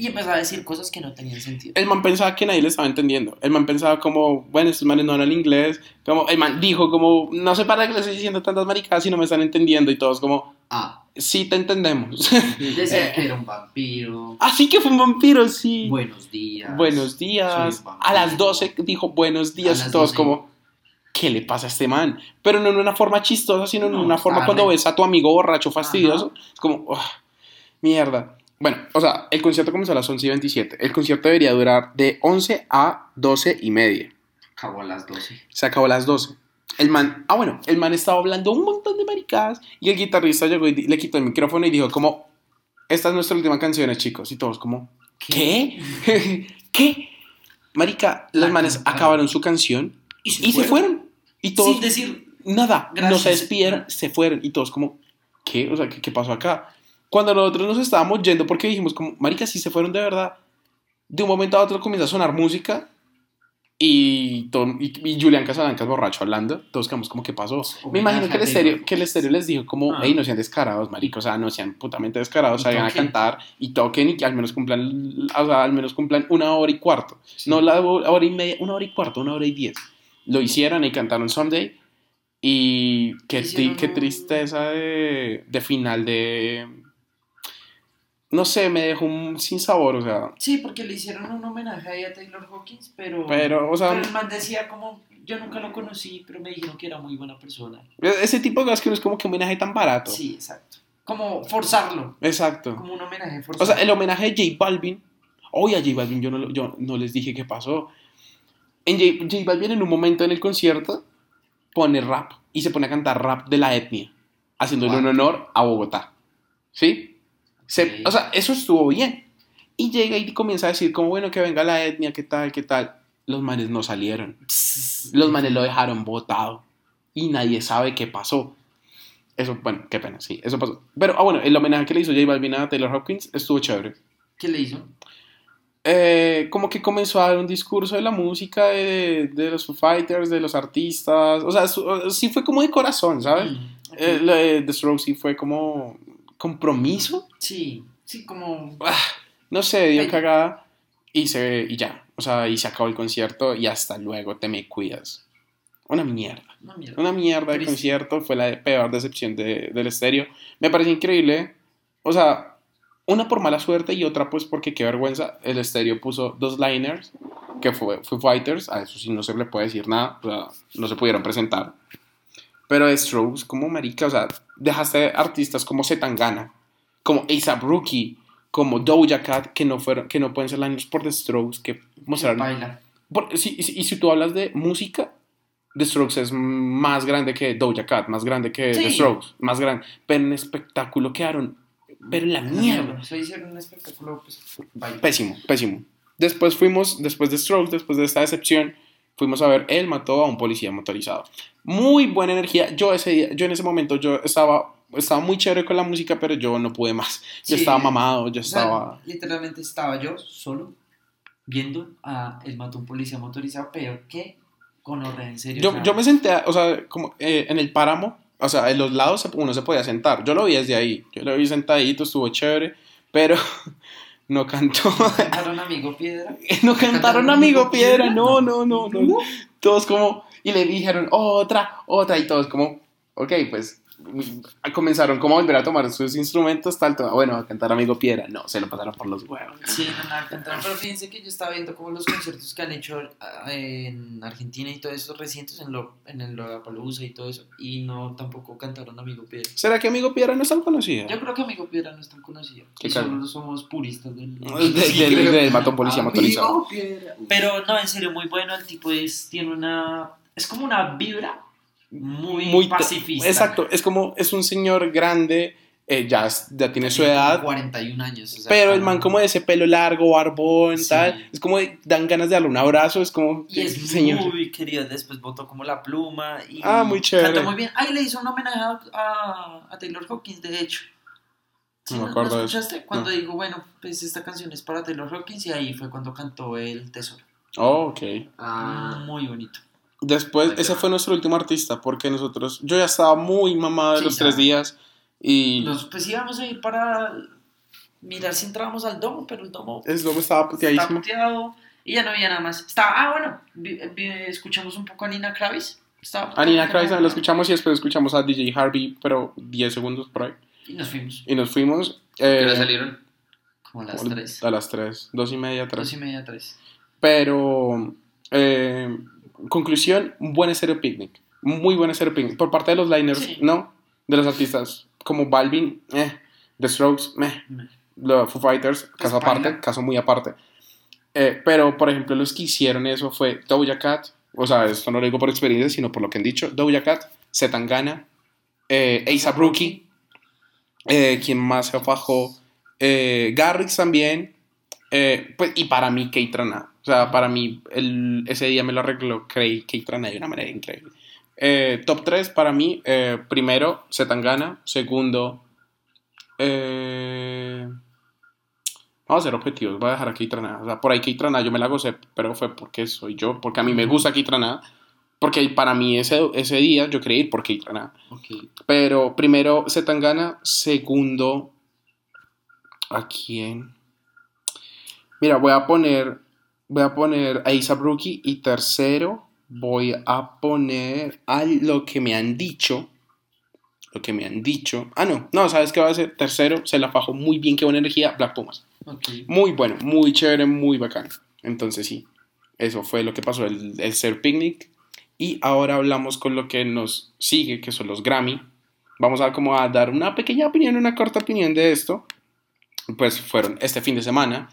y empezaba a decir cosas que no tenían sentido. El man pensaba que nadie le estaba entendiendo. El man pensaba como, bueno, estos manes no hablan inglés. Como, el man dijo como, no sé para qué les estoy diciendo tantas maricadas si no me están entendiendo. Y todos como, Ah, sí te entendemos. decía que era un vampiro. Así que fue un vampiro, sí. Buenos días. Buenos días. A las 12 dijo buenos días y todos 12. como, ¿qué le pasa a este man? Pero no en una forma chistosa, sino en No, una forma cuando ves a tu amigo borracho fastidioso. Es como, "Ugh, mierda. Bueno, o sea, el concierto comenzó a las 11 y 27. El concierto debería durar de 11 a 12 y media. Acabó a las 12. Se acabó a las 12. El man, ah bueno, el man estaba hablando un montón de maricadas y el guitarrista llegó y le quitó el micrófono y dijo como, esta es nuestra última canción, chicos. Y todos como, ¿qué? ¿Qué? Marica, los La manes cantaron. acabaron su canción y se fueron. Y todos, Sin decir, nada, no Gracias. se despidieron, se fueron. Y todos como, ¿qué? O sea, ¿qué, qué pasó acá? Cuando nosotros nos estábamos yendo porque dijimos como, marica, si se fueron de verdad, de un momento a otro comienza a sonar música y, todo- y, y Julián Casablancas borracho hablando, todos quedamos como, ¿qué pasó? Me imagino que el, estéreo, que el estéreo les dijo como, Ah. hey, no sean descarados, marica, o sea, no sean putamente descarados, salgan a cantar y toquen y que al menos cumplan, o sea, al menos cumplan una hora y cuarto. No la hora y media, una hora y cuarto, una hora y diez. Lo hicieron y cantaron Someday. Y qué, qué tristeza de, de final de. No sé, me dejó un sin sabor, o sea, Sí, porque le hicieron un homenaje ahí a Taylor Hawkins, pero... Pero, o sea- pero el man decía como, yo nunca lo conocí, pero me dijeron que era muy buena persona. ese tipo de cosas que no es como que un homenaje tan barato. Sí, exacto. Como forzarlo, Exacto. como un homenaje forzado. O sea, el homenaje de J Balvin, hoy a J Balvin yo no, yo no les dije qué pasó. En J, J Balvin en un momento en el concierto pone rap y se pone a cantar rap de la etnia, haciéndole un honor a Bogotá. ¿Sí? Se-. O sea, eso estuvo bien. Y llega y comienza a decir como, bueno, que venga la etnia, qué tal, qué tal. Los manes no salieron. Los manes lo dejaron botado. Y nadie sabe qué pasó. Eso, bueno, qué pena, sí, eso pasó. Pero, ah, bueno, el homenaje que le hizo J Balvin a Taylor Hopkins estuvo chévere. ¿Qué le hizo? Eh, como que comenzó a dar un discurso de la música, de, de los Fighters, de los artistas. O sea, su- sí fue como de corazón, ¿sabes? Mm, ok. Eh, de The Strokes sí fue como compromiso. Sí, sí, como... No sé, dio cagada y, se, y ya. O sea, y se acabó el concierto y hasta luego te me cuidas. Una mierda. Una mierda. Una mierda de concierto. Fue la peor decepción de- del estéreo. Me parece increíble. O sea, una por mala suerte y otra pues porque qué vergüenza. El estéreo puso dos liners que fue Foo Fighters. A eso sí no se le puede decir nada. O sea, no se pudieron presentar. Pero Strokes, como marica, o sea, dejaste artistas como Zetangana, como A$AP Rookie, como Doja Cat, que no, fueron, que no pueden ser liners por The Strokes, que mostraron Baila. por- si- si- y si tú hablas de música, The Strokes es más grande que Doja Cat, más grande que Sí. The Strokes, más grande. Pero en espectáculo quedaron, pero en la mierda. Se hicieron un espectáculo, pues. Pésimo, pésimo. Después fuimos, después de Strokes, después de esta decepción, fuimos a ver, él mató a un policía motorizado. Muy buena energía. Yo ese día, yo en ese momento, yo estaba, estaba muy chévere con la música, pero yo no pude más. Yo Sí. estaba mamado, yo O sea, estaba... literalmente estaba yo solo viendo a el mató un policía motorizado, pero qué gonorrea, en serio. Yo, yo me senté, o sea, como eh, en el páramo, o sea, en los lados uno se podía sentar. Yo lo vi desde ahí, yo lo vi sentadito, estuvo chévere, pero no cantó. Cantaron amigo piedra. no cantaron Amigo Piedra, no, no, no, no. Todos como, y le dijeron otra, otra, y todos como, ok, pues comenzaron como a volver a tomar sus instrumentos, tal, bueno, a cantar Amigo Piedra. No, se lo pasaron por los huevos. Sí, no, cantaron. Pero fíjense que yo estaba viendo como los conciertos que han hecho ah, en Argentina y todo eso recientes en, lo, en el Lollapalooza y todo eso. Y no, tampoco cantaron Amigo Piedra. ¿Será que Amigo Piedra no es tan conocida? Yo creo que Amigo Piedra no es tan conocido. Y solo somos puristas del... Del- del- del matón policía motorizado. Pero no, en serio, muy bueno. El tipo es, tiene una... Es como una vibra muy, Muy pacifista. Exacto, es como, es un señor grande, eh, ya, ya tiene su edad, 41 años. o sea, pero el man como de ese pelo largo, barbón, Sí. tal, es como de- dan ganas de darle un abrazo, es como, Y es señor. muy querido. Después votó como la pluma. Y Ah, muy chévere. Cantó muy bien. Ahí le hizo un homenaje a, a, Taylor Hawkins, de hecho. ¿Sí, No me ¿no, acuerdo de eso. escuchaste? Cuando dijo, bueno, pues esta canción es para Taylor Hawkins y ahí fue cuando cantó El Tesoro. Oh, ok. Ah, Muy bonito. Después, ese fue nuestro último artista, porque nosotros, yo ya estaba muy mamado de Sí, los ya. tres días, y Nos, pues íbamos a ir para mirar si entrábamos al domo, pero el domo lo que estaba puteadísimo. puteado y ya no había nada más. Estaba, ah, bueno, vi- vi- escuchamos un poco a Nina Kravis. Estaba A Nina Kravis lo escuchamos y después escuchamos a DJ Harvey, pero 10 segundos por ahí, Y nos fuimos, y nos fuimos. ¿qué eh, hora salieron? como a las Como 3. A las 3, 2 y media, 3. Dos y media, tres. Pero, eh, conclusión, un buen estéreo picnic. Muy buen estéreo picnic. Por parte de los liners, Sí. no. De los artistas como Balvin, eh. The Strokes, meh. Los Foo Fighters, caso aparte, caso muy aparte. Eh, pero, por ejemplo, los que hicieron eso fue Doja Cat. O sea, esto no lo digo por experiencia, sino por lo que han dicho. Doja Cat, Zetangana, eh, A$AP Rookie. Eh, ¿Quién más se fajó? Eh, Garrix también. Pues, y para mí, Keitrana. O sea, para mí, el, ese día me lo arregló Keitrana de una manera increíble. Eh, top 3 para mí. eh, primero, Zetangana. Segundo, eh, vamos a ser objetivos. Voy a dejar a Keitrana. O sea, por ahí Keitrana yo me la gocé, pero fue porque soy yo. Porque a mí me gusta Keitrana. Porque para mí ese, ese día yo quería ir por Keitrana. Ok. Pero primero Zetangana, segundo ¿a quién? Mira, voy a poner voy a poner a A$AP Rookie y tercero voy a poner a lo que me han dicho lo que me han dicho. Ah, no, no, ¿sabes qué va a ser? Tercero, se la fajó muy bien, qué buena energía, Black Pumas. Ok. Muy bueno, muy chévere, muy bacán. Entonces sí, eso fue lo que pasó el, el Ser Picnic. Y ahora hablamos con lo que nos sigue, que son los Grammy. Vamos a como a dar una pequeña opinión, una corta opinión de esto. Pues fueron este fin de semana.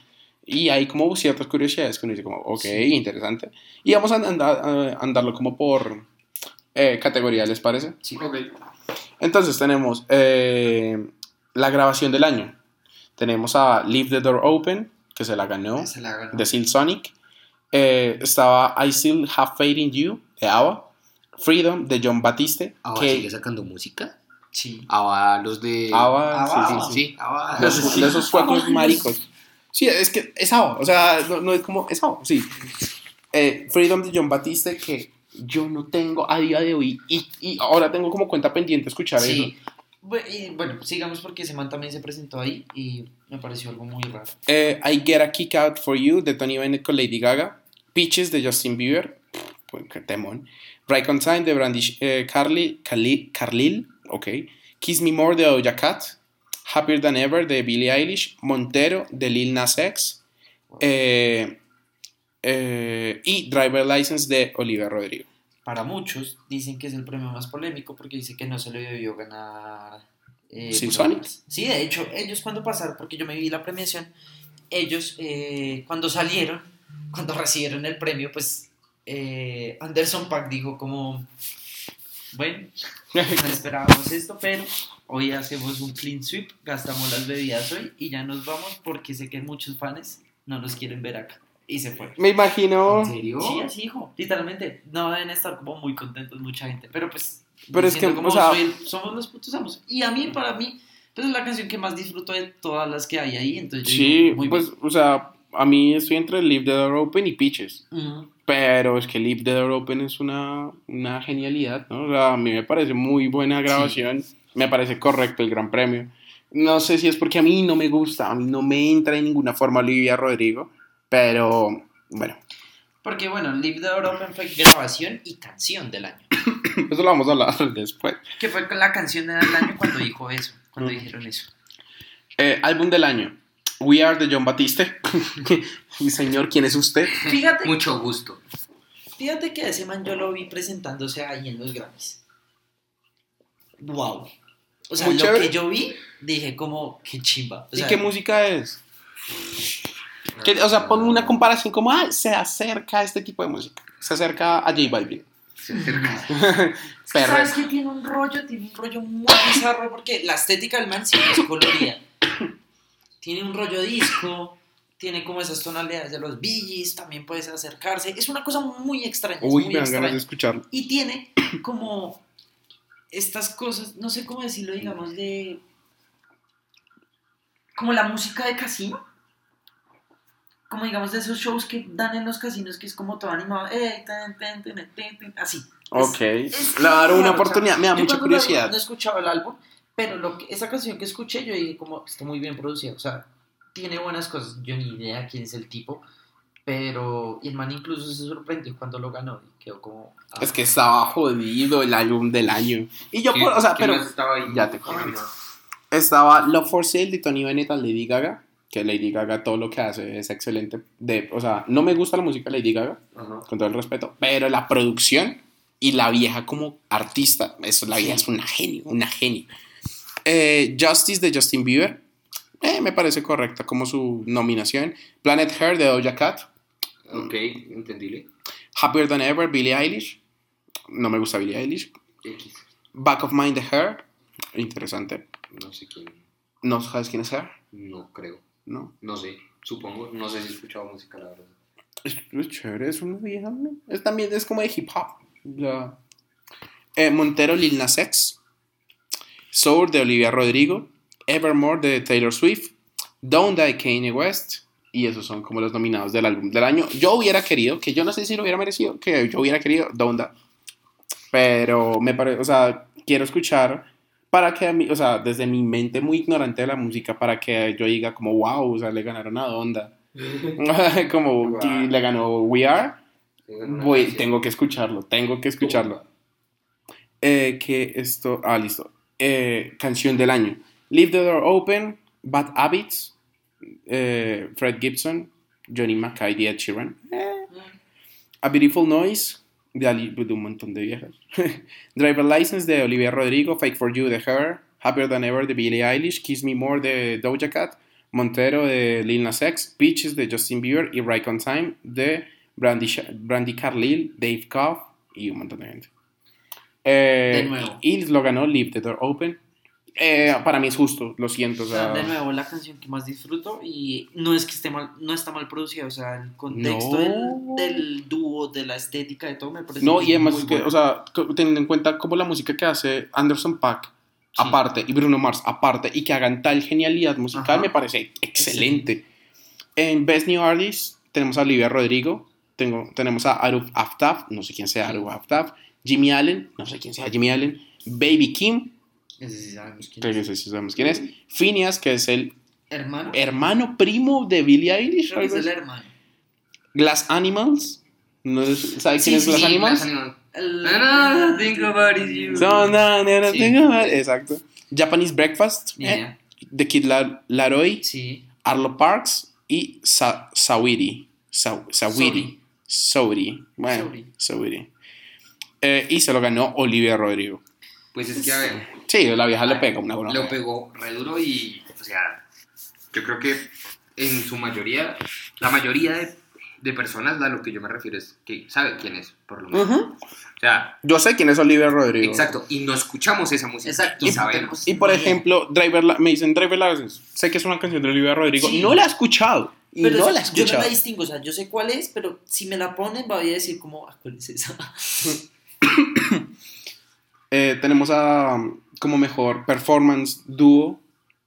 Y hay como ciertas curiosidades que uno dice como, ok, interesante. Y vamos a andar, a andarlo como por eh, categoría, ¿les parece? Sí. Entonces tenemos eh, la grabación del año. Tenemos a Leave the Door Open, que se la ganó, Se la ganó. de Silk Sonic. Eh, estaba I Still Have Faith in You, de ABBA. Freedom, de John Batiste. ¿Ahora que sigue sacando música? Sí. ¿Ahora los de... ABBA, ABBA, sí, sí, ABBA. sí. Sí, ahora... De esos, de esos suecos maricos. Sí, es que es ABBA, o sea, no, no es como, es ABBA, sí. Eh, Freedom de John Batiste, que yo no tengo a día de hoy, y, y ahora tengo como cuenta pendiente escuchar eso. Sí. Bu- y bueno, sigamos porque ese man también se presentó ahí y me pareció algo muy raro. Eh, I Get a Kick Out for You de Tony Bennett con Lady Gaga. Peaches de Justin Bieber. Qué temón. Right on Time de Brandy eh, Carly, Carli- Carlil. Ok. Kiss Me More de Doja Cat. Happier Than Ever de Billie Eilish. Montero de Lil Nas X. Eh, eh, y Driver License de Olivia Rodrigo. Para muchos dicen que es el premio más polémico porque dice que no se le debió ganar. Eh, ¿Sin Sonic? Sí, de hecho, ellos cuando pasaron, porque yo me vi la premiación, ellos eh, cuando salieron, cuando recibieron el premio, pues Anderson Pack dijo como, bueno, no esperábamos esto, pero hoy hacemos un clean sweep, gastamos las bebidas hoy y ya nos vamos porque sé que muchos fans no nos quieren ver acá. Y se fue. Me imagino. ¿En serio? Sí, así dijo, literalmente. No deben estar como muy contentos mucha gente, pero pues. Pero es que, como o sea- soy- somos los putos amos. Y a mí, para mí, pues es la canción que más disfruto de todas las que hay ahí. Entonces, yo Sí, digo, muy pues, o sea, a mí estoy entre Leave the Door Open y Peaches. bien. Ujú. Pero es que Leave the Door Open es una, una genialidad, ¿no? O sea, a mí me parece muy buena grabación, me parece correcto el Gran Premio. No sé si es porque a mí no me gusta, a mí no me entra de ninguna forma Olivia Rodrigo, pero bueno, Porque bueno, Live the Door Open fue grabación y canción del año. eso lo vamos a hablar después. Que fue con la canción del año cuando dijo eso, cuando dijeron eso. Eh, álbum del año, We Are de John Batiste. y señor, ¿quién es usted? Fíjate, Mucho gusto. fíjate que a ese man yo lo vi presentándose ahí en los Grammys. Wow. O sea, Muy lo chévere. que yo vi, dije como, qué chimba. O ¿Y sea, qué música es? Que, o sea, pon una comparación como, ah, se acerca a este tipo de música. Se acerca a J Balvin. Perre. ¿Sabes que tiene un rollo? Tiene un rollo muy bizarro porque la estética del man sí es colorida. Tiene un rollo disco, tiene como esas tonalidades de los Billys, también puedes acercarse. Es una cosa muy extraña. Uy, muy me dan ganas de extraña. escucharlo. Y tiene como estas cosas, no sé cómo decirlo, digamos, de. como la música de casino. Como digamos de esos shows que dan en los casinos que es como todo animado. eh, tan, tan, tan, así. Ok. Es- es una oportunidad. Me da yo mucha lo curiosidad. No he escuchado el álbum, pero lo que, esa canción que escuché yo dije como está muy bien producida. O sea, tiene buenas cosas. Yo ni idea quién es el tipo. Pero y el man incluso se sorprendió cuando lo ganó y quedó como... ah, Es que estaba jodido el álbum del año. Y yo, por- o sea, pero estaba ahí? ya te comento. Estaba Love for Sale de Tony Bennett a Lady Gaga. Que Lady Gaga todo lo que hace es excelente. De, o sea, no me gusta la música de Lady Gaga, con todo el respeto, pero la producción y la vieja como artista, eso, la vieja es una genio, una genio. Eh, Justice de Justin Bieber, eh, me parece correcta como su nominación. Planet Her de Doja Cat. Ok, entendible. Happier Than Ever, Billie Eilish. No me gusta Billie Eilish. X. Back of Mind de Her. Interesante. No sé quién. ¿No sabes quién es Her? No creo. No. No sé. Supongo. No sé si he escuchado música, la verdad. Es, es chévere, es una vieja. ¿no? Es también es como de hip hop. Ya. Eh, Montero Lil Nas X. Sour de Olivia Rodrigo. Evermore de Taylor Swift. Don't Die Kanye West. Y esos son como los nominados del álbum del año. Yo hubiera querido, que yo no sé si lo hubiera merecido, que yo hubiera querido Donda. Pero me parece, o sea, quiero escuchar para que a mí, o sea, desde mi mente muy ignorante de la música, para que yo diga como, wow, o sea, le ganaron a Donda. como Wow. que le ganó We Are. Voy, tengo que escucharlo, tengo que escucharlo. Eh, que esto, ah, listo. Eh, canción del año. Leave the Door Open, Bad Habits, eh, Fred Gibson, Johnny Mackay de Ed Sheeran. Eh, A Beautiful Noise, de, Ali- de un montón de viejas. Driver License de Olivia Rodrigo, Fake for You de Her, Happier Than Ever de Billie Eilish, Kiss Me More de Doja Cat, Montero de Lil Nas X, Peaches de Justin Bieber y Right on Time de Brandy, Brandy Carlile, Dave Cobb y un montón de gente. Eh, De nuevo. Y lo ganó Leave the Door Open. Eh, para mí es justo, lo siento. o sea, de nuevo, la canción que más disfruto y no es que esté mal, no está mal producida, o sea, el contexto No. del, del dúo, de la estética, de todo me parece No, y además, muy es que, bueno. o sea, teniendo en cuenta como la música que hace Anderson Paak Sí. aparte y Bruno Mars aparte y que hagan tal genialidad musical Ajá. me parece excelente. En Best New Artist tenemos a Olivia Rodrigo, tengo, tenemos a Aruf Aftaf, no sé quién sea Aruf Aftaf, Jimmy Allen, no sé quién sea Jimmy Allen, Baby Kim, Ese sí sabemos quién es. ese sí sabemos quién es, Phineas, que es el Hermano. hermano primo de Billie Eilish, Creo que es el hermano. Glass Animals, no sé- ¿sabe Sí, quién es sí, Glass sí, Animals? Glass Animals. Ah, no, think about it, you. So, no, no, no. Exacto. Japanese Breakfast, Ni eh. The Kid La- Laroi, Sí. Arlo Parks y Sa Sawiri. Sa Sawiri. Sauri. Bueno. Sauri. Eh, y se lo ganó Olivia Rodrigo. Pues es que, a ver, Sí, la vieja le pega una buena. lo pegó re duro y, o sea, yo creo que en su mayoría, la mayoría de, de personas, a lo que yo me refiero es que sabe quién es, por lo menos. O sea, Yo sé quién es Olivia Rodrigo. exacto, y no escuchamos esa música. Exacto. Y sabemos. Y por ejemplo, Driver La- me dicen Driver License. Sé que es una canción de Olivia Rodrigo. Sí. No la he escuchado. Y Pero no la he yo no escuchado. la distingo, o sea, yo sé cuál es, pero si me la ponen voy a decir como, ah, ¿cuál es esa? Eh, tenemos a um, como mejor performance dúo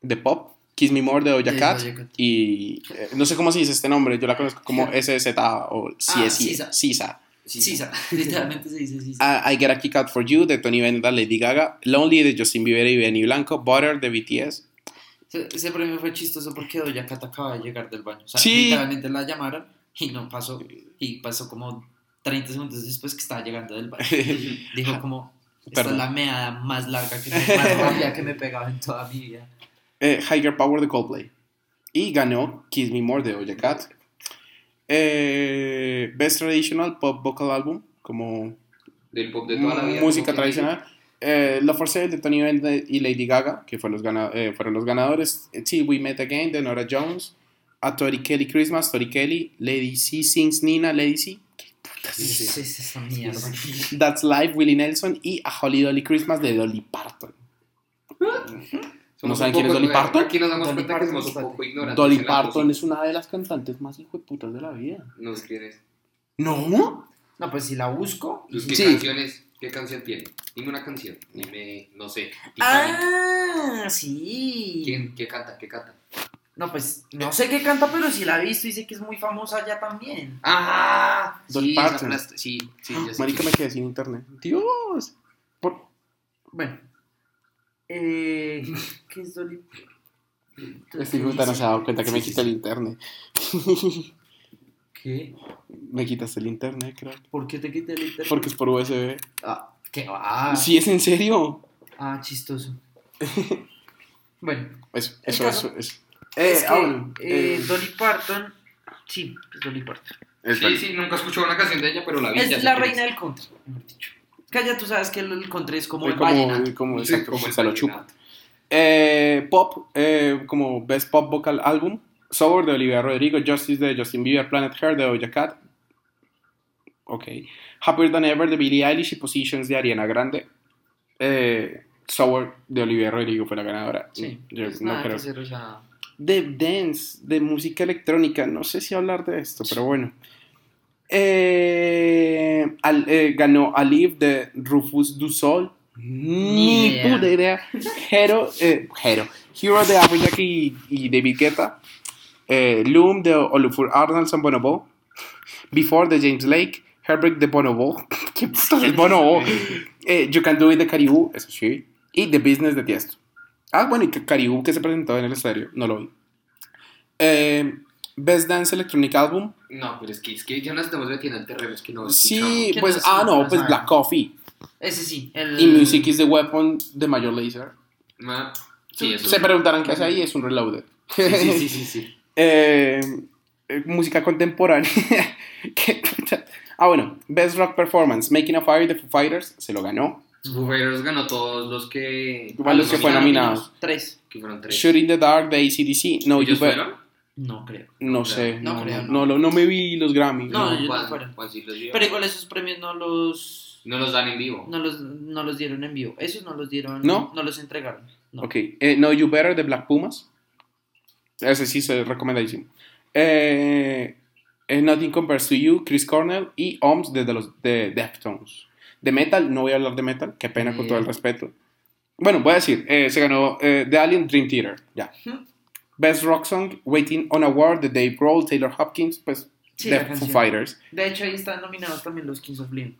de pop, Kiss Me More de Doja Cat. Y eh, no sé cómo se dice este nombre, yo la conozco como SZ o CSI. Sisa. Sisa. Sí, Sí, sa- literalmente se dice sí. Ah, I Get a Kick Out for You de Tony Bennett, Lady Gaga. Lonely de Justin Bieber y Benny Blanco. Butter de BTS. Ese, ese premio fue chistoso porque Doja Cat acaba de llegar del baño. O sea, Sí. literalmente la llamaron y no pasó. Y pasó como 30 segundos después que estaba llegando del baño. Dijo como, esta Perdón. es la meada más larga, que me, más rápida que me he pegado en toda mi vida. Eh, Higher Power de Coldplay. Y ganó Kiss Me More de Doja Cat. Eh, Best Traditional Pop Vocal Album, como Del pop de toda la vida. música tradicional. Eh, Love for Sale de Tony Bennett y Lady Gaga, que fue los gana- eh, fueron los ganadores. Till We Met Again de Nora Jones. A Tori Kelly Christmas, Tori Kelly. Lady C Sings Nina, Lady C. ¿Qué es esa mierda? That's Life, Willie Nelson. Y A Holly Dolly Christmas de Dolly Parton. ¿No saben quién es Dolly Parton? Aquí nos damos Dolly cuenta que Parton, somos un poco ignorantes. Dolly Parton es una de las cantantes más hijo de putas de la vida. No sé quién es. ¿No? No, pues si la busco. Pues, ¿Qué Sí. canciones? ¿Qué canción tiene? Dime una canción. Dime, no sé. Titanic. Ah, sí. ¿Quién, ¿Qué canta? ¿Qué canta? No, pues no sé qué canta, pero sí la he visto y sé que es muy famosa ya también. ¡Ah! Dolly sí, Parton. Sí, sí, ya sé Marica, me quedé sin internet. Dios. Por- Bueno. Eh, ¿Qué es Dolly? De puta no se ha dado cuenta que me quita sí, el internet. ¿Qué? Me quitaste el internet, creo. ¿Por qué te quité el internet? Porque es por USB. Ah, ¿qué? Ah, Sí, es en serio. ah chistoso. bueno, Eso, eso, eso. eso. Eh, es que, bueno, eh, eh, Dolly Parton, sí, es Dolly Parton. es Sí, sí, nunca escuché una canción de ella, pero la vi. Es la reina del country, mejor dicho. Que ya tú sabes que el, el country es como el vallenato. como, Sí, exacto, como el se lo chupa. Eh, pop, eh, como Best Pop Vocal Album. Sour de Olivia Rodrigo. Justice de Justin Bieber. Planet Her de Doja Cat. Ok. Happier Than Ever de Billie Eilish y Positions de Ariana Grande. Eh, Sour de Olivia Rodrigo fue la ganadora. Sí, Yo pues no nada creo. De dance, de música electrónica. No sé si hablar de esto, pero bueno. Eh, al- eh, ganó Alive de Rufus Du Sol. Ni idea. puta idea. Hero, eh, Hero. Hero de Afrojack y, y David Guetta. Loom de Olufur Arnalds Bonobo. Before de James Lake. Heartbreak de Bonobo. ¿Qué es Bonobo? You Can Do It de Caribou, eso sí. Y The Business de Tiesto. Ah, bueno, y que Caribou que se presentó en el estadio, no lo vi. Eh, Best Dance Electronic Album. No, pero es que, es que ya nos estamos metiendo en terrenos que no Sí, escuchamos. ¿Qué pues, no ah, no, pues. Black Coffee. ese sí. El, Y Music is the Weapon de Major Lazer. Ah, Sí, eso. Se preguntarán qué hace ahí, es un reloaded. Sí, sí, sí, sí, sí. Eh, eh, música contemporánea. Ah, bueno, Best Rock Performance, Making a Fire de Foo Fighters, se lo ganó. Foo Fighters ganó todos los que... Igual los que fueron nominados. Tres. Que fueron tres. Shoot in the Dark de ACDC, No ¿Ellos fueron? No creo. No sé, No no, creo, no, no. no, no me vi los Grammy. No, yo no fueron. Pero igual esos premios no los. No los dan en vivo. No los, no los dieron en vivo. Esos no los dieron. ¿No? No los entregaron. No. Ok, eh, Know You Better de Black Pumas. Ese sí se recomendadísimo. Eh, eh, Nothing Compares to You, Chris Cornell y OMS de, de los de Deftones. De metal, no voy a hablar de metal, qué pena con todo el Bien. respeto. Bueno, voy a decir, eh, se ganó eh, The Alien Dream Theater, ya. Ujú. Best Rock Song, Waiting on a Award de Dave Grohl, Taylor Hopkins, pues Sí, la Foo. Fighters. De hecho, ahí están nominados también los Kings of Leon.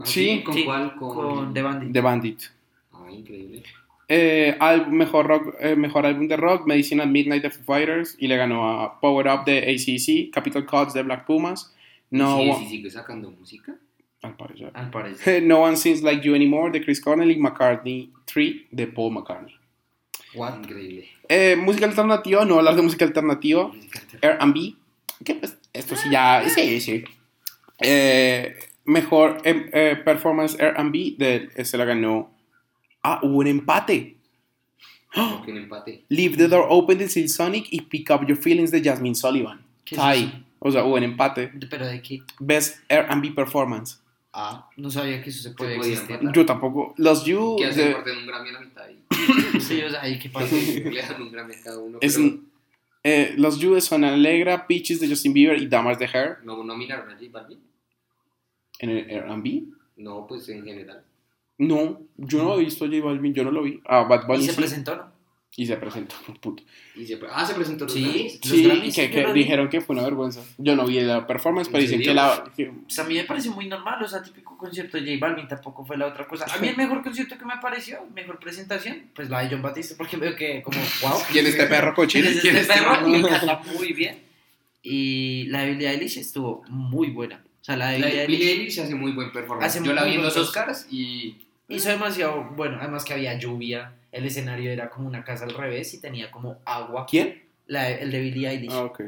Ah, Sí. ¿Con Sí, cuál? Con... Con The Bandit. The Bandit. Ah, increíble. Eh, al- mejor, rock, eh, mejor álbum de rock, Medicine at Midnight de Foo Fighters y le ganó a Power Up de ACC, Capital Cuts de Black Pumas, No, sí, One- sí, sigue sacando música. Al parecer. Al parecer. no One Sings Like You Anymore de Chris Cornell y McCartney 3 de Paul McCartney. Increíble. Eh, música alternativa, no hablar de música alternativa, R&B, que pues esto sí ya, sí, sí. Eh, mejor eh, eh, performance R&B de, eh, se la ganó, ah, hubo un empate. Un empate. Leave the Door Open de Silk Sonic y Pick Up Your Feelings de Jasmine Sullivan. ¿Qué es Tie. eso? O sea, hubo un empate. ¿Pero de qué? Best R&B Performance. Ah, no sabía que eso se podía existir. empatar. Yo tampoco. Los You. Que hace de- parte de un Grammy a la mitad y Sí, o sea, ahí qué pasa. le dan un Grammy a cada uno. es, pero eh, los You de Zona Alegra, Peaches de Justin Bieber y Damas de Hair no nominaron a J Balvin. en el R&B. No, pues en general. No, yo no he visto a J Balvin, yo no lo vi. Ah, Bad Bunny Y se sí. presentó, ¿no? Y se presentó, puto. Y se, ah, se presentó los Sí. Los Sí, Grammys, que, dijeron que fue una vergüenza. Yo no vi la performance, pero ¿En dicen que la... que- Pues a mí me parece muy normal, o sea, típico concierto de J Balvin tampoco fue la otra cosa. A mí el mejor concierto que me pareció, mejor presentación, pues la de John Batiste, porque veo que como, wow. ¿Quién es este perro cochino? ¿Quién es ¿Quién este es este perro? canta muy bien. Y la de Billie Eilish estuvo muy buena. O sea, la de La Billie Billie Eilish hace muy buen performance. Hace Yo la vi en los Oscars y hizo demasiado bueno. Además que había lluvia, el escenario era como una casa al revés y tenía como agua. ¿Quién? La el de Billie Eilish. Ah, ok.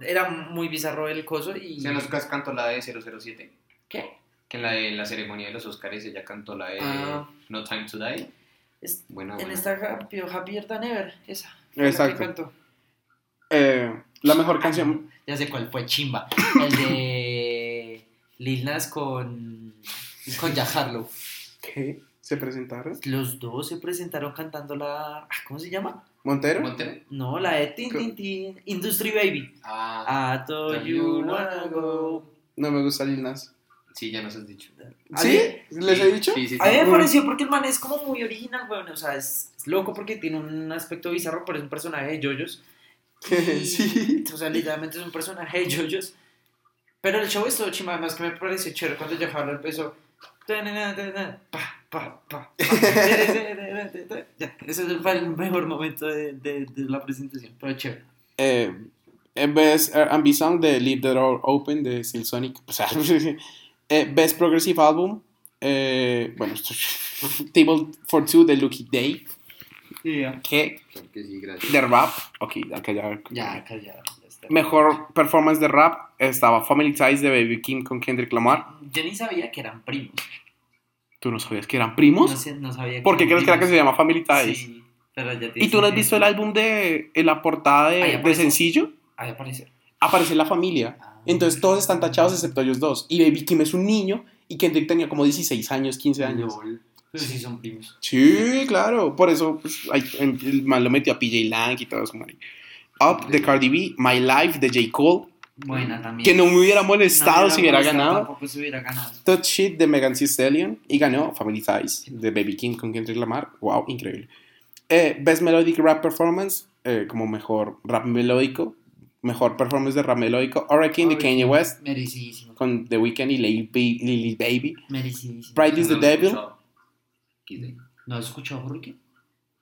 Era muy bizarro el coso y... o sea, en los Oscars cantó la de 007. ¿Qué? Que en la, de, en la ceremonia de los Oscars ella cantó la de Ah. No Time to Die. Es- Buena, En esta Happy, Happier Than Ever, esa. la Exacto. cantó. Eh, la mejor canción... Ya sé cuál fue, Chimba. El de Lil Nas con, con Jack Harlow. ¿Qué? ¿Se presentaron? Los dos se presentaron cantando la... ah, ¿Cómo se llama? ¿Montero? ¿Montero? No, la de Tin Tin Tin, Industry Baby. Ah, I thought you wanna go. No me gusta Lil Nas. sí, ya nos has dicho. ¿Sí? ¿Les he dicho? Sí, sí, sí. A mí me pareció porque el man es como muy original, weón. O sea, es, es loco porque tiene un aspecto bizarro, pero es un personaje de JoJo's. Y- Sí. O sea, literalmente es un personaje de JoJo's. Pero el show es todo chima, además que me pareció chévere cuando Harlow empezó. Pa, pa, pa. Ya, ese fue el mejor momento de, de, de la presentación, pero chévere. Eh, Best R&B Song de Leave the Door Open de Silk Sonic. O sea, eh, Best Progressive Album. Eh, bueno, Table for Two de Lucky Day. Que Claro que sí, gracias. de rap. Ok, ya. Ya, callado. ya está. Mejor performance de rap estaba Family Ties de Baby Kim con Kendrick Lamar. Yo ni sabía que eran primos. ¿Tú no sabías que eran primos? No, sé, no sabía ¿Por qué crees que la que se llama Family Ties? Sí, pero ya te ¿Y tú no has visto el álbum de en la portada de, sencillo? Ahí aparece. Aparece la familia. Ah. Entonces todos están tachados excepto ellos dos. Y Baby Kim es un niño y Kendrick tenía como 16 años, 15 años. Pero sí son primos. Sí, claro. Por eso pues, ay, el man lo metió a PJ Lang y todo eso. mari. Up de Cardi B, My Life de J. Cole. Buena también. Que no me hubiera molestado No, si hubiera ganado. Tampoco se hubiera ganado. Touch Shit de Megan Thee Stallion. Y ganó Family Ties de Baby King con Kendrick Lamar. Wow, increíble. Eh, Best Melodic Rap Performance, eh, como mejor rap melódico. Mejor performance de rap melódico. Hurricane de Kanye West Merecidísimo. con The Weeknd y Lil, Ba- Lil Baby. Merecidísimo. Pride is the No lo he Devil. escuchado. ¿No has escuchado Hurricane?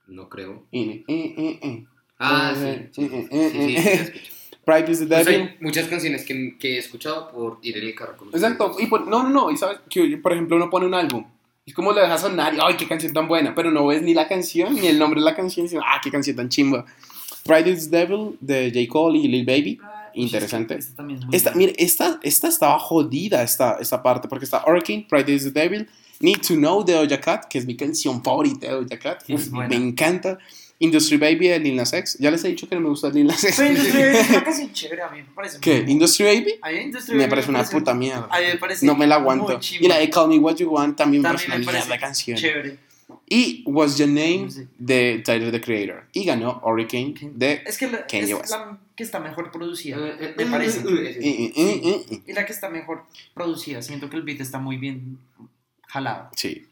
No creo. Y- eh, eh, eh. Ah, sí. Sí, sí, sí, sí, sí, la escucho. Pride is the Pues Devil. hay muchas canciones que, que he escuchado por ir en el carro con Exacto. Y por- no, no, no. Y sabes que, por ejemplo, uno pone un álbum Es como lo dejas sonar y, ay, qué canción tan buena, pero no ves ni la canción ni el nombre de la canción, sino, ah, qué canción tan chimba. Pride is the Devil de J. Cole y Lil Baby. Interesante. Esta también es muy Esta, mire, esta, esta estaba jodida, esta, esta parte, porque está Hurricane, Pride is the Devil, Need to Know de Doja Cat, que es mi canción favorita de Doja Cat. Es Uf, buena. me encanta. Industry Baby de Lil Nas X. Ya les he dicho que no me gusta Lil Nas X. Pero Industry Baby es una canción chévere, a mí me parece. ¿Qué? ¿Industry Baby? A mí Industry Me parece una puta mierda. A mí me parece No me la aguanto. Y la de Call Me What You Want también me También parece una me parece mierda canción. Chévere. Y What's Your Name Sí. de Tyler the Creator. Y ganó Hurricane de. Es que la, Kanye es West. la que está mejor producida, me parece. Eh. Y la que está mejor producida. Siento que el beat está muy bien jalado. Sí.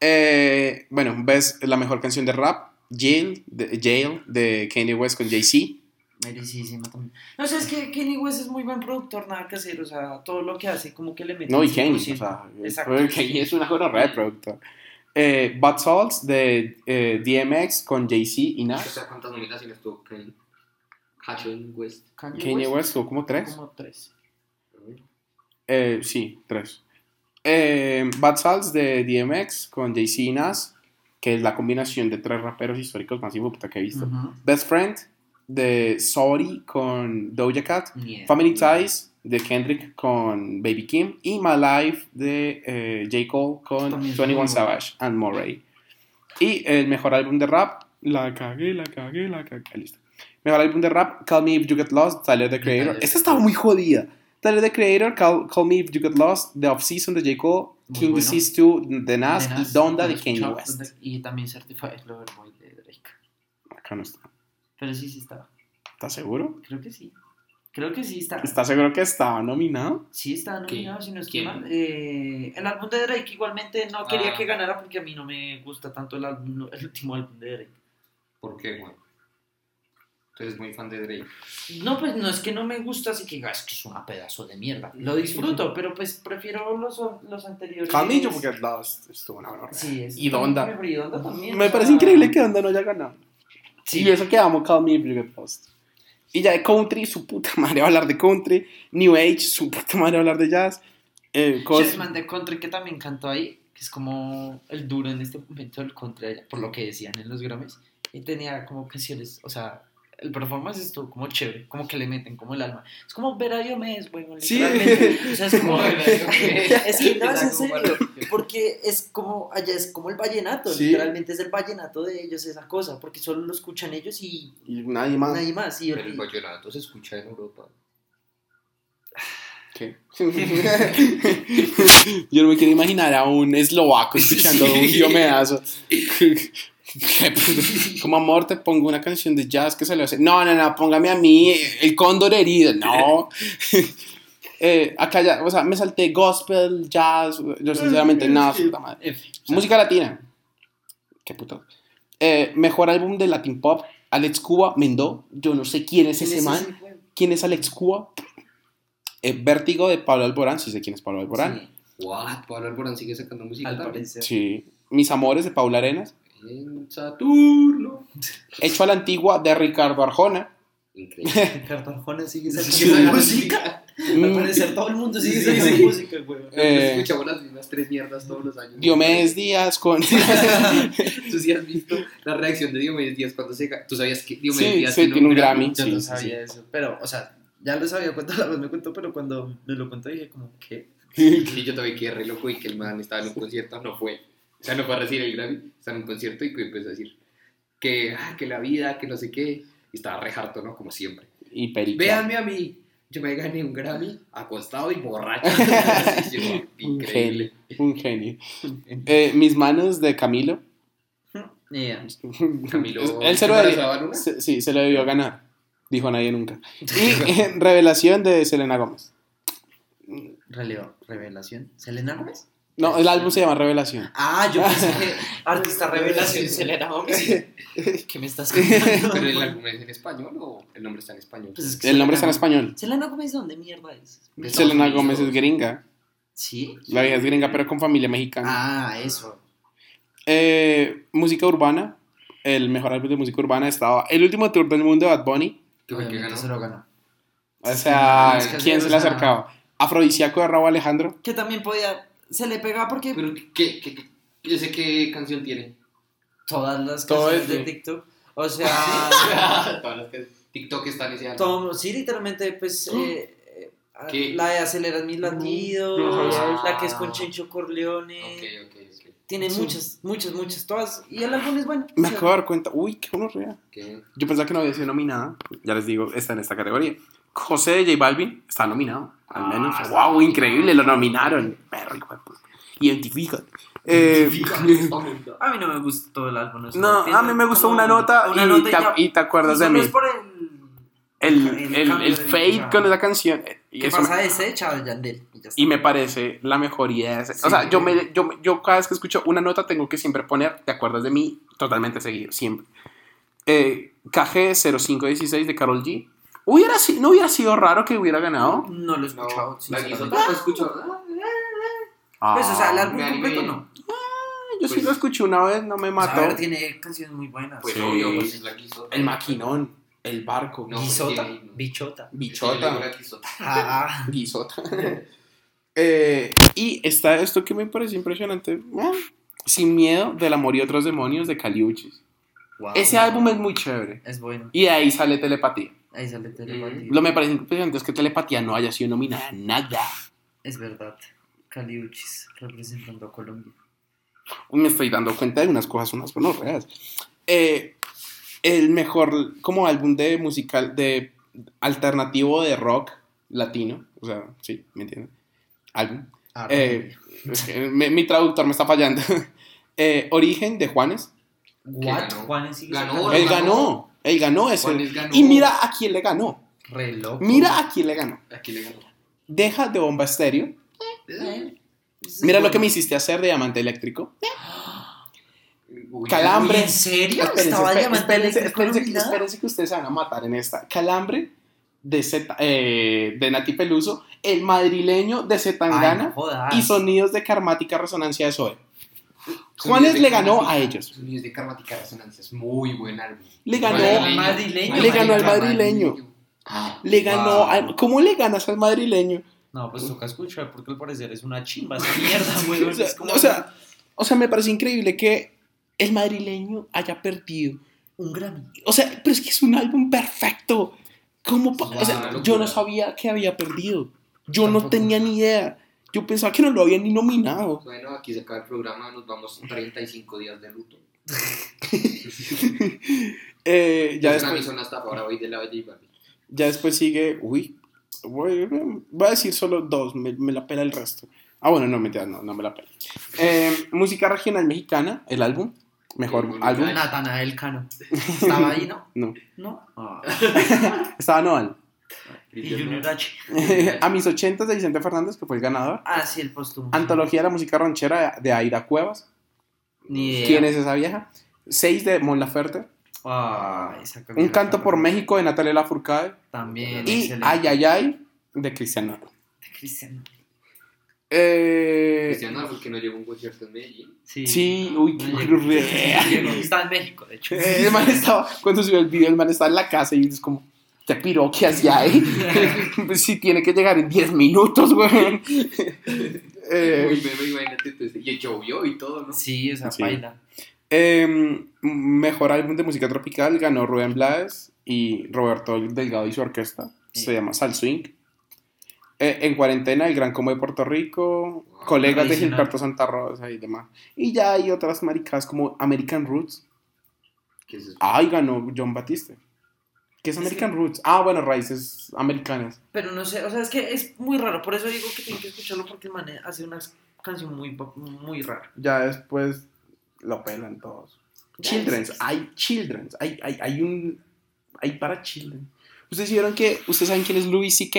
Eh, bueno, ves la mejor canción de rap, Jail, de, Jail, de Kanye West con Jay-Z. También. No sé, es que Kanye West es muy buen productor, nada que hacer. O sea, todo lo que hace, como que le mete. No, y Kanye, o 100%. sea, Exacto. Kanye es una buena de productor. Eh, Bad Salts de eh, DMX con Jay-Z y O Nas. sea, ¿cuántas nominaciones tuvo Kanye? Kanye West. Kanye, Kanye West tuvo como tres. Como tres. Eh, sí, tres. Eh, Bad Salts de DMX con Jay-Z y Nas, que es la combinación de tres raperos históricos más puta que he visto. Ujú. Best Friend de Sorry con Doja Cat. Mierda. Family Ties de Kendrick con Baby Kim. Y My Life de eh, J. Cole con También es 21 muy Savage and Murray. Y el mejor álbum de rap, la cagué, la cagué, la cagué. Listo. Mejor álbum de rap, Call Me If You Get Lost, Tyler the Creator. Esta estaba muy jodida. Tyler the Creator, Call, Call Me If You Get Lost, The Off Season de J. Cole, Muy King bueno. Disease 2 de Nas, De y Donda de Kanye West. Y también Certified Lover Boy de Drake. Acá no está. Pero sí, sí estaba. ¿Estás seguro? Creo que sí. Creo que sí está. ¿Estás seguro que estaba nominado? Sí, está nominado, si no estoy ¿Quién? mal. Eh, el álbum de Drake igualmente no quería Ah. que ganara porque a mí no me gusta tanto el, álbum, el último álbum de Drake. ¿Por qué, güey? Tú eres muy fan de Drake. No, pues no es que no me gusta, así que "Ah, es que es una pedazo de mierda. Lo disfruto, pero pues prefiero los, los anteriores. Me You Get Lost estuvo una buena Sí, es Y Donda. y Donda también. Me o parece sea, increíble que Donda no haya ganado. Sí, Y eso que amo Call Me Get Lost. Y ya de country, su puta madre va a hablar de country. New Age, su puta madre va a hablar de jazz. Eh, Chessman de Country que también cantó ahí, que es como el duro en este momento del country por lo que decían en los Grammys. Y tenía como canciones, o sea, el performance estuvo como chévere, como que le meten como el alma. Es como ver a Diomedes, weón, Sí. literalmente. O sea, es como... Es que no, es en serio, porque es como, allá es como el vallenato, Sí. literalmente es el vallenato de ellos esa cosa, porque solo lo escuchan ellos y Y nadie más. nadie más. Y, Pero el vallenato se escucha en Europa. ¿Qué? Yo no me quiero imaginar a un eslovaco escuchando un diomedazo. Qué puto. Como amor, te pongo una canción de jazz que se le hace. No, no, no, póngame a mí el cóndor herido. No. Eh, acá ya, o sea, me salté gospel, jazz. Yo, sinceramente, nada, puta madre. Música latina. Qué puto. Eh, mejor álbum de Latin Pop. Alex Cuba, Mendó. Yo no sé quién es ¿quién ese es man. ese? ¿Quién es Alex Cuba? Eh, Vértigo de Pablo Alborán. Sí sé quién es Pablo Alborán. Sí, What? Pablo Alborán sigue sacando música al. Sí. Mis amores de Paula Arenas. En Saturno. Hecho a la antigua de Ricardo Arjona. Increíble. Ricardo Arjona sigue Sí, sacando sí. música. Al Mm, parecer todo el mundo sigue Sí, sacando sí. música, weón. Eh, Escuchamos las mismas tres mierdas todos los años. Diomedes Díaz con. Tú sí has visto la reacción de Diomedes Díaz cuando se... Tú sabías que Diomedes Sí, Díaz sí, tiene un Grammy. Yo Sí, no sí, sabía eso. Pero, o sea, ya lo sabía cuánto la vez me contó, pero cuando me lo contó dije como, ¿qué? Y yo también quedé re loco y que el man estaba en un concierto, no fue. Sea, no fue a recibir el Grammy, estaba en un concierto y empezó a decir que, ah, que la vida, que no sé qué. Y estaba re harto, ¿no? Como siempre. y Perico. Véanme a mí. Yo me gané un Grammy acostado y borracho. Yo, Un Increíble. genio. Un genio. Eh, mis manos de Camilo. Yeah. Camilo. Él se lo ¿embarazaba debió, se- sí, se lo debió ganar. Dijo nadie nunca. Y eh, revelación de Selena Gómez. Releo, revelación. ¿Selena Gómez? No, el álbum se llama Revelación. Ah, yo pensé que artista revelación Selena Gómez. ¿Qué me estás contando? ¿Pero el álbum es en español o el nombre está en español? Pues es que El nombre está en español. ¿Selena Gómez dónde mierda es? Estados Selena. Gómez es gringa. ¿Sí? La vieja es gringa, pero con familia mexicana. Ah, eso. Eh, música urbana. El mejor álbum de música urbana estaba el último tour del mundo de Bad Bunny. ¿Qué fue que ganó? se lo ganó. O sea, ¿quién se le acercaba? Afrodisíaco de Raúl Alejandro. Que también podía... Se le pegaba porque... Pero, ¿qué, qué, qué? Yo sé qué canción tiene. Todas las canciones es de TikTok. O sea, Todas las que TikTok está en ese todo- sí, literalmente, pues. eh, eh, ¿Qué? la de aceleras mis latidos, no la que es con Chencho Corleone. Ok, ok, ok. Tiene Sí. muchas, muchas, muchas, todas. Y el álbum es bueno. Me O sea, acabo de dar cuenta. Uy, qué rea. ¿Qué? Yo pensaba que no había sido nominada. Ya les digo, está en esta categoría. José de J Balvin está nominado. Al menos. Ah, wow, increíble, lo nominaron. Perro, hijo de puta. Identifica. Eh, A mí no me gustó el álbum. no, a mí me gustó una nota, una y, nota te, ya- y te acuerdas y de mí. es por el. El, el el, el fade con esa canción. eh, Y, ¿Qué pasa me- deshecha de Yandel? Y, ya y me parece la mejor idea. de ese- o Sí. sea, yo, me, yo, yo cada vez que escucho una nota tengo que siempre poner, ¿te acuerdas de mí? Totalmente seguido, siempre. Eh, KG 0516 de Carol G. Hubiera, si- no hubiera sido raro que hubiera ganado. No lo he escuchado. No, la sinceramente. guisota no escucho. Ah, Pues, o sea, el Ah, álbum me animé. completo no. yo sí pues- lo escuché una vez, no me sea, mató. a ver, tiene canciones muy buenas. Pues Sí. obvio, pues es la guisota. El maquinón, el barco, No, Guisota, porque tiene- bichota. Bichota, la guisota. Ah, guisota. Eh, y está esto que me parece impresionante. ah, Sin miedo del amor y otros demonios de Caliuchis. wow. Ese álbum es muy chévere. es bueno. Y de ahí sale Telepatía. Ahí sale telepatía. Lo me parece impresionante es que Telepatía no haya sido nominada a nada. Es verdad. Caliuchis representando a Colombia. Me estoy dando cuenta de unas cosas, unas gonorreas. Eh, el mejor como álbum de musical, de alternativo de rock latino. O sea, sí, ¿me entienden? Álbum. Ah, Eh, mi, mi traductor me está fallando. Eh, Origen de Juanes. What? ganó? Juanes Ganó, Él ganó. Ganó. Él ganó. Juanes ganó. Y mira a quién le ganó. Re loco. Mira a quién le ganó. Aquí le ganó. Deja de bomba estéreo. Eh, es Mira lo que me hiciste hacer de diamante eléctrico. Uy, Calambre. ¿En serio? Espérense, ¿Estaba espérense, Diamante espérense, Eléctrico espérense, espérense que ustedes se van a matar en esta. Calambre de, Zeta- eh, de Nati Peluso, el madrileño de Ay, Zetangana no jodas. y sonidos de karmática resonancia de Zoe. Juanes le ganó a ellos. Sonidos de Karmática Resonancia. Es muy buen álbum. Le ganó, Madrileño. Madrileño. Le ganó al madrileño. le ganó. Wow. al- ¿Cómo le ganas al madrileño? No, pues toca escuchar porque al parecer es una chimba esa mierda, weón. O sea, o sea, o sea, me parece increíble que el madrileño haya perdido. un Grammy. O sea, pero es que es un álbum perfecto. ¿Cómo Wow, o sea, yo no sabía que había perdido. Yo no Tampoco. tenía ni idea. Yo pensaba que no lo habían ni nominado. Bueno, aquí se acaba el programa. Nos vamos 35 días de luto. Eh, ya, después, hasta ahora hoy de la ya después sigue. Uy, voy, voy a decir solo dos. Me, me la pela el resto. Ah, bueno, no, mentira, no, no me la pela. Eh, música regional mexicana, el álbum. Mejor Sí, álbum. Natanael Cano. Estaba ahí, ¿no? No. No. Ah. Estaba Noal. Y Junior H. a mis 80 de Vicente Fernández, que fue el ganador. Ah, sí, el póstumo. Antología de la música ranchera de, de Aira Cuevas. Ni idea. ¿Quién es esa vieja? 6 de Mon Laferte. Ah, esa Un canto por. México de Natalia Lafourcade. También. Y excelente. Ay Ay Ay de Cristiano. Cristian. Eh, Cristiano, porque no llegó un concierto en Medellín. Sí. Sí, uy, No qué. Está en México, de hecho. eh, el man estaba, cuando subió el video, el man estaba en la casa y es como, ¿qué piro que hacía ahí? pues sí, tiene que llegar en 10 minutos, güey. Eh, Uy, me imagínate. entonces, Y llovió y todo, ¿no? Sí, esa Sí. baila. Em, mejor álbum de música tropical ganó Rubén Blades y Roberto Delgado y su orquesta. Sí. Se llama Sal Swing. Eh, en cuarentena, El Gran Combo de Puerto Rico, Colegas de. Gilberto Santa Rosa y demás. Y ya hay otras maricadas como American Roots. ¿Qué es eso? Ay, ganó John Batiste. ¿Qué es American Roots? Ah, bueno, raíces americanas. Pero no sé, o sea, es que es muy raro. Por eso digo que tienen que escucharlo porque el man hace una canción muy, muy rara. Ya después lo pelan todos. Children's, hay Children's, hay, hay, hay un. Hay para Children. ¿Ustedes vieron que. ¿Ustedes saben quién es Louis C.K.?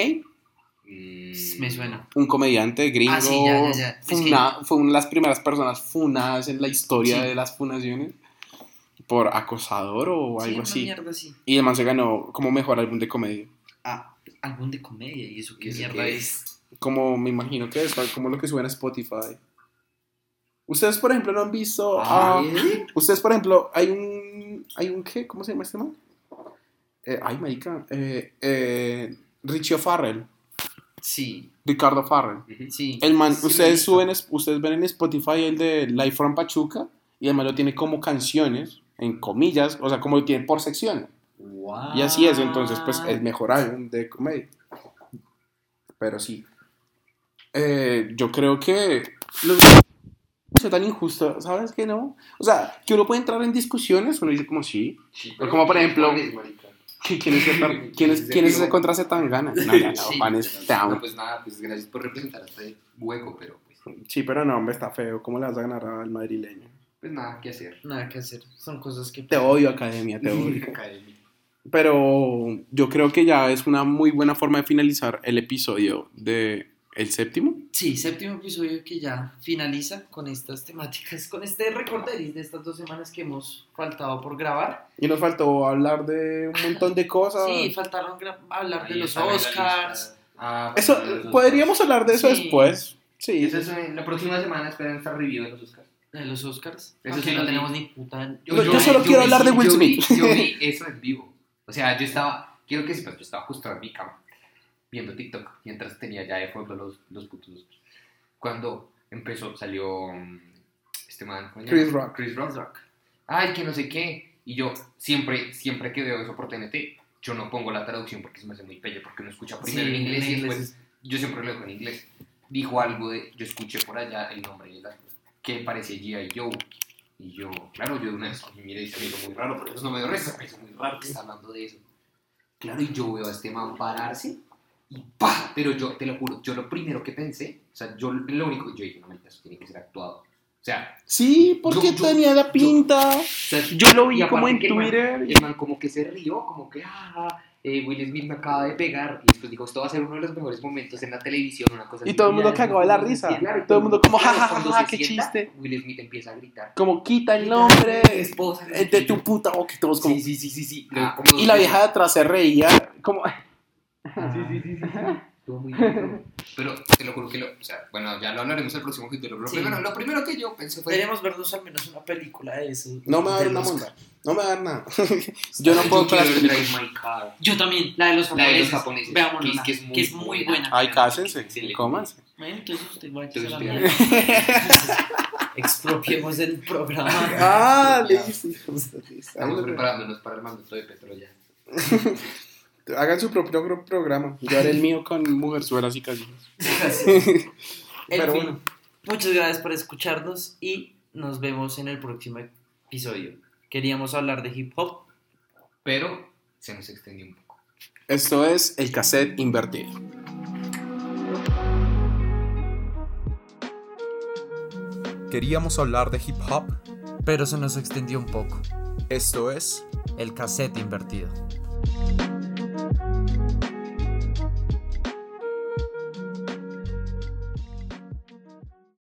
Mm, Me suena. Un comediante gringo. Ah, sí, ya, ya, ya. Es Fue, que- una- fue una de las primeras personas funadas en la historia Sí. de las funaciones. Por acosador o Sí, algo así. mierda así. Y además se ganó como mejor álbum de comedia. Ah, álbum de comedia y eso qué ¿Y eso mierda qué es. Como me imagino que es, como lo que suena a Spotify. Ustedes, por ejemplo, no han visto. Ah, Ustedes, por ejemplo, hay un. ¿Hay un qué? ¿Cómo se llama este man? Eh, ay, marica. Eh, eh, Richie O'Farrell. Sí, Ricardo Farrell. Sí. El man, Sí, ustedes suben, ustedes ven en Spotify el de Life from Pachuca y además lo tiene como canciones, en comillas, o sea, como lo tiene por sección. Y así es, entonces, pues el mejor álbum de comedia. Pero sí. Eh, yo creo que los no sea tan injusto, ¿sabes que no? O sea, que uno puede entrar en discusiones, uno dice como sí, Sí, Pero como, por ejemplo, ¿cuál es, que quién es, quién es, quién es ese contra Zetangana. No, no, no, Sí. pan es- te amo. No, pues nada, pues gracias por representar este hueco, pero pues, Sí, pero no, hombre, está feo. ¿Cómo le vas a ganar al madrileño? Pues nada que hacer. Nada que hacer. Son cosas que. Te odio, academia, te odio. Academia. Pero yo creo que ya es una muy buena forma de finalizar el episodio de el séptimo. Sí, séptimo episodio que ya finaliza con estas temáticas, con este recorderis de estas dos semanas que hemos faltado por grabar. Y nos faltó hablar de un montón de cosas. Sí, faltaron hablar de los Oscars. Ah, Eso, Oscars. podríamos hablar de eso Sí. después. Sí. Eso es la próxima semana, esperen esta review de los Oscars. De los Oscars. Eso Aunque sí no tenemos ni puta. No, yo solo quiero vi- hablar de Will yo vi- Smith. Yo vi eso en vivo. O sea, yo estaba, quiero que sepas, yo estaba justo en mi cama viendo TikTok mientras tenía ya de fondo los, los putos Oscars. Cuando empezó, salió mm, este man. Chris Rock. Chris Rock. Ay, que no sé qué. Y yo siempre, siempre que veo eso por TNT, yo no pongo la traducción porque se me hace muy pelle, porque uno escucha primero Sí, en inglés en y inglés después yo siempre lo dejo en inglés. Dijo algo de, yo escuché por allá el nombre de la, que parecía G.I. Joe. Y yo, claro, yo de una vez, y mire, y se me hizo muy raro, porque eso no me dio risa, me hizo muy raro que está hablando de eso. Claro, y yo veo a este man pararse y ¡pa! Pero yo, te lo juro, yo lo primero que pensé, o sea, yo lo único, yo dije, no, eso tiene que ser actuado. O sea, Sí, porque Yo- yo- tenía la pinta. o sea, Yo lo vi como en que el man- Twitter. el man como que se rió, como que, ah, eh, Will Smith me acaba de pegar. Y después dijo, esto va a ser uno de los mejores momentos en la televisión, una cosa Y así. todo el mundo cagó de la risa. claro, Todo el mundo como, claro, ja, qué sienta, chiste. Will Smith empieza a gritar. Como quita el nombre esposa eh, de tu puta boca y todos como. Sí, sí, sí, sí, sí. Ah, Como y la vieja de atrás se reía. Como. Sí, sí, sí, sí. Estuvo muy bien. Pero te lo juro que lo. O sea, bueno, ya lo hablaremos el próximo capítulo. Lo, Sí. primero, lo primero que yo pensé fue. Deberíamos vernos al menos una película de eso. No me va a dar una monda. No me va a dar nada. Yo no puedo con las ver películas. Drive My Car. Yo también, la de los La de japoneses. los japoneses. Veámosla, que es, que es muy, que es muy buena. Ay, cásense. Cómanse. Bueno, entonces usted va a Entonces, la mierda. Expropiemos el programa. Ah, listo. Estamos preparándonos para el mandato de Petro ya. Hagan su propio pro- programa. Yo haré el mío con mujerzuelas y casitas. En Pero fin, bueno. muchas gracias por escucharnos y nos vemos en el próximo episodio. Queríamos hablar de hip hop. Pero se nos extendió un poco. Esto es el cassette invertido. Queríamos hablar de hip hop. Pero se nos extendió un poco. Esto es El cassette invertido.